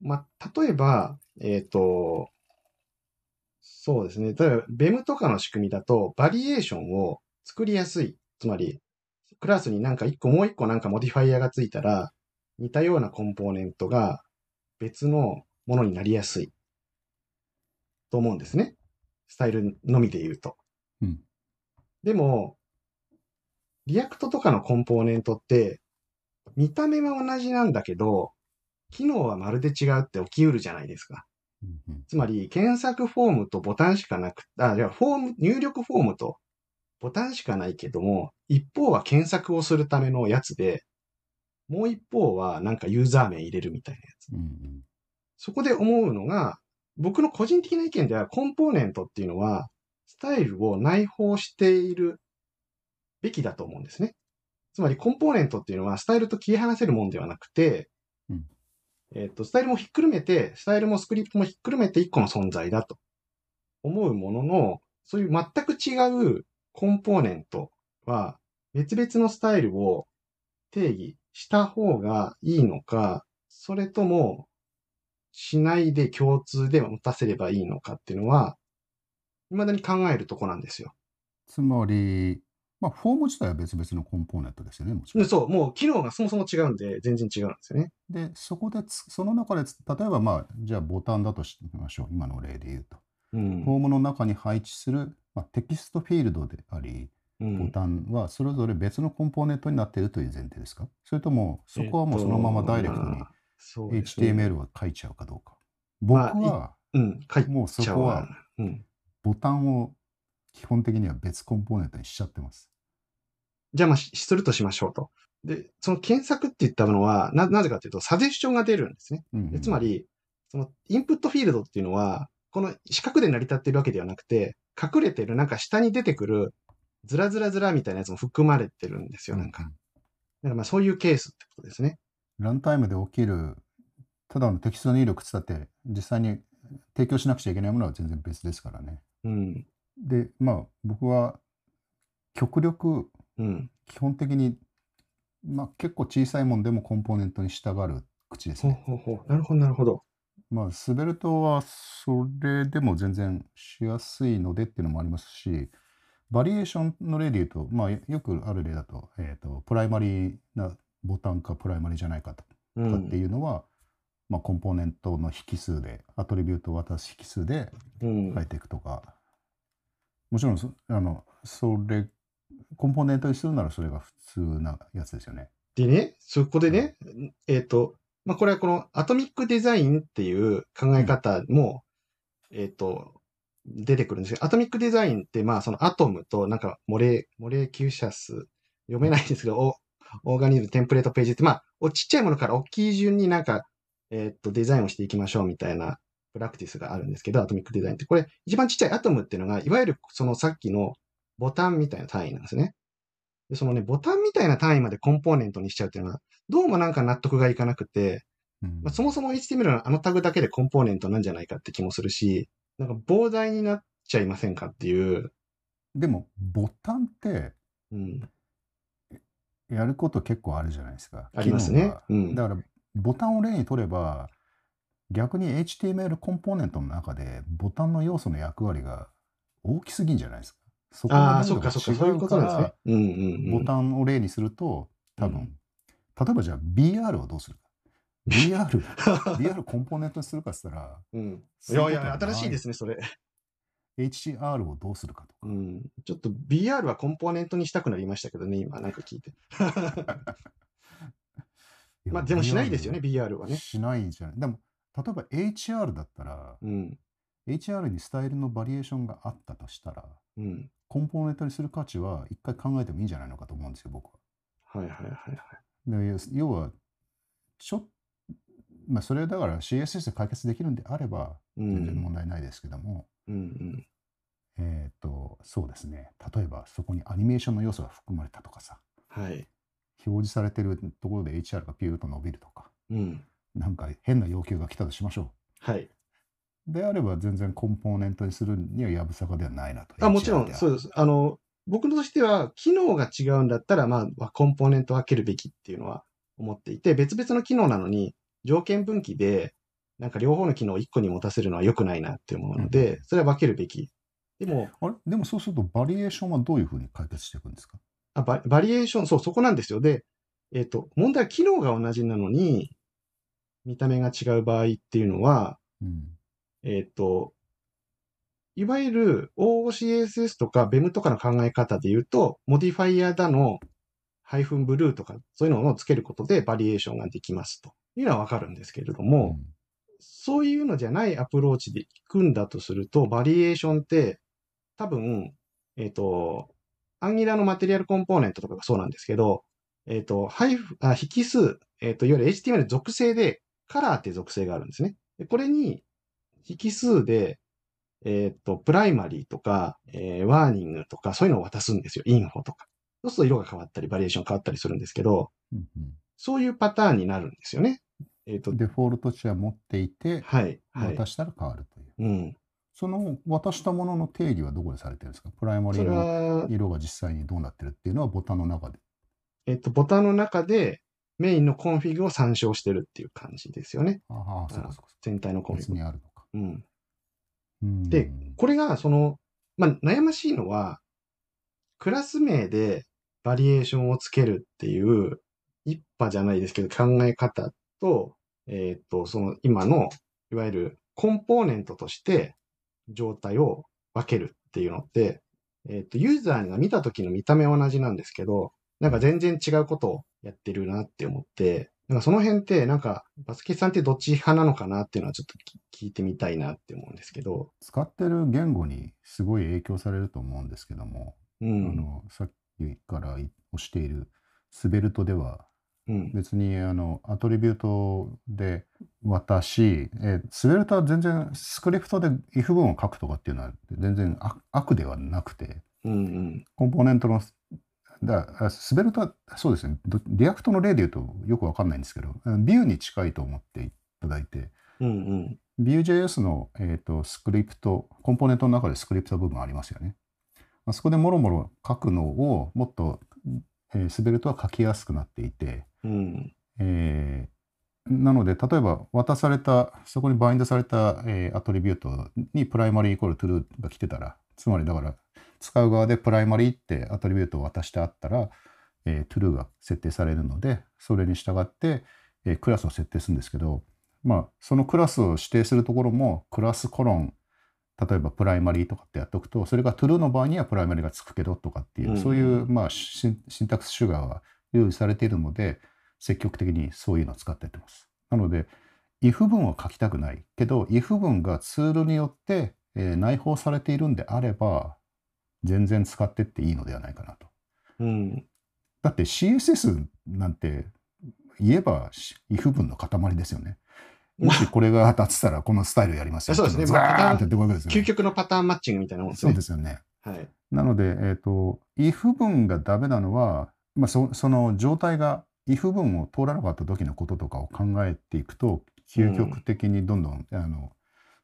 まあ、例えば、えっ、と、そうですね。例えば、BEM とかの仕組みだと、バリエーションを作りやすい。つまり、クラスになんか一個もう一個なんかモディファイアがついたら、似たようなコンポーネントが別のものになりやすい。と思うんですね。スタイルのみで言うと。うん。でも、 React とかのコンポーネントって、見た目は同じなんだけど、機能はまるで違うって起きうるじゃないですか。うんうんつまり、検索フォームとボタンしかなく、あ、じゃあ、フォーム、入力フォームとボタンしかないけども、一方は検索をするためのやつで、もう一方はなんかユーザー名入れるみたいなやつ。うんそこで思うのが、僕の個人的な意見では、コンポーネントっていうのは、スタイルを内包しているべきだと思うんですね。つまり、コンポーネントっていうのは、スタイルと切り離せるもんではなくて、うんえっ、と、スタイルもひっくるめて、スタイルもスクリプトもひっくるめて一個の存在だと思うものの、そういう全く違うコンポーネントは、別々のスタイルを定義した方がいいのか、それとも、しないで共通で持たせればいいのかっていうのは、未だに考えるとこなんですよ。つまり、まあ、フォーム自体は別々のコンポーネントですよね、もちろん。でそう、もう機能がそもそも違うんで、全然違うんですよね。で、そこでつ、その中でつ、例えば、まあ、じゃあボタンだとしましょう。今の例で言うと。うんフォームの中に配置する、まあ、テキストフィールドであり、うんボタンはそれぞれ別のコンポーネントになっているという前提ですか？それとも、そこはもうそのままダイレクトに HTML を書いちゃうかどうか。僕まあは、うん、書いもうそこは。うん。ボタンを基本的には別コンポーネントにしちゃってます。じゃあ、まあ、しするとしましょうと。で、その検索って言ったのは、な、なぜかというと、サジェスションが出るんですね。うんうんでつま、り、そのインプットフィールドっていうのは、この四角で成り立ってるわけではなくて、隠れてるなんか下に出てくるずらずらずらみたいなやつも含まれてるんですよ、なんか。うんだからまあそういうケースってことですね。ランタイムで起きる、ただのテキスト入力つったって、実際に提供しなくちゃいけないものは全然別ですからね。うん。で、まあ、僕は極力、うん。基本的に、まあ、結構小さいもんでもコンポーネントに従う口ですほうね。ほうほう。なるほど、なるほど。まあ、 Svelte はそれでも全然しやすいのでっていうのもありますし、バリエーションの例で言うと、まあ、よくある例だと、えっ、と、プライマリーなボタンかプライマリーじゃないかどうかってん。いうのは、まあ、コンポーネントの引数で、アトリビュートを渡す引数でうん書いていくとか、もちろんそ、あの、それ、コンポーネントにするならそれが普通なやつですよね。でね、そこでね、えっ、と、まあ、これはこのアトミックデザインっていう考え方も、えっ、と、出てくるんですけど、アトミックデザインって、まあ、そのアトムと、なんか、モレ、モレキューシャス、読めないんですけど、オオーガニズム、テンプレートページって、まあ、おちっちゃいものから大きい順になんか、えっ、と、デザインをしていきましょうみたいなプラクティスがあるんですけど、アトミックデザインって。これ、一番ちっちゃいアトムっていうのが、いわゆるそのさっきのボタンみたいな単位なんですね。で、そのね、ボタンみたいな単位までコンポーネントにしちゃうっていうのは、どうもなんか納得がいかなくて、うんまあ、そもそも HTML のあのタグだけでコンポーネントなんじゃないかって気もするし、なんか膨大になっちゃいませんかっていう、でも、ボタンってうん、やること結構あるじゃないですか。あります。ねうん。だから、ボタンを例に取れば、逆に HTML コンポーネントの中でボタンの要素の役割が大きすぎんじゃないですか。そこああ、がそっかそっか、そういうことなんですね。うんうんうん。ボタンを例にすると、多分、うん例えばじゃあ BR をどうするか？BR、BR コンポーネントにするかっつったら、うん。いそういうやいや、新しいですね、それ。HCR をどうするかとか。うん。ちょっと BR はコンポーネントにしたくなりましたけどね、今なんか聞いて。まあでもしないですよね、BR BR はね。しないじゃない。でも、例えば HR だったら、うん。HR にスタイルのバリエーションがあったとしたら、うん。コンポーネントにする価値は一回考えてもいいんじゃないのかと思うんですよ、僕は。はいはいはいはい。で要は、ちょっまあ、それだから CSS で解決できるんであれば、うん全然問題ないですけども、うんうん。えっ、と、そうですね。例えば、そこにアニメーションの要素が含まれたとかさ、はい。表示されてるところで HR がピューッと伸びるとか、うん。なんか変な要求が来たとしましょはい。う。であれば、全然コンポーネントにするにはやぶさかではないなと。あ、もちろん、そうです。あの、僕としては、機能が違うんだったら、まあ、コンポーネント分けるべきっていうのは思っていて、別々の機能なのに、条件分岐で、なんか両方の機能を1個に持たせるのは良くないなって思うので、それは分けるべき。でも、あれ？でもそうすると、バリエーションはどういうふうに解決していくんですか？あババリエーション、そう、そこなんですよ。で、えっ、と、問題は機能が同じなのに、見た目が違う場合っていうのは、うん。えっ、と、いわゆる OOCSS とか BEM とかの考え方で言うと、モディファイアだの、ハイフンブルーとか、そういうのをつけることでバリエーションができますというのはわかるんですけれども、そういうのじゃないアプローチで行くんだとすると、バリエーションって多分、えっ、と、アンギラのマテリアルコンポーネントとかがそうなんですけど、えっ、と、ハイフ、あ、引数、えっ、と、いわゆる HTML 属性で、カラーって属性があるんですね。でこれに、引数で、えっ、と、プライマリーとか、えーワーニングとか、そういうのを渡すんですよ。インフォとか。そうすると色が変わったり、バリエーション変わったりするんですけど、うんそういうパターンになるんですよね。えっ、とうん、デフォルト値は持っていて、はい、はい。渡したら変わるという。うん。その渡したものの定義はどこでされてるんですか？プライマリーのは、色が実際にどうなってるっていうのはボタンの中で。えっ、と、ボタンの中でメインのコンフィグを参照してるっていう感じですよね。ああ、そうかそうかそ全体のコンフィグ。にある。うん。うんでこれが、その、まあ、悩ましいのは、クラス名でバリエーションをつけるっていう、一派じゃないですけど考え方と、えっ、と、その今の、いわゆるコンポーネントとして状態を分けるっていうのって、えっ、と、ユーザーが見た時の見た目は同じなんですけど、なんか全然違うことをやってるなって思って、なんかその辺って、なんか、バスケさんってどっち派なのかなっていうのはちょっと聞聞いてみたいなって思うんですけど、使ってる言語にすごい影響されると思うんですけども、うん。あのさっきから押している Svelte ではうん。別にあのアトリビュートで渡し、えー Svelte は全然スクリプトで if 文を書くとかっていうのは全然悪悪ではなくて、うんうん。コンポーネントの、だあ Svelte はそうですね、ど React の例で言うとよくわかんないんですけど、 Vue に近いと思っていただいて、うんうん。Vue.js の、えー、とスクリプト、コンポーネントの中でスクリプト部分ありますよね。あそこでもろもろ書くのをもっと、えー、 Svelte は書きやすくなっていて、うん。えーなので、例えば渡された、そこにバインドされた、えーアトリビュートにプライマリーイコールトゥルーが来てたら、つまりだから、使う側でプライマリーってアトリビュートを渡してあったら、えー、トゥルーが設定されるので、それに従って、えークラスを設定するんですけど、まあ、そのクラスを指定するところも、クラスコロン、例えばプライマリーとかってやっておくと、それがトゥルーの場合にはプライマリーがつくけどとかっていう、うんそういう、まあ、シンタクスシュガーが用意されているので、積極的にそういうのを使ってやってます。なので、if 文を書きたくないけど、if 文がツールによって、えー内包されているんであれば、全然使ってっていいのではないかなと。うん。だって CSS なんて言えば if 文の塊ですよね。もしこれが立ってたらこのスタイルやりますよ。そうですねズワーンってやってくわけですよ、ね。究極のパターンマッチングみたいなもんですそうね。ですよね。はい。なので、えっ、と、if 文がダメなのは、まあ、そその状態が if 文を通らなかった時のこととかを考えていくと、究極的にどんどん、あの、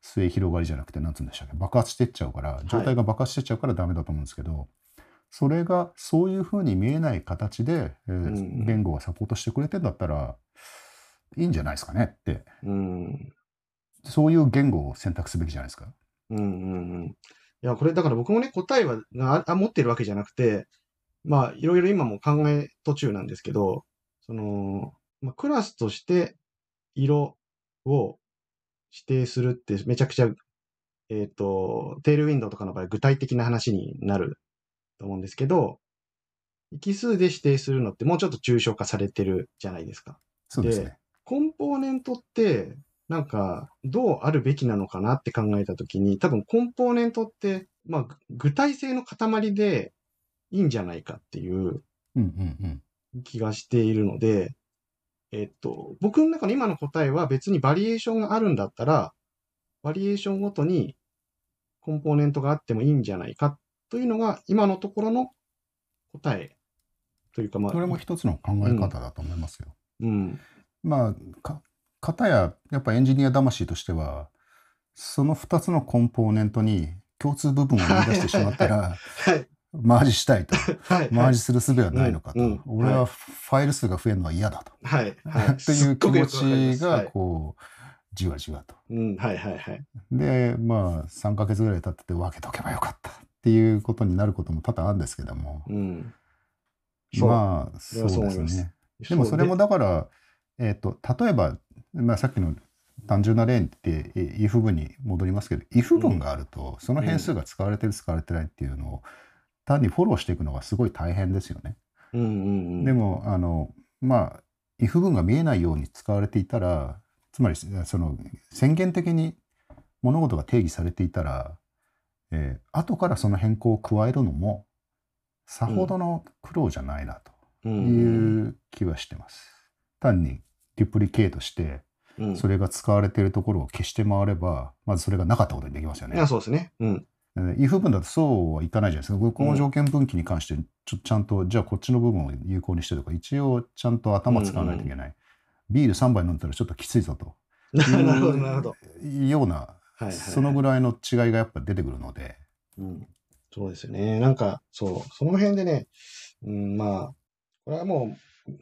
末広がりじゃなくて、なんつうんでしたっけ、爆発していっちゃうから、状態が爆発していっちゃうからダメだと思うんですけど、それがそういうふうに見えない形で、えーうん言語がサポートしてくれてんだったら、いいんじゃないですかねって、うん。そういう言語を選択すべきじゃないですか。うんうんうん。いや、これだから僕もね、答えはああ持ってるわけじゃなくて、まあ、いろいろ今も考え途中なんですけど、その、まあ、クラスとして色を指定するってめちゃくちゃえっ、と、テールウィンドウとかの場合、具体的な話になると思うんですけど、奇数で指定するのってもうちょっと抽象化されてるじゃないですか。そうですね。コンポーネントって、なんか、どうあるべきなのかなって考えたときに、多分コンポーネントって、まあ、ぐ具体性の塊でいいんじゃないかっていううんうんうん。気がしているので、えっと、僕の中の今の答えは別にバリエーションがあるんだったら、バリエーションごとにコンポーネントがあってもいいんじゃないかというのが今のところの答えというか、まあ、それも一つの考え方だと思いますよ。うん、まあ、か、片や、やっぱエンジニア魂としては、その2つのコンポーネントに共通部分を見出してしまったら、はい、マージしたいと。はい、マージする術はないのかと。うんうん俺はファイル数が増えるのは嫌だと。はい、はい。という気持ちが、はい、こう、じわじわと。うん、はい、はい、はい。で、まあ、3ヶ月ぐらい経ってて分けとけばよかったっていうことになることも多々あるんですけども。うん。まあ、そうですね。でもそれもだから、えっ、と、例えば、まあ、さっきの単純な例って、え if 文に戻りますけど、if 文があると、その変数が使われてる、使われてないっていうのを、単にフォローしていくのがすごい大変ですよね。うんうんうん。でも、あの、まあ、if 文が見えないように使われていたら、つまり、その、宣言的に物事が定義されていたら、えー後からその変更を加えるのも、さほどの苦労じゃないなと。うんうんいう気はしてます。単にデュプリケートして、うん。それが使われているところを消して回れば、まずそれがなかったことにできますよねいや、。そうですね。うん。えー if 文だとそうはいかないじゃないですか。この条件分岐に関して、ちょちゃんと、じゃあこっちの部分を有効にしてとか、一応ちゃんと頭使わないといけない。ビール3杯飲んだらちょっときついぞと。なるほど、なるほど。いうような、はいはいはいそのぐらいの違いがやっぱ出てくるので、うん。そうですよね。なんか、そう、その辺でね、うん、まあ、これはもう、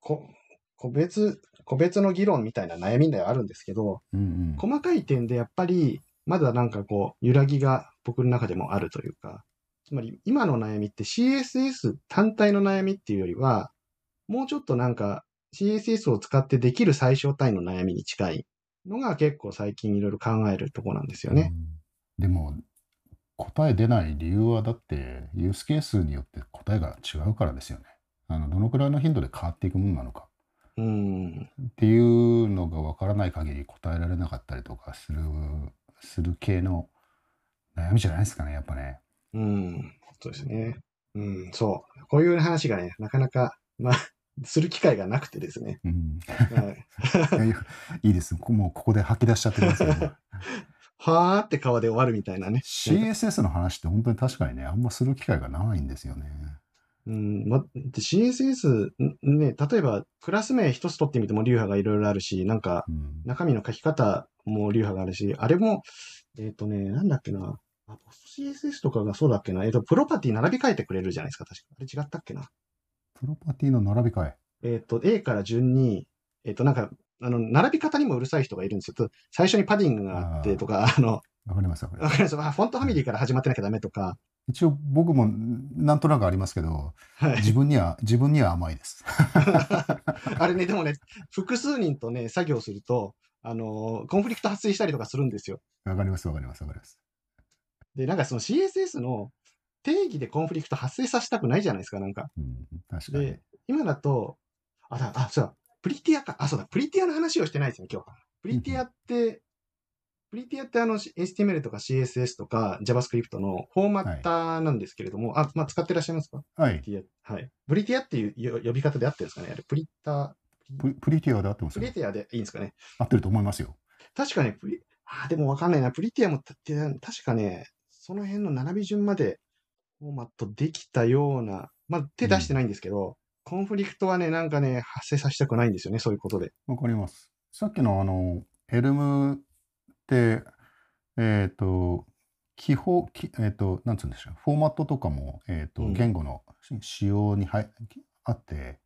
こ個別、個別の議論みたいな悩みではあるんですけど、うんうん細かい点でやっぱり、まだなんかこう、揺らぎが僕の中でもあるというか、つまり今の悩みって CSS 単体の悩みっていうよりは、もうちょっとなんか CSS を使ってできる最小単位の悩みに近いのが結構最近いろいろ考えるとこなんですよね。うんでも答え出ない理由はだってユースケースによって答えが違うからですよね。あのどのくらいの頻度で変わっていくものなのかうん。っていうのがわからない限り答えられなかったりとかするする系の悩みじゃないですかねやっぱね。うん。そうですね。うん、そう。こういう話がね、なかなか、まあ、する機会がなくてですね。うん、はい、いやいいですもうここで吐き出しちゃってください、ね。はーって顔で終わるみたいなね。CSS の話って本当に確かにねあんまする機会がないんですよね。うん、ま、で CSS、んね、例えば、クラス名一つ取ってみても流派がいろいろあるし、なんか、うん中身の書き方も流派があるし、あれも、えっ、とね、なんだっけな。あ CSS とかがそうだっけな。えっ、と、プロパティ並び替えてくれるじゃないですか、確か。あれ違ったっけな。プロパティの並び替え。えっ、と、A から順に、えっ、と、なんか、あの、並び方にもうるさい人がいるんですよ。と最初にパディングがあってとか、あの、わかりますわかりますわかりますあフォントファミリーから始まってなきゃダメとか、一応僕もなんとなくありますけど、はい。自分には、自分には甘いです。あれね、でもね、複数人とね、作業すると、あのーコンフリクト発生したりとかするんですよ。わかりますわかりますわかります。で、なんかその CSS の定義でコンフリクト発生させたくないじゃないですか、なんか。うん、確かにで。、今だと、あ、だ、あ、そうだ、 Prettier か。あ、そうだ、 Prettier の話をしてないですね、今日。 Prettier って、 Prettier ってあの HTML とか CSS とか JavaScript のフォーマッターなんですけれども、あ、まあ、使ってらっしゃいますか？はい。 Prettier。はい。 Prettier っていうよ呼び方で合ってるんですかねあれ、プリッター、ププリティアで合ってますよプリ。ティアでいいんですかね合ってると思いますよ。確かね、プリ、あー、でもわかんないな。プリティアもたって、確かね、その辺の並び順までフォーマットできたような、まあ、手出してないんですけど、コンフリクトはね、なんかね、発生させたくないんですよね、そういうことで。わかります。さっきのあの、エルムって、えっ、と、記法、きえっ、と、なんつうんでしょう、フォーマットとかも、えっ、と、うん言語の仕様にはあって、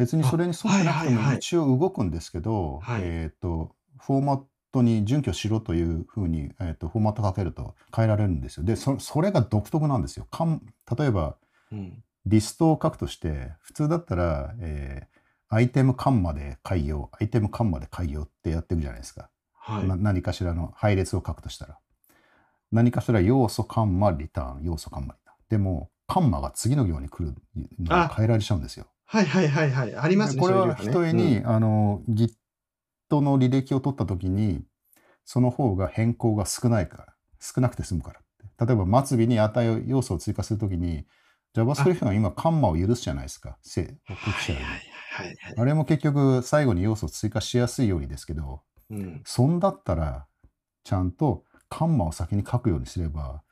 別にそれに沿ってなくても一応動くんですけど、はいえっ、と、フォーマットに準拠しろというふうに、えっ、と、フォーマットかけると変えられるんですよ。で、そそれが独特なんですよ。かん例えば、うん。リストを書くとして、普通だったら、えーアイテム間まで開業、アイテム間まで開業ってやっていくじゃないですか。はい。な何かしらの配列を書くとしたら。何かしら要素、カンマ、リターン、要素、カンマ、リターン。でも、カンマが次の行に来るのが変えられちゃうんですよ。はいはいはいはい。ありますね。でこれはひとえに、あの Git の履歴を取ったときに、その方が変更が少ないから、少なくて済むから。例えば、末尾に値要素を追加するときに、JavaScript が今、カンマを許すじゃないですか。せはいはい。あれも結局、最後に要素を追加しやすいようにですけど、うん、そんだったら、ちゃんとカンマを先に書くようにすれば、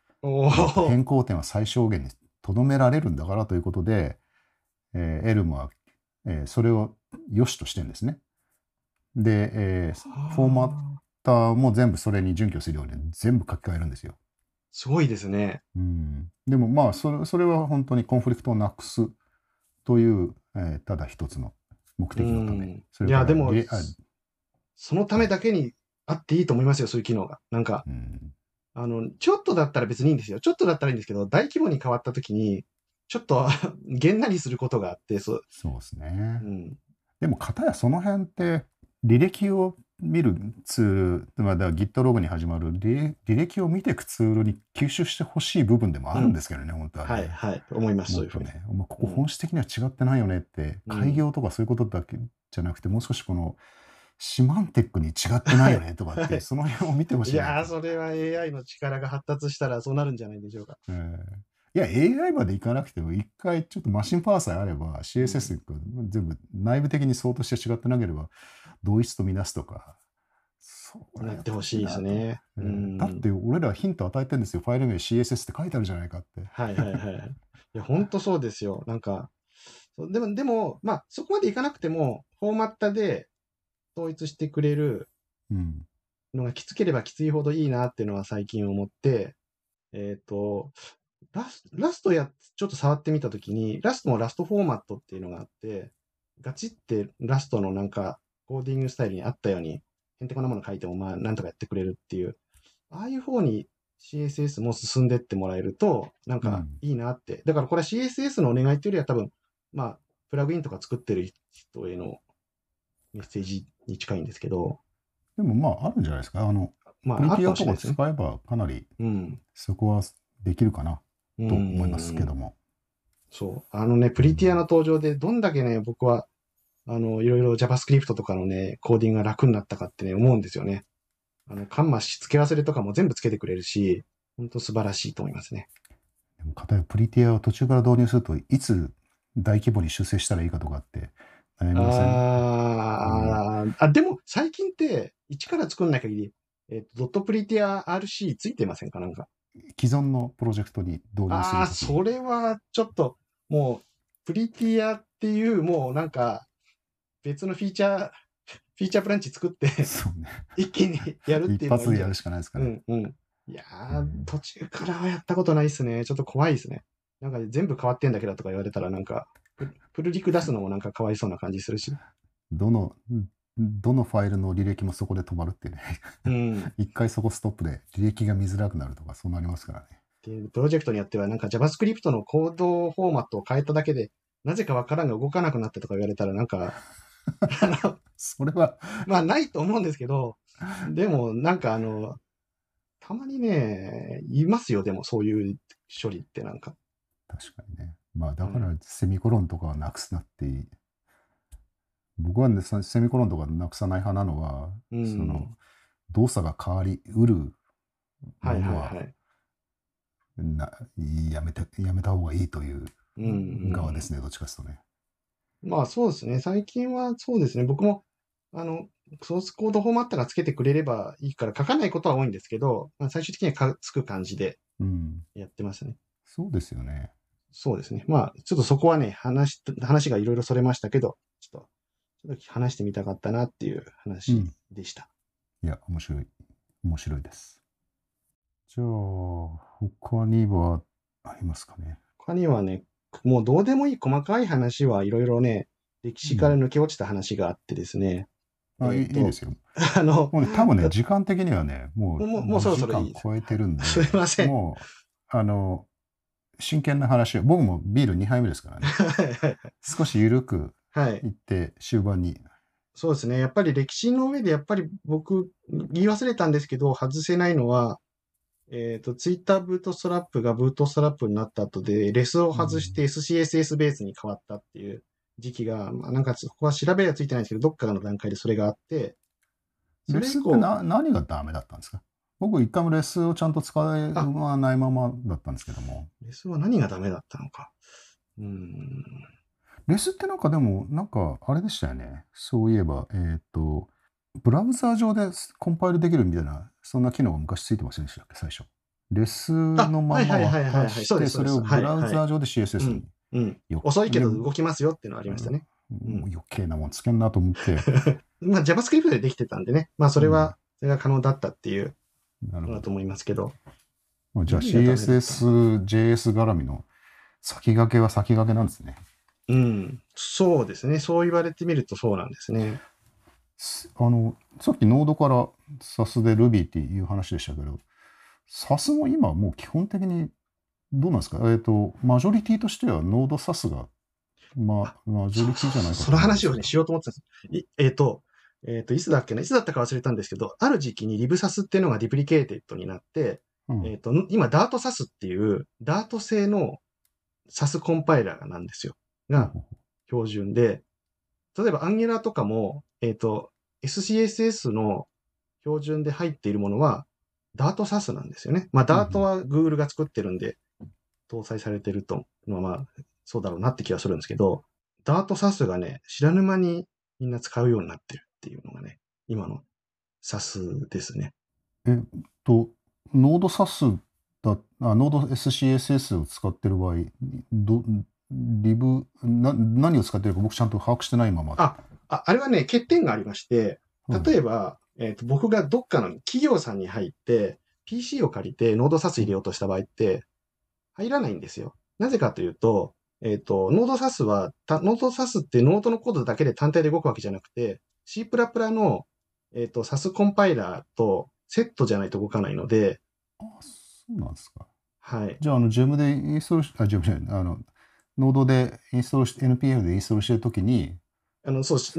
変更点は最小限にとどめられるんだからということで、えーエルムは、えーそれを良しとしてるんですね。で、えーフォーマッターも全部それに準拠するように全部書き換えるんですよ。すごいですね。うん、でもまあそれ、それは本当にコンフリクトをなくすという、えーただ一つの目的のため。うんそれいやでもそのためだけにあっていいと思いますよ、そういう機能が。なんか、うんあの、ちょっとだったら別にいいんですよ。ちょっとだったらいいんですけど、大規模に変わった時に、ちょっと げんなりすることがあって、そう。そうですね。うん。でも、かたやその辺って、履歴を見るツール、まあ、GitLog に始まる履履歴を見ていくツールに吸収してほしい部分でもあるんですけどね、本当はね。はいはい。思います、そういうふうに。ここ本質的には違ってないよねって、うん開業とかそういうことだけじゃなくて、もう少しこの、シマンテックに違ってないよねとかって、はいその辺を見てほしいな。いやー、それは AI の力が発達したらそうなるんじゃないでしょうか。えーいや、AI までいかなくても、一回ちょっとマシンパワーさえあれば、CSS が全部内部的に相当して違ってなければ、同一とみなすとか、そうなってほしいです。ね。えーうんだって、俺らヒント与えてるんですよ。ファイル名 CSS って書いてあるじゃないかって。はいはいはい。いや、本当そうですよ。なんか、でも、でも、まあ、そこまでいかなくても、フォーマッタで統一してくれるうん。のがきつければきついほどいいなっていうのは最近思って、えっ、と、ラスラストや、ちょっと触ってみたときに、ラストもラストフォーマットっていうのがあって、ガチってラストのなんか、コーディングスタイルにあったように、へんてこなもの書いても、まあ、なんとかやってくれるっていう、ああいう方に CSS も進んでってもらえると、なんかうんいいなって。だからこれは CSS のお願いっていうよりは多分、まあ、プラグインとか作ってる人へのメッセージに近いんですけど、でもまあ、あるんじゃないですか。あの、まあ、あるプリティアとかかもしれないですね。使えばかなりうん。そこはできるかなとと思いますけども。そう。あのね、プリティアの登場でどんだけね、僕は、あの、いろいろ JavaScript とかのね、コーディングが楽になったかってね、思うんですよね。あの、カンマし付け忘れとかも全部つけてくれるし、本当素晴らしいと思いますね。でも、かたやプリティアを途中から導入するといつ大規模に修正したらいいかとかって悩みません？あー、あ、でも最近って、一から作んない限り、えっ、と、ドットプリティア RC ついてませんか？なんか。既存のプロジェクトに導入するああ、それはちょっと、もう、プリティアっていう、もうなんか、別のフィーチャー、フィーチャーブランチ作って、ね。一気にやるっていうの一発でやるしかないですから、うんうん。いやー、うん途中からはやったことないですね。ちょっと怖いですね。なんか全部変わってんだけどとか言われたら、なんか、ププルリク出すのもなんかかわいそうな感じするし。どの、どのファイルの履歴もそこで止まるっていうね。うん。一回そこストップで履歴が見づらくなるとか、そうなりますからね。で、プロジェクトによっては、なんか JavaScript のコードフォーマットを変えただけで、なぜかわからんが動かなくなってとか言われたら、なんか、あの、それは、まあ、ないと思うんですけど、でも、なんかあの、たまにね、いますよ、でも、そういう処理ってなんか。確かにね。まあ、だからセミコロンとかはなくすなって。僕はね、さセミコロンとかなくさない派なのは、うんその、動作が変わりうるもはいはいのははい。なやめて、やめた方がいいといううんうん側ですね、どっちかというとね。まあそうですね。最近はそうですね。僕も、あの、ソースコードフォーマットがつけてくれればいいから書かないことは多いんですけど、まあ、最終的にはかつく感じでうん。やってますね。そうですよね。そうですね。まあ、ちょっとそこはね、話、話がいろいろそれましたけど、ちょっと、ちょっと話してみたかったなっていうう話ん。でした。いや、面白い。面白いです。じゃあ、他にはありますかね？他にはね、もうどうでもいい細かい話はいろいろね、歴史から抜け落ちた話があってですね。あ、いいいいえーとですよ。あの、もうね、多分ね、時間的にはね、もう、もうもうそろそろいい5時間超えてるんで、すいませんもう、あの、真剣な話を、僕もビール2杯目ですからね、少し緩くはい。いって、終盤に。そうですね。やっぱり歴史の上で、やっぱり僕、言い忘れたんですけど、外せないのは、えっ、と、ツイッターブートストラップがブートストラップになった後で、レスを外して SCSS ベースに変わったっていう時期が、まあ、なんか、ここは調べはついてないんですけど、どっかの段階でそれがあって、そレスってれ以降、な何がダメだったんですか？僕一回もレスをちゃんと使わないままだったんですけども。レスは何がダメだったのか。うーん。レスってなんかでも、なんかあれでしたよね。そういえば、えっ、と、ブラウザー上でコンパイルできるみたいな、そんな機能が昔ついてませんでしたっけ、最初。レスのままして、それをブラウザー上で CSS に。うん。よ遅いけどね動きますよっていうのはありましたね。もう余計なもんつけんなと思って。まあ JavaScript でできてたんでね。まあそれうんは、それが可能だったっていうのだと思いますけど。まあじゃあ CSS、JS 絡みの先駆けは先駆けなんですね。うん。そうですね。そう言われてみるとそうなんですね。すあの、さっきノードから SAS で Ruby っていう話でしたけど、SAS も今もう基本的にどうなんですか？えっ、と、マジョリティとしては Node Sass が、まあ、マジョリティじゃないかとその話をね、しようと思ってたんです。いえっ、と、えっ、と、いつだっけな？いつだったか忘れたんですけど、ある時期に LibSass っていうのが deprecated になって、うんえっ、と、今、ダートサスっていう、ダート製のサスコンパイラーなんですよ。が標準で、例えば Angular とかも、えっ、と、SCSS の標準で入っているものは、ダートサスなんですよね。まあ、ダートは Google が作ってるんで、搭載されてると、まあまあ、そうだろうなって気がするんですけど、ダートサスがね、知らぬ間にみんな使うようになってるっていうのがね、今の Sass ですね。えっと、 Node Sass だ、あ Node SCSS を使ってる場合、ど Lib な、何を使ってるか僕ちゃんと把握してないまま。あああれはね、欠点がありまして、うん例えば、えっ、と、僕がどっかの企業さんに入って、PC を借りて Node Sass 入れようとした場合って、入らないんですよ。なぜかというと、えっ、と、 Node Sass は、た Node Sass って Node のコードだけで単体で動くわけじゃなくて、C++ の、えっ、と、サスコンパイラーとセットじゃないと動かないので、あそうなんですか。はい。じゃあ、あの、ジェムでインストールし、あ、ジェムじゃない、あの、ノードでインストールし、NPM でインストールしてるときに、あの、そう、C++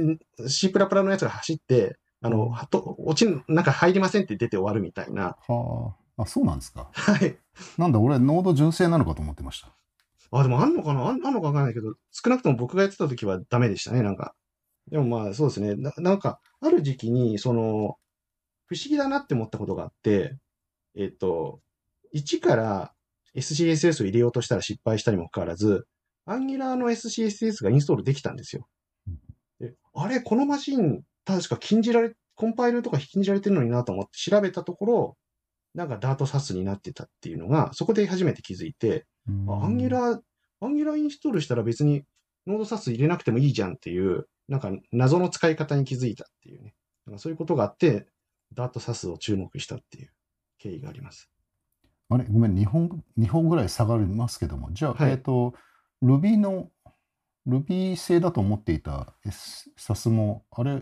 のやつが走って、あの、はと、落ち、なんか入りませんって出て終わるみたいな。はあ、あ、そうなんですか。はい。なんだ、俺、ノード純正なのかと思ってました。あ、でもあんのかな？あんあんのかわかんないけど、少なくとも僕がやってた時はダメでしたね、なんか。でもまあ、そうですね。ななんか、ある時期に、その、不思議だなって思ったことがあって、えっと、1から SCSS を入れようとしたら失敗したにもかかわらず、Angular の SCSS がインストールできたんですよ。であれ、このマシン、確か禁じられ、コンパイルとか禁じられてるのになと思って調べたところ、なんかダートサスになってたっていうのが、そこで初めて気づいて、あアンギュラー、アンギュラーインストールしたら別にノードサス入れなくてもいいじゃんっていう、なんか謎の使い方に気づいたっていうね。なんかそういうことがあって、ダートサスを注目したっていう経緯があります。あれ、ごめん、2本、二本ぐらい下がりますけども、じゃあ、はいえっ、と、Ruby の、Ruby 製だと思っていた SAS も、あれ、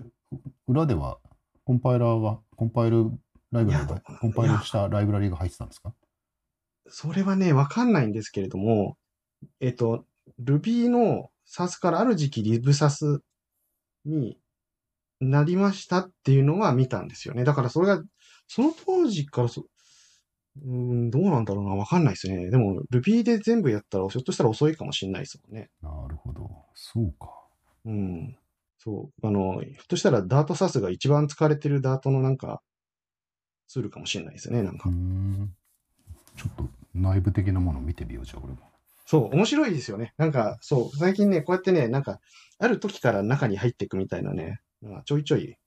裏ではコンパイラーが、コンパイルライブラリが、コンパイルしたライブラリが入ってたんですか？それはね、わかんないんですけれども、えっと、Ruby の SAS からある時期 LibSAS になりましたっていうのは見たんですよね。だからそれが、その当時からそ、うーん、どうなんだろうな、わかんないですね。でも Ruby で全部やったら、ひょっとしたら遅いかもしれないですもんね。なるほど。そうか。うん。そう。あの、ひょっとしたらダートサスが一番使われてるダートのなんか、ツールかもしれないですね、なんか。ん。ちょっと内部的なものを見てみよう、じゃあ俺も。そう、面白いですよね。なんか、そう、最近ね、こうやってね、なんか、ある時から中に入っていくみたいなね、なんかちょいちょい、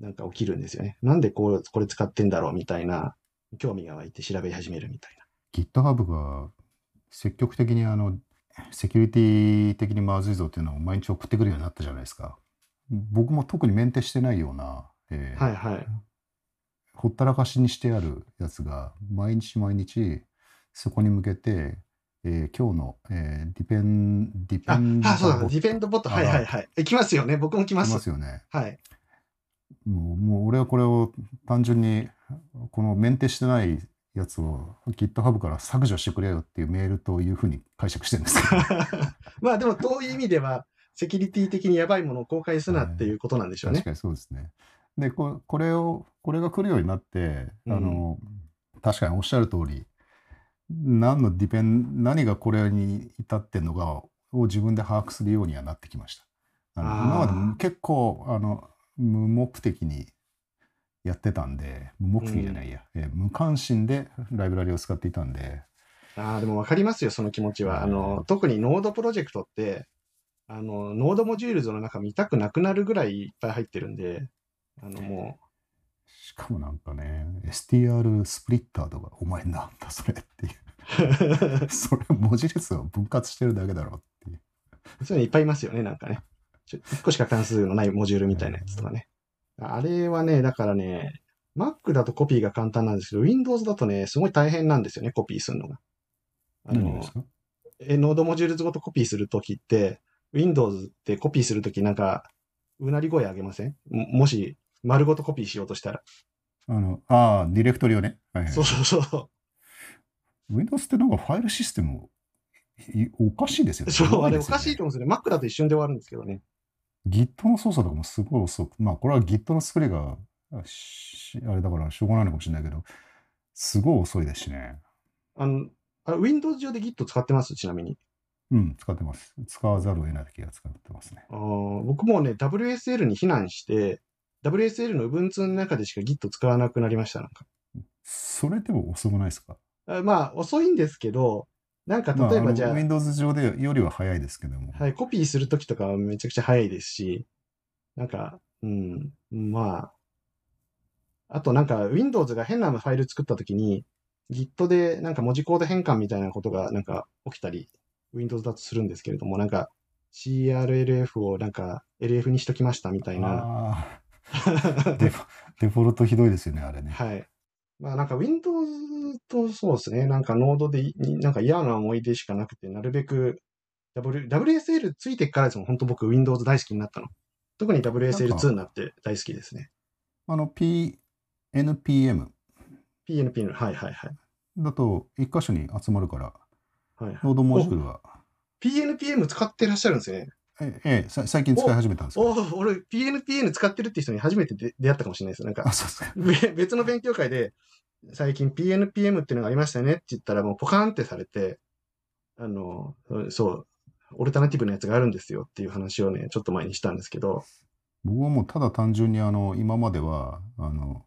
なんか起きるんですよね。なんでこう、これ使ってんだろうみたいな、興味が湧いて調べ始めるみたいな。GitHub が積極的にあの、セキュリティ的にまずいぞっていうのを毎日送ってくるようになったじゃないですか。僕も特にメンテしてないような、えーはいはい。ほったらかしにしてあるやつが毎日毎日そこに向けて、えー今日の、えーディペン、ディペあン、あ、そうだ、ディペンドボット、はいはいはい。え、来ますよね。僕も来ま。来ますすよね。はい。もうもう俺はこれを単純にこのメンテしてないやつを GitHub から削除してくれよっていうメールというふうに解釈してるんですけどまあでも、どういう意味では、セキュリティ的にやばいものを公開すなっていうことなんでしょうね。確かにそうですね。でここれをこれが来るようになって、うんあの確かにおっしゃる通り、何のディペン、何がこれに至ってんのかを自分で把握するようにはなってきました。あの今まで結構、あの、無目的にやってたんで、無目的じゃないや、えー無関心でライブラリを使っていたんで、ああ、でも分かりますよ、その気持ちは。あの、特に Node プロジェクトって、あの、 node modules の中見たくなくなるぐらいいっぱい入ってるんで、あの、もしかもなんかね、STR スプリッターとか、お前なんだそれっていう。う、それ文字列を分割してるだけだろっていう。そういうのいっぱいいますよね、なんかね。ちょ1個しか関数のないモジュールみたいなやつとかね。あれはね、だからね、Mac だとコピーが簡単なんですけど、Windows だとね、すごい大変なんですよね、コピーするのが。あの何です、か？え node modules ごとコピーするときって、Windows ってコピーするときなんか、うなり声上げません？ももし、丸ごとコピーしようとしたら。あの、ああ、ディレクトリをね。はいはいそうそうそ Windows ってなんかファイルシステムいおかしいですよう。ね。そう、あれおかしいと。と思うんですよね。Mac だと一瞬で終わるんですけどね。Git の操作とかもすごい遅く。まあ、これは Git の作りが、しあれだからしょうがないのかもしれないけど、すごい遅いですしね。あの、あ Windows 上で Git 使ってます？ちなみに。うん、使ってます。使わざるを得ない時は使ってますね。あー僕もね、WSL に避難して、WSL の Ubuntu の中でしか Git 使わなくなりました、なんか。それでも遅くないですか？あまあ、遅いんですけど、なんか例えばじゃあ、Windows 上でよりは早いですけども。はい、コピーするときとかはめちゃくちゃ早いですし、なんか、うん、まあ、あとなんか Windows が変なファイル作ったときに Git でなんか文字コード変換みたいなことがなんか起きたり、Windows だとするんですけれども、なんか CRLF をなんか LF にしときましたみたいな。デフォルトひどいですよね、あれね。はい。まあなんか Windows とそうですね、なんかノードでいなんか嫌な思い出しかなくて、なるべく W、WSL ついてからですもん、本当僕 Windows 大好きになったの。特に WSL2 になって大好きですね。あの、PNPM PNP の、はいはいはい。だと一箇所に集まるから、はいはい、ノードモジュールは、PNPM 使ってらっしゃるんですね。ええ最近使い始めたんです。おお、俺 PNPN 使ってるって人に初めてで出会ったかもしれないです。なんか 別の勉強会で、最近 PNPM っていうのがありましたねって言ったら、もうポカーンってされて、あの、そう、オルタナティブのやつがあるんですよっていう話をね、ちょっと前にしたんですけど、僕はもうただ単純にあの、今までは、あの、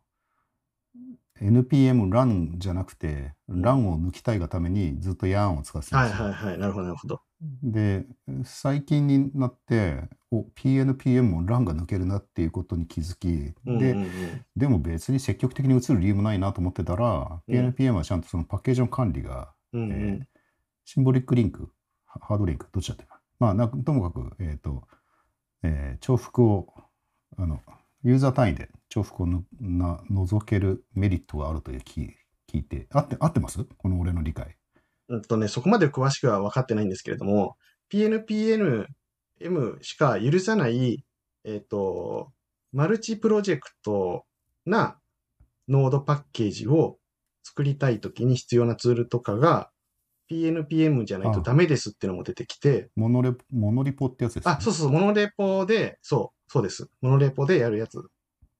NPM ランじゃなくて、ランを抜きたいがためにずっと YARN を使ってたんはいですよ。はいはい、なるほどなるほど。で、最近になって、お、PNPM もランが抜けるなっていうことに気づき、で、うんうんうん、でも別に積極的に移る理由もないなと思ってたら、うん PNPM はちゃんとそのパッケージの管理が、うんうんえーシンボリックリンク、ハハードリンク、どっちだったかな。まあ、なともかく、えっ、と、えー重複を、あの、ユーザー単位で重複をのな除けるメリットがあるという聞聞いて、合って、合ってます？この俺の理解。うんとね、そこまで詳しくは分かってないんですけれども、PNPNM しか許さない、えっ、と、マルチプロジェクトなノードパッケージを作りたいときに必要なツールとかが PNPM じゃないとダメですっていうのも出てきて、モノレモノリポってやつです、ね。あ、そうそう、モノレポで、そう、そうです。モノレポでやるやつ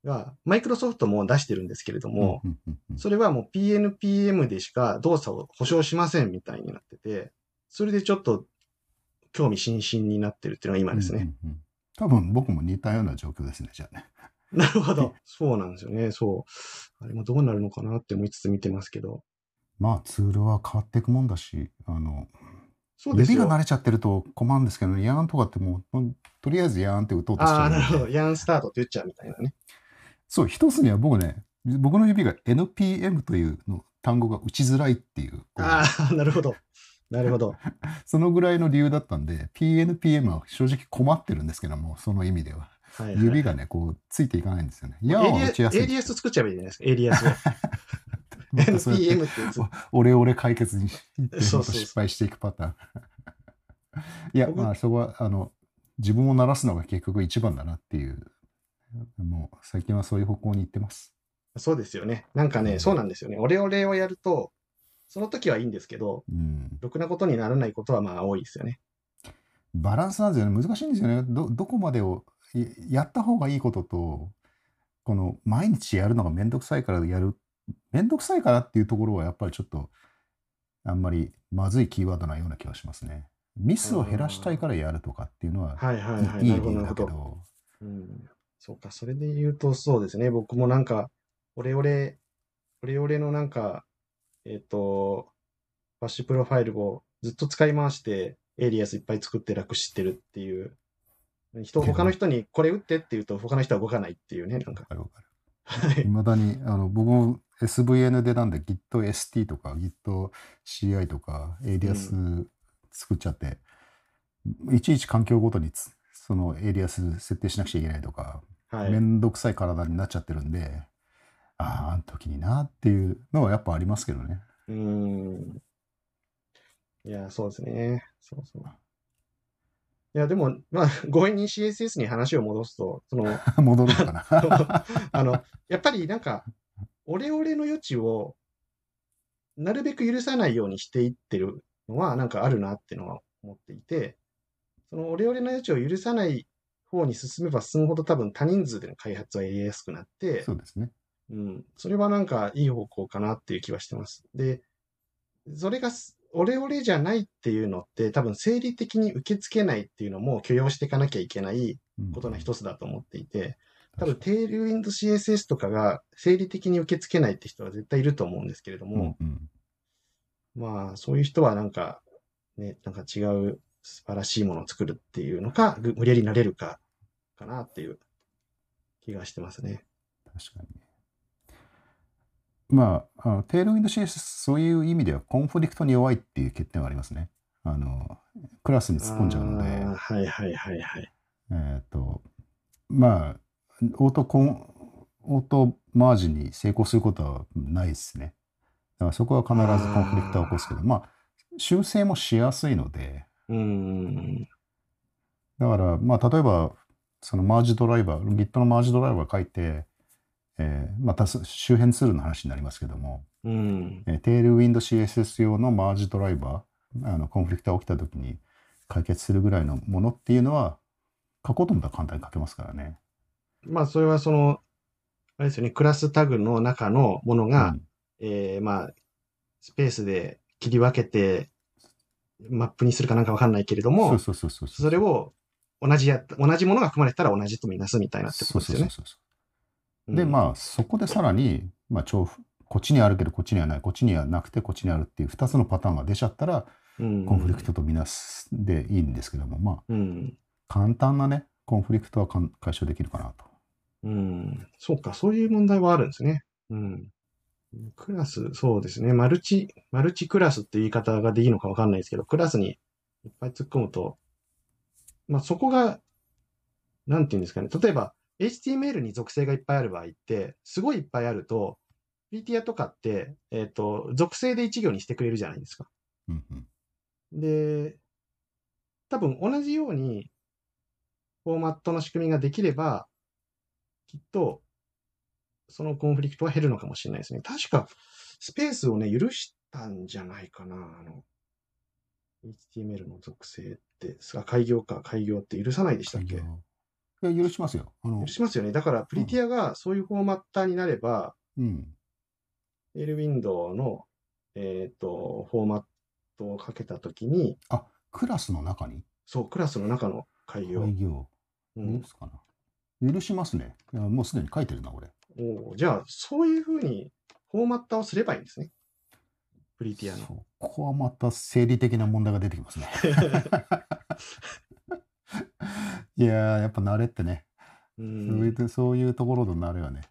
が、マイクロソフトも出してるんですけれども、それはもう PNPM でしか動作を保証しませんみたいになってて、それでちょっと興味津々になってるっていうのが今ですね。うんうんうん多分僕も似たような状況ですね、じゃあね。なるほど。そうなんですよね。そう。あれもどうなるのかなって思いつつ見てますけど。まあツールは変わっていくもんだし、あの、そうですよ。指が慣れちゃってると困るんですけど、ヤーンとかってもう、うんとりあえずヤーンって打とうとしちああ、ゃうんでなるほど。ヤンスタートって言っちゃうみたいなね。そう、一つには僕ね、僕の指が NPM というの単語が打ちづらいっていう、ああ、なるほど。なるほど。そのぐらいの理由だったんで、PNPM は正直困ってるんですけども、その意味では。はい、はい。指がね、こう、ついていかないんですよね。ヤーンは打ちやすい。ADS 作っちゃえばいいじゃないですか。ADS を。NPM ってやつ。オレオレ解決に失敗していくパターン。いや、僕まあ、そこは、あの、自分を鳴らすのが結局一番だなっていう、もう最近はそういう方向に行ってます。そうですよね。なんかね、うんそうなんですよね。オレオレをやると、その時はいいんですけど、うん。ろくなことにならないことはまあ多いですよね。バランスなんですよね。難しいんですよね。ど、どこまでを、いやった方がいいことと、この毎日やるのがめんどくさいからやるめんどくさいからっていうところはやっぱりちょっと、あんまりまずいキーワードなような気がしますね。ミスを減らしたいからやるとかっていうのははいはい理由だけ。ど、うん。そうか、それで言うとそうですね。僕もなんか、オレオレ、オレオレのなんか、えっと、 bash profile をずっと使い回して、エイリアスいっぱい作って楽してるっていう。人、他の人にこれ打ってって言うと他の人は動かないっていうね、なんか。わかるいいまだに、あの、僕も SVN でなんで GitST とか GitCI とか ADS 作っちゃって、いちいち環境ごとにつその ADS 設定しなくちゃいけないとか、はい。めんどくさい体になっちゃってるんで、ああ、あの時になっていうのはやっぱありますけどね。うーん。いや、そうですね。そうそう。いや、でも、まあ、強引に CSS に話を戻すと、その、戻るのかな。あの、やっぱりなんか、オレオレの余地を、なるべく許さないようにしていってるのは、なんかあるなっていうのは思っていて、そのオレオレの余地を許さない方に進めば進むほど多分多人数での開発はやりやすくなって、そうですね。うん。それはなんかいい方向かなっていう気はしてます。で、それがす、オレオレじゃないっていうのって多分生理的に受け付けないっていうのも許容していかなきゃいけないうんことの一つだと思っていて、多分テールウィンド CSS とかが生理的に受け付けないって人は絶対いると思うんですけれどうんも、うんまあそういう人はなんかね、なんか違う素晴らしいものを作るっていうのか、ぐ無理やりなれるか、かなっていう気がしてますね。確かに。まあ、あのテールウィンド CSS、そういう意味ではコンフリクトに弱いっていう欠点はありますね。あの、クラスに突っ込んじゃうので、あーはいはいはいはい。えっ、と、まあ、オートコン、オートマージに成功することはないですね。だからそこは必ずコンフリクトを起こすけど、まあ、修正もしやすいので、うーん。だから、まあ、例えば、そのマージドライバー、Git のマージドライバー書いて、えーまたす周辺ツールの話になりますけども、うん。えー、テールウィンド CSS 用のマージドライバー、あのコンフリクトが起きたときに解決するぐらいのものっていうのは、書こうと思ったら簡単に書けますからね。まあそれはその、あれですよね、クラスタグの中のものが、うんえーまあ、スペースで切り分けて、マップにするかなんかわかんないけれども、それを同じや、同じものが含まれてたら同じとみなすみたいなってことですよね。そうそうそうで、まあ、そこでさらに、まあ、重複こっちにあるけどこっちにはない、こっちにはなくてこっちにあるっていう2つのパターンが出ちゃったら、うん、コンフリクトとみなすでいいんですけども、まあ、うん。簡単なね、コンフリクトはかん解消できるかなと。うん。そうか、そういう問題はあるんですね。うん。クラス、そうですね。マルチ、マルチクラスって言い方がでいいのかわかんないですけど、クラスにいっぱい突っ込むと、まあそこが、なんていうんですかね。例えば、HTML に属性がいっぱいある場合って、すごいいっぱいあると、PTR とかって、えっ、と、属性で一行にしてくれるじゃないですか。うんうんで、多分同じようにフォーマットの仕組みができれば、きっと、そのコンフリクトは減るのかもしれないですね。確か、スペースをね、許したんじゃないかな。あの、HTML の属性って、あ開業か、開業って許さないでしたっけ？いや、許しますよ。あの許、しますよね。だから、プリティアがそういうフォーマッターになれば、うん。テールウィンドウの、えっ、と、フォーマットをかけたときに、あ、クラスの中に？そう、クラスの中の開業。開業。うん許すかな。許しますね。もうすでに書いてるな、俺。おーじゃあ、そういうふうにフォーマッターをすればいいんですね。プリティアの。そうここはまた生理的な問題が出てきますね。いやー、やっぱ慣れってね、うそういん。うそういうところの慣れはね。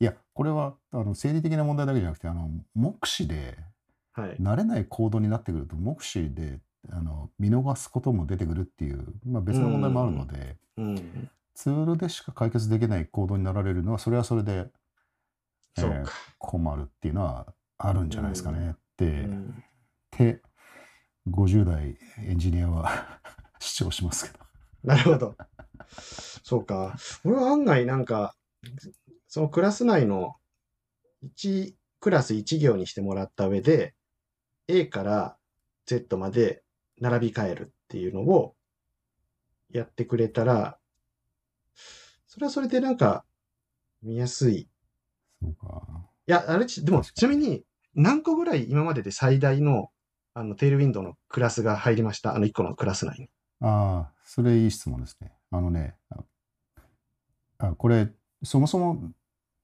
いや、これはあの生理的な問題だけじゃなくて、あの目視ではい。慣れない行動になってくると、目視であの見逃すことも出てくるっていう、まあ、別の問題もあるので、うん。ツールでしか解決できない行動になられるのは、それはそれで、えー。困るっていうのはあるんじゃないですかねって、うんって50代エンジニアは 主張しますけど。なるほど。そうか。俺は案外なんか、そのクラス内の1クラス1行にしてもらった上で、A から Z まで並び替えるっていうのをやってくれたら、それはそれでなんか見やすい。いそうか。や、あれち、でも、ちなみに、何個ぐらい今までで最大の、あの、テールウィンドウのクラスが入りました？あの1個のクラス内に。ああ、それいい質問ですね。あのね、ああこれ、そもそも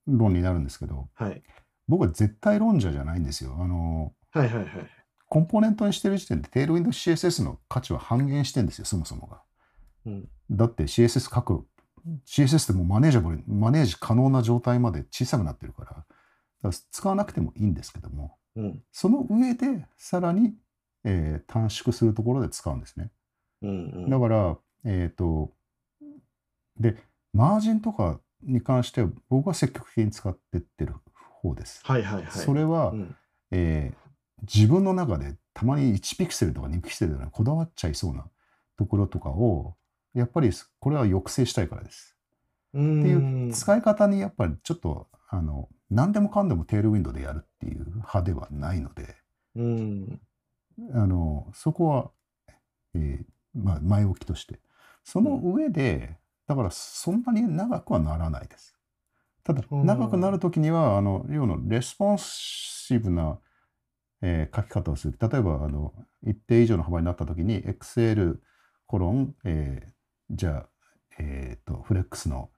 論になるんですけど、はい。僕は絶対論者じゃないんですよ。あの、はいはいはい。コンポーネントにしてる時点で、テールウィンド CSS の価値は半減してるんですよ、そもそもが。うん。だって CSS 書く、CSS ってもうマネージャブル、マネージ可能な状態まで小さくなってるから、だから使わなくてもいいんですけども、うん。その上でさらに、えー短縮するところで使うんですね。うんうん。だから、えっ、と、で、マージンとかに関しては僕は積極的に使ってってる方です。はいはいはい。それは、うん。えー自分の中でたまに1ピクセルとか2ピクセルとかにこだわっちゃいそうなところとかを、やっぱりこれは抑制したいからです。っっていう使い方にやっぱりちょっと、あの、何でもかんでも Tailwind でやるっていう派ではないので、うん。あの、そこは、えーまあ、前置きとして。その上で、だからそんなに長くはならないです。ただ、うん長くなるときには、あの、要のレスポンシブな、えー書き方をする。例えば、あの、一定以上の幅になったときに、XL コロン、えーじゃあ、えっ、と、フレックスの、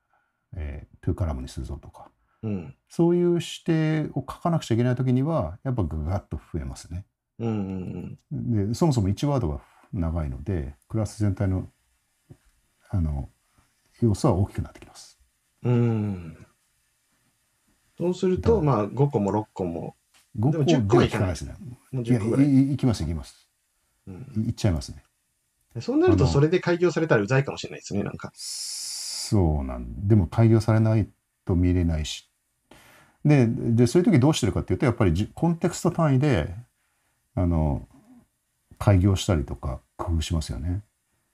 えー、トゥーカラムにするぞとか、うん。そういう指定を書かなくちゃいけないときには、やっぱガガッと増えますね。うんうんでそもそも1ワードが長いのでクラス全体のあの要素は大きくなってきます。うん。うん。そうすると、まあ、5個も6個も、5でも個10個はいでかないですね。いや10個ぐらい。いきますいきます。うんいいっちゃいますね。そうなると、それで開業されたらうざいかもしれないですね、なんか。そうなんでも開業されないと見れないし。ででそういう時どうしてるかっていうとやっぱりじコンテクスト単位であの開業したりとか工夫しますよね。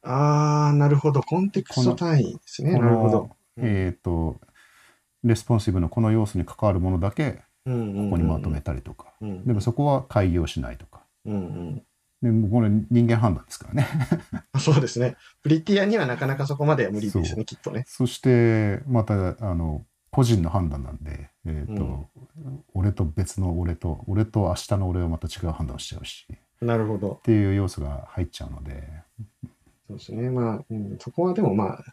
あー、なるほど。コンテクスト単位ですね。こなるほどの。えっ、とレスポンシブのこの要素に関わるものだけここにまとめたりとか。うんでもそこは改行しないとか。うんうんでもうこれ人間判断ですからね。あ そうですね。 Prettier にはなかなかそこまでは無理ですね、きっとね。そしてまたあの個人の判断なんで、えーと俺と別の俺と俺と明日の俺はまた違う判断をしちゃうしっなるほど。ていう要素が入っちゃうのでそうですね。まあ、うん、そこはでもまあ、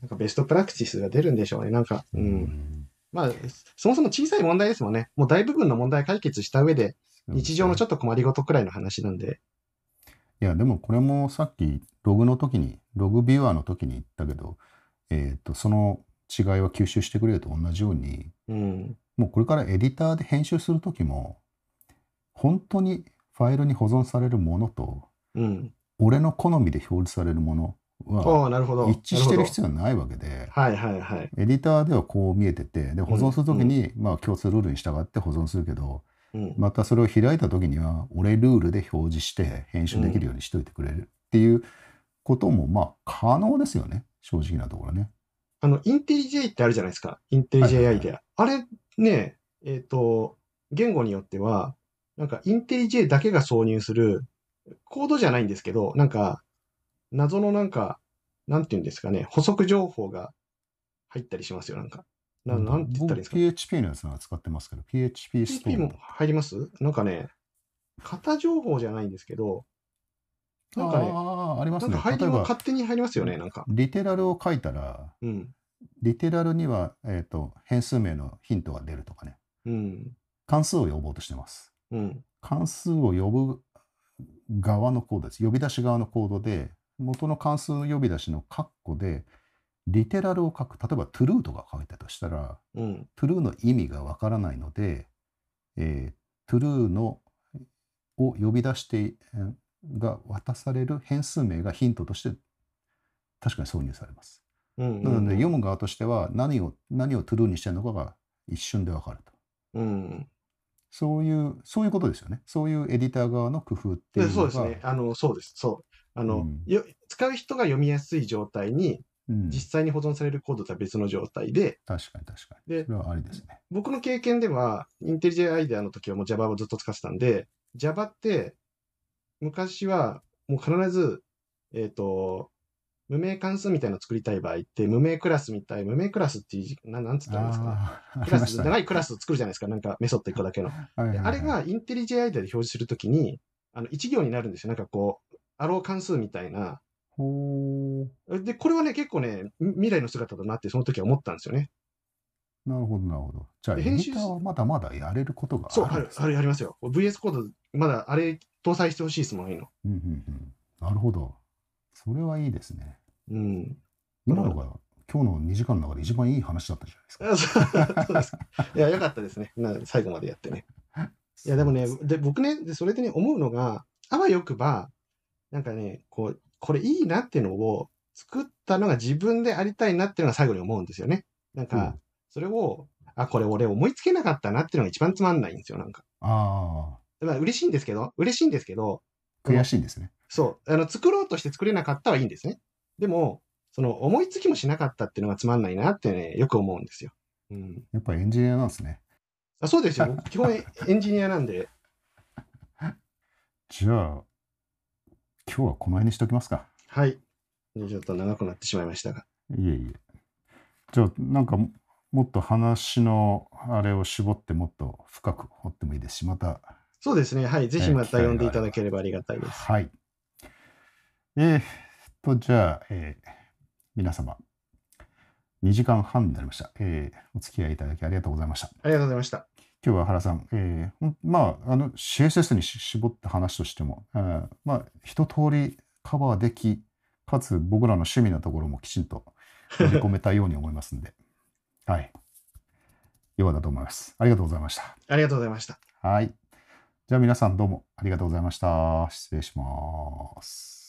なんかベストプラクティスが出るんでしょうね。なんか、う。うんまあ、そもそも小さい問題ですもんね。もう大部分の問題解決した上で、日常のちょっと困りごとくらいの話なんで。いやでもこれもさっきログの時にログビュアーの時に言ったけど、えー、とその違いは吸収してくれると同じようにうん。もうこれからエディターで編集する時も本当にファイルに保存されるものとうん。俺の好みで表示されるものはああ、なるほど。一致してる必要要はないわけで、はいはいはい。エディターではこう見えてて、で保存するときに、まあ共通ルールに従って保存するけど、うん。またそれを開いたときには、俺ルールで表示して編集できるようにしといてくれるっていうことも、まあ可能ですよね。正直なところね。あの、インテリジェイってあるじゃないですか。インテリジェイアイデア。あれね、えっ、と、言語によっては、なんかインテリジェイだけが挿入する、コードじゃないんですけど、なんか、謎のなんか、なんていうんですかね、補足情報が入ったりしますよ、なんか。ななんて言ったらいいんですか？僕 PHP のやつは使ってますけど、PHP スト PHP ーンも。入ります？なんかね、型情報じゃないんですけど、なんかね、ああ、ありますね。なんか入り例えば、も勝手に入りますよね、なんか。リテラルを書いたら、うん。リテラルには、えっ、と、変数名のヒントが出るとかね。うん。関数を呼ぼうとしてます。うん。関数を呼ぶ側のコードです。呼び出し側のコードで、元の関数の呼び出しのカッコで、リテラルを書く。例えば true とか書いたとしたら、うん。true の意味がわからないので、えー、true のを呼び出して、えーが渡される変数名がヒントとして確かに挿入されます。うん。なので読む側としては何を何を true にしてるのかが一瞬でわかると。うん。そういう、そういうことですよね。そういうエディター側の工夫っていうのが。でそうですね。あの、そうです。そう。あの、うんよ使う人が読みやすい状態に、うん実際に保存されるコードとは別の状態で、確かに確かに。でそれはありですね。僕の経験では、インテリジェアイデアの時はもう Java をずっと使ってたんで、Java って、昔はもう必ず、えっ、と、無名関数みたいなのを作りたい場合って、無名クラスみたい、無名クラスっていう、ななんつったんですかね。クラス、長いクラスを作るじゃないですか。なんかメソッド1個だけの。はいはいはいであれがインテリジェ i で表示するときに、あの、1行になるんですよ。なんかこう、アロー関数みたいな。で、これはね、結構ね、み未来の姿だなってその時は思ったんですよね。なるほど、なるほど。じゃあ、編集はまだまだやれることがそう、あるあるありますよ。VS コード、まだあれ搭載してほしいですもん、いいの。うんうんうん。なるほど。それはいいですね。うん。今のが今日の2時間の中で一番いい話だったじゃないですか。あそうですか。いや、よかったですね。な最後までやってね。いや、でもね、で僕ね、でそれでね、思うのが、あわよくば、なんかね、こう、これいいなっていうのを作ったのが自分でありたいなっていうのが最後に思うんですよね。なんかうん、それを、あ、これ俺思いつけなかったなっていうのが一番つまんないんですよ、なんか。あまあ、嬉しいんですけど、嬉しいんですけど、あ、悔しいんですね。そう、あの、作ろうとして作れなかったはいいんですね。でも、その、思いつきもしなかったっていうのがつまんないなってね、よく思うんですよ。うん。やっぱりエンジニアなんですね。あそうですよ。僕基本エンジニアなんで。じゃあ、今日はこの辺にしておきますか。はい。ちょっと長くなってしまいましたが。いえいえ。じゃあ、なんかももっと話のあれを絞ってもっと深く掘ってもいいですし、また、そうですね。はい。ぜひえーまた呼んでいただければありがたいです。はい。えーっと、じゃあ、えー皆様、2時間半になりました、えーお付き合いいただきありがとうございました。ありがとうございました。今日は原さん、えーまあ、あの CSS にし絞った話としても、えーまあ、一通りカバーでき、かつ僕らの趣味なところもきちんと取り込めたように思いますんで、はい。よかったと思います。ありがとうございました。ありがとうございました。はい。じゃあ皆さんどうもありがとうございました。失礼します。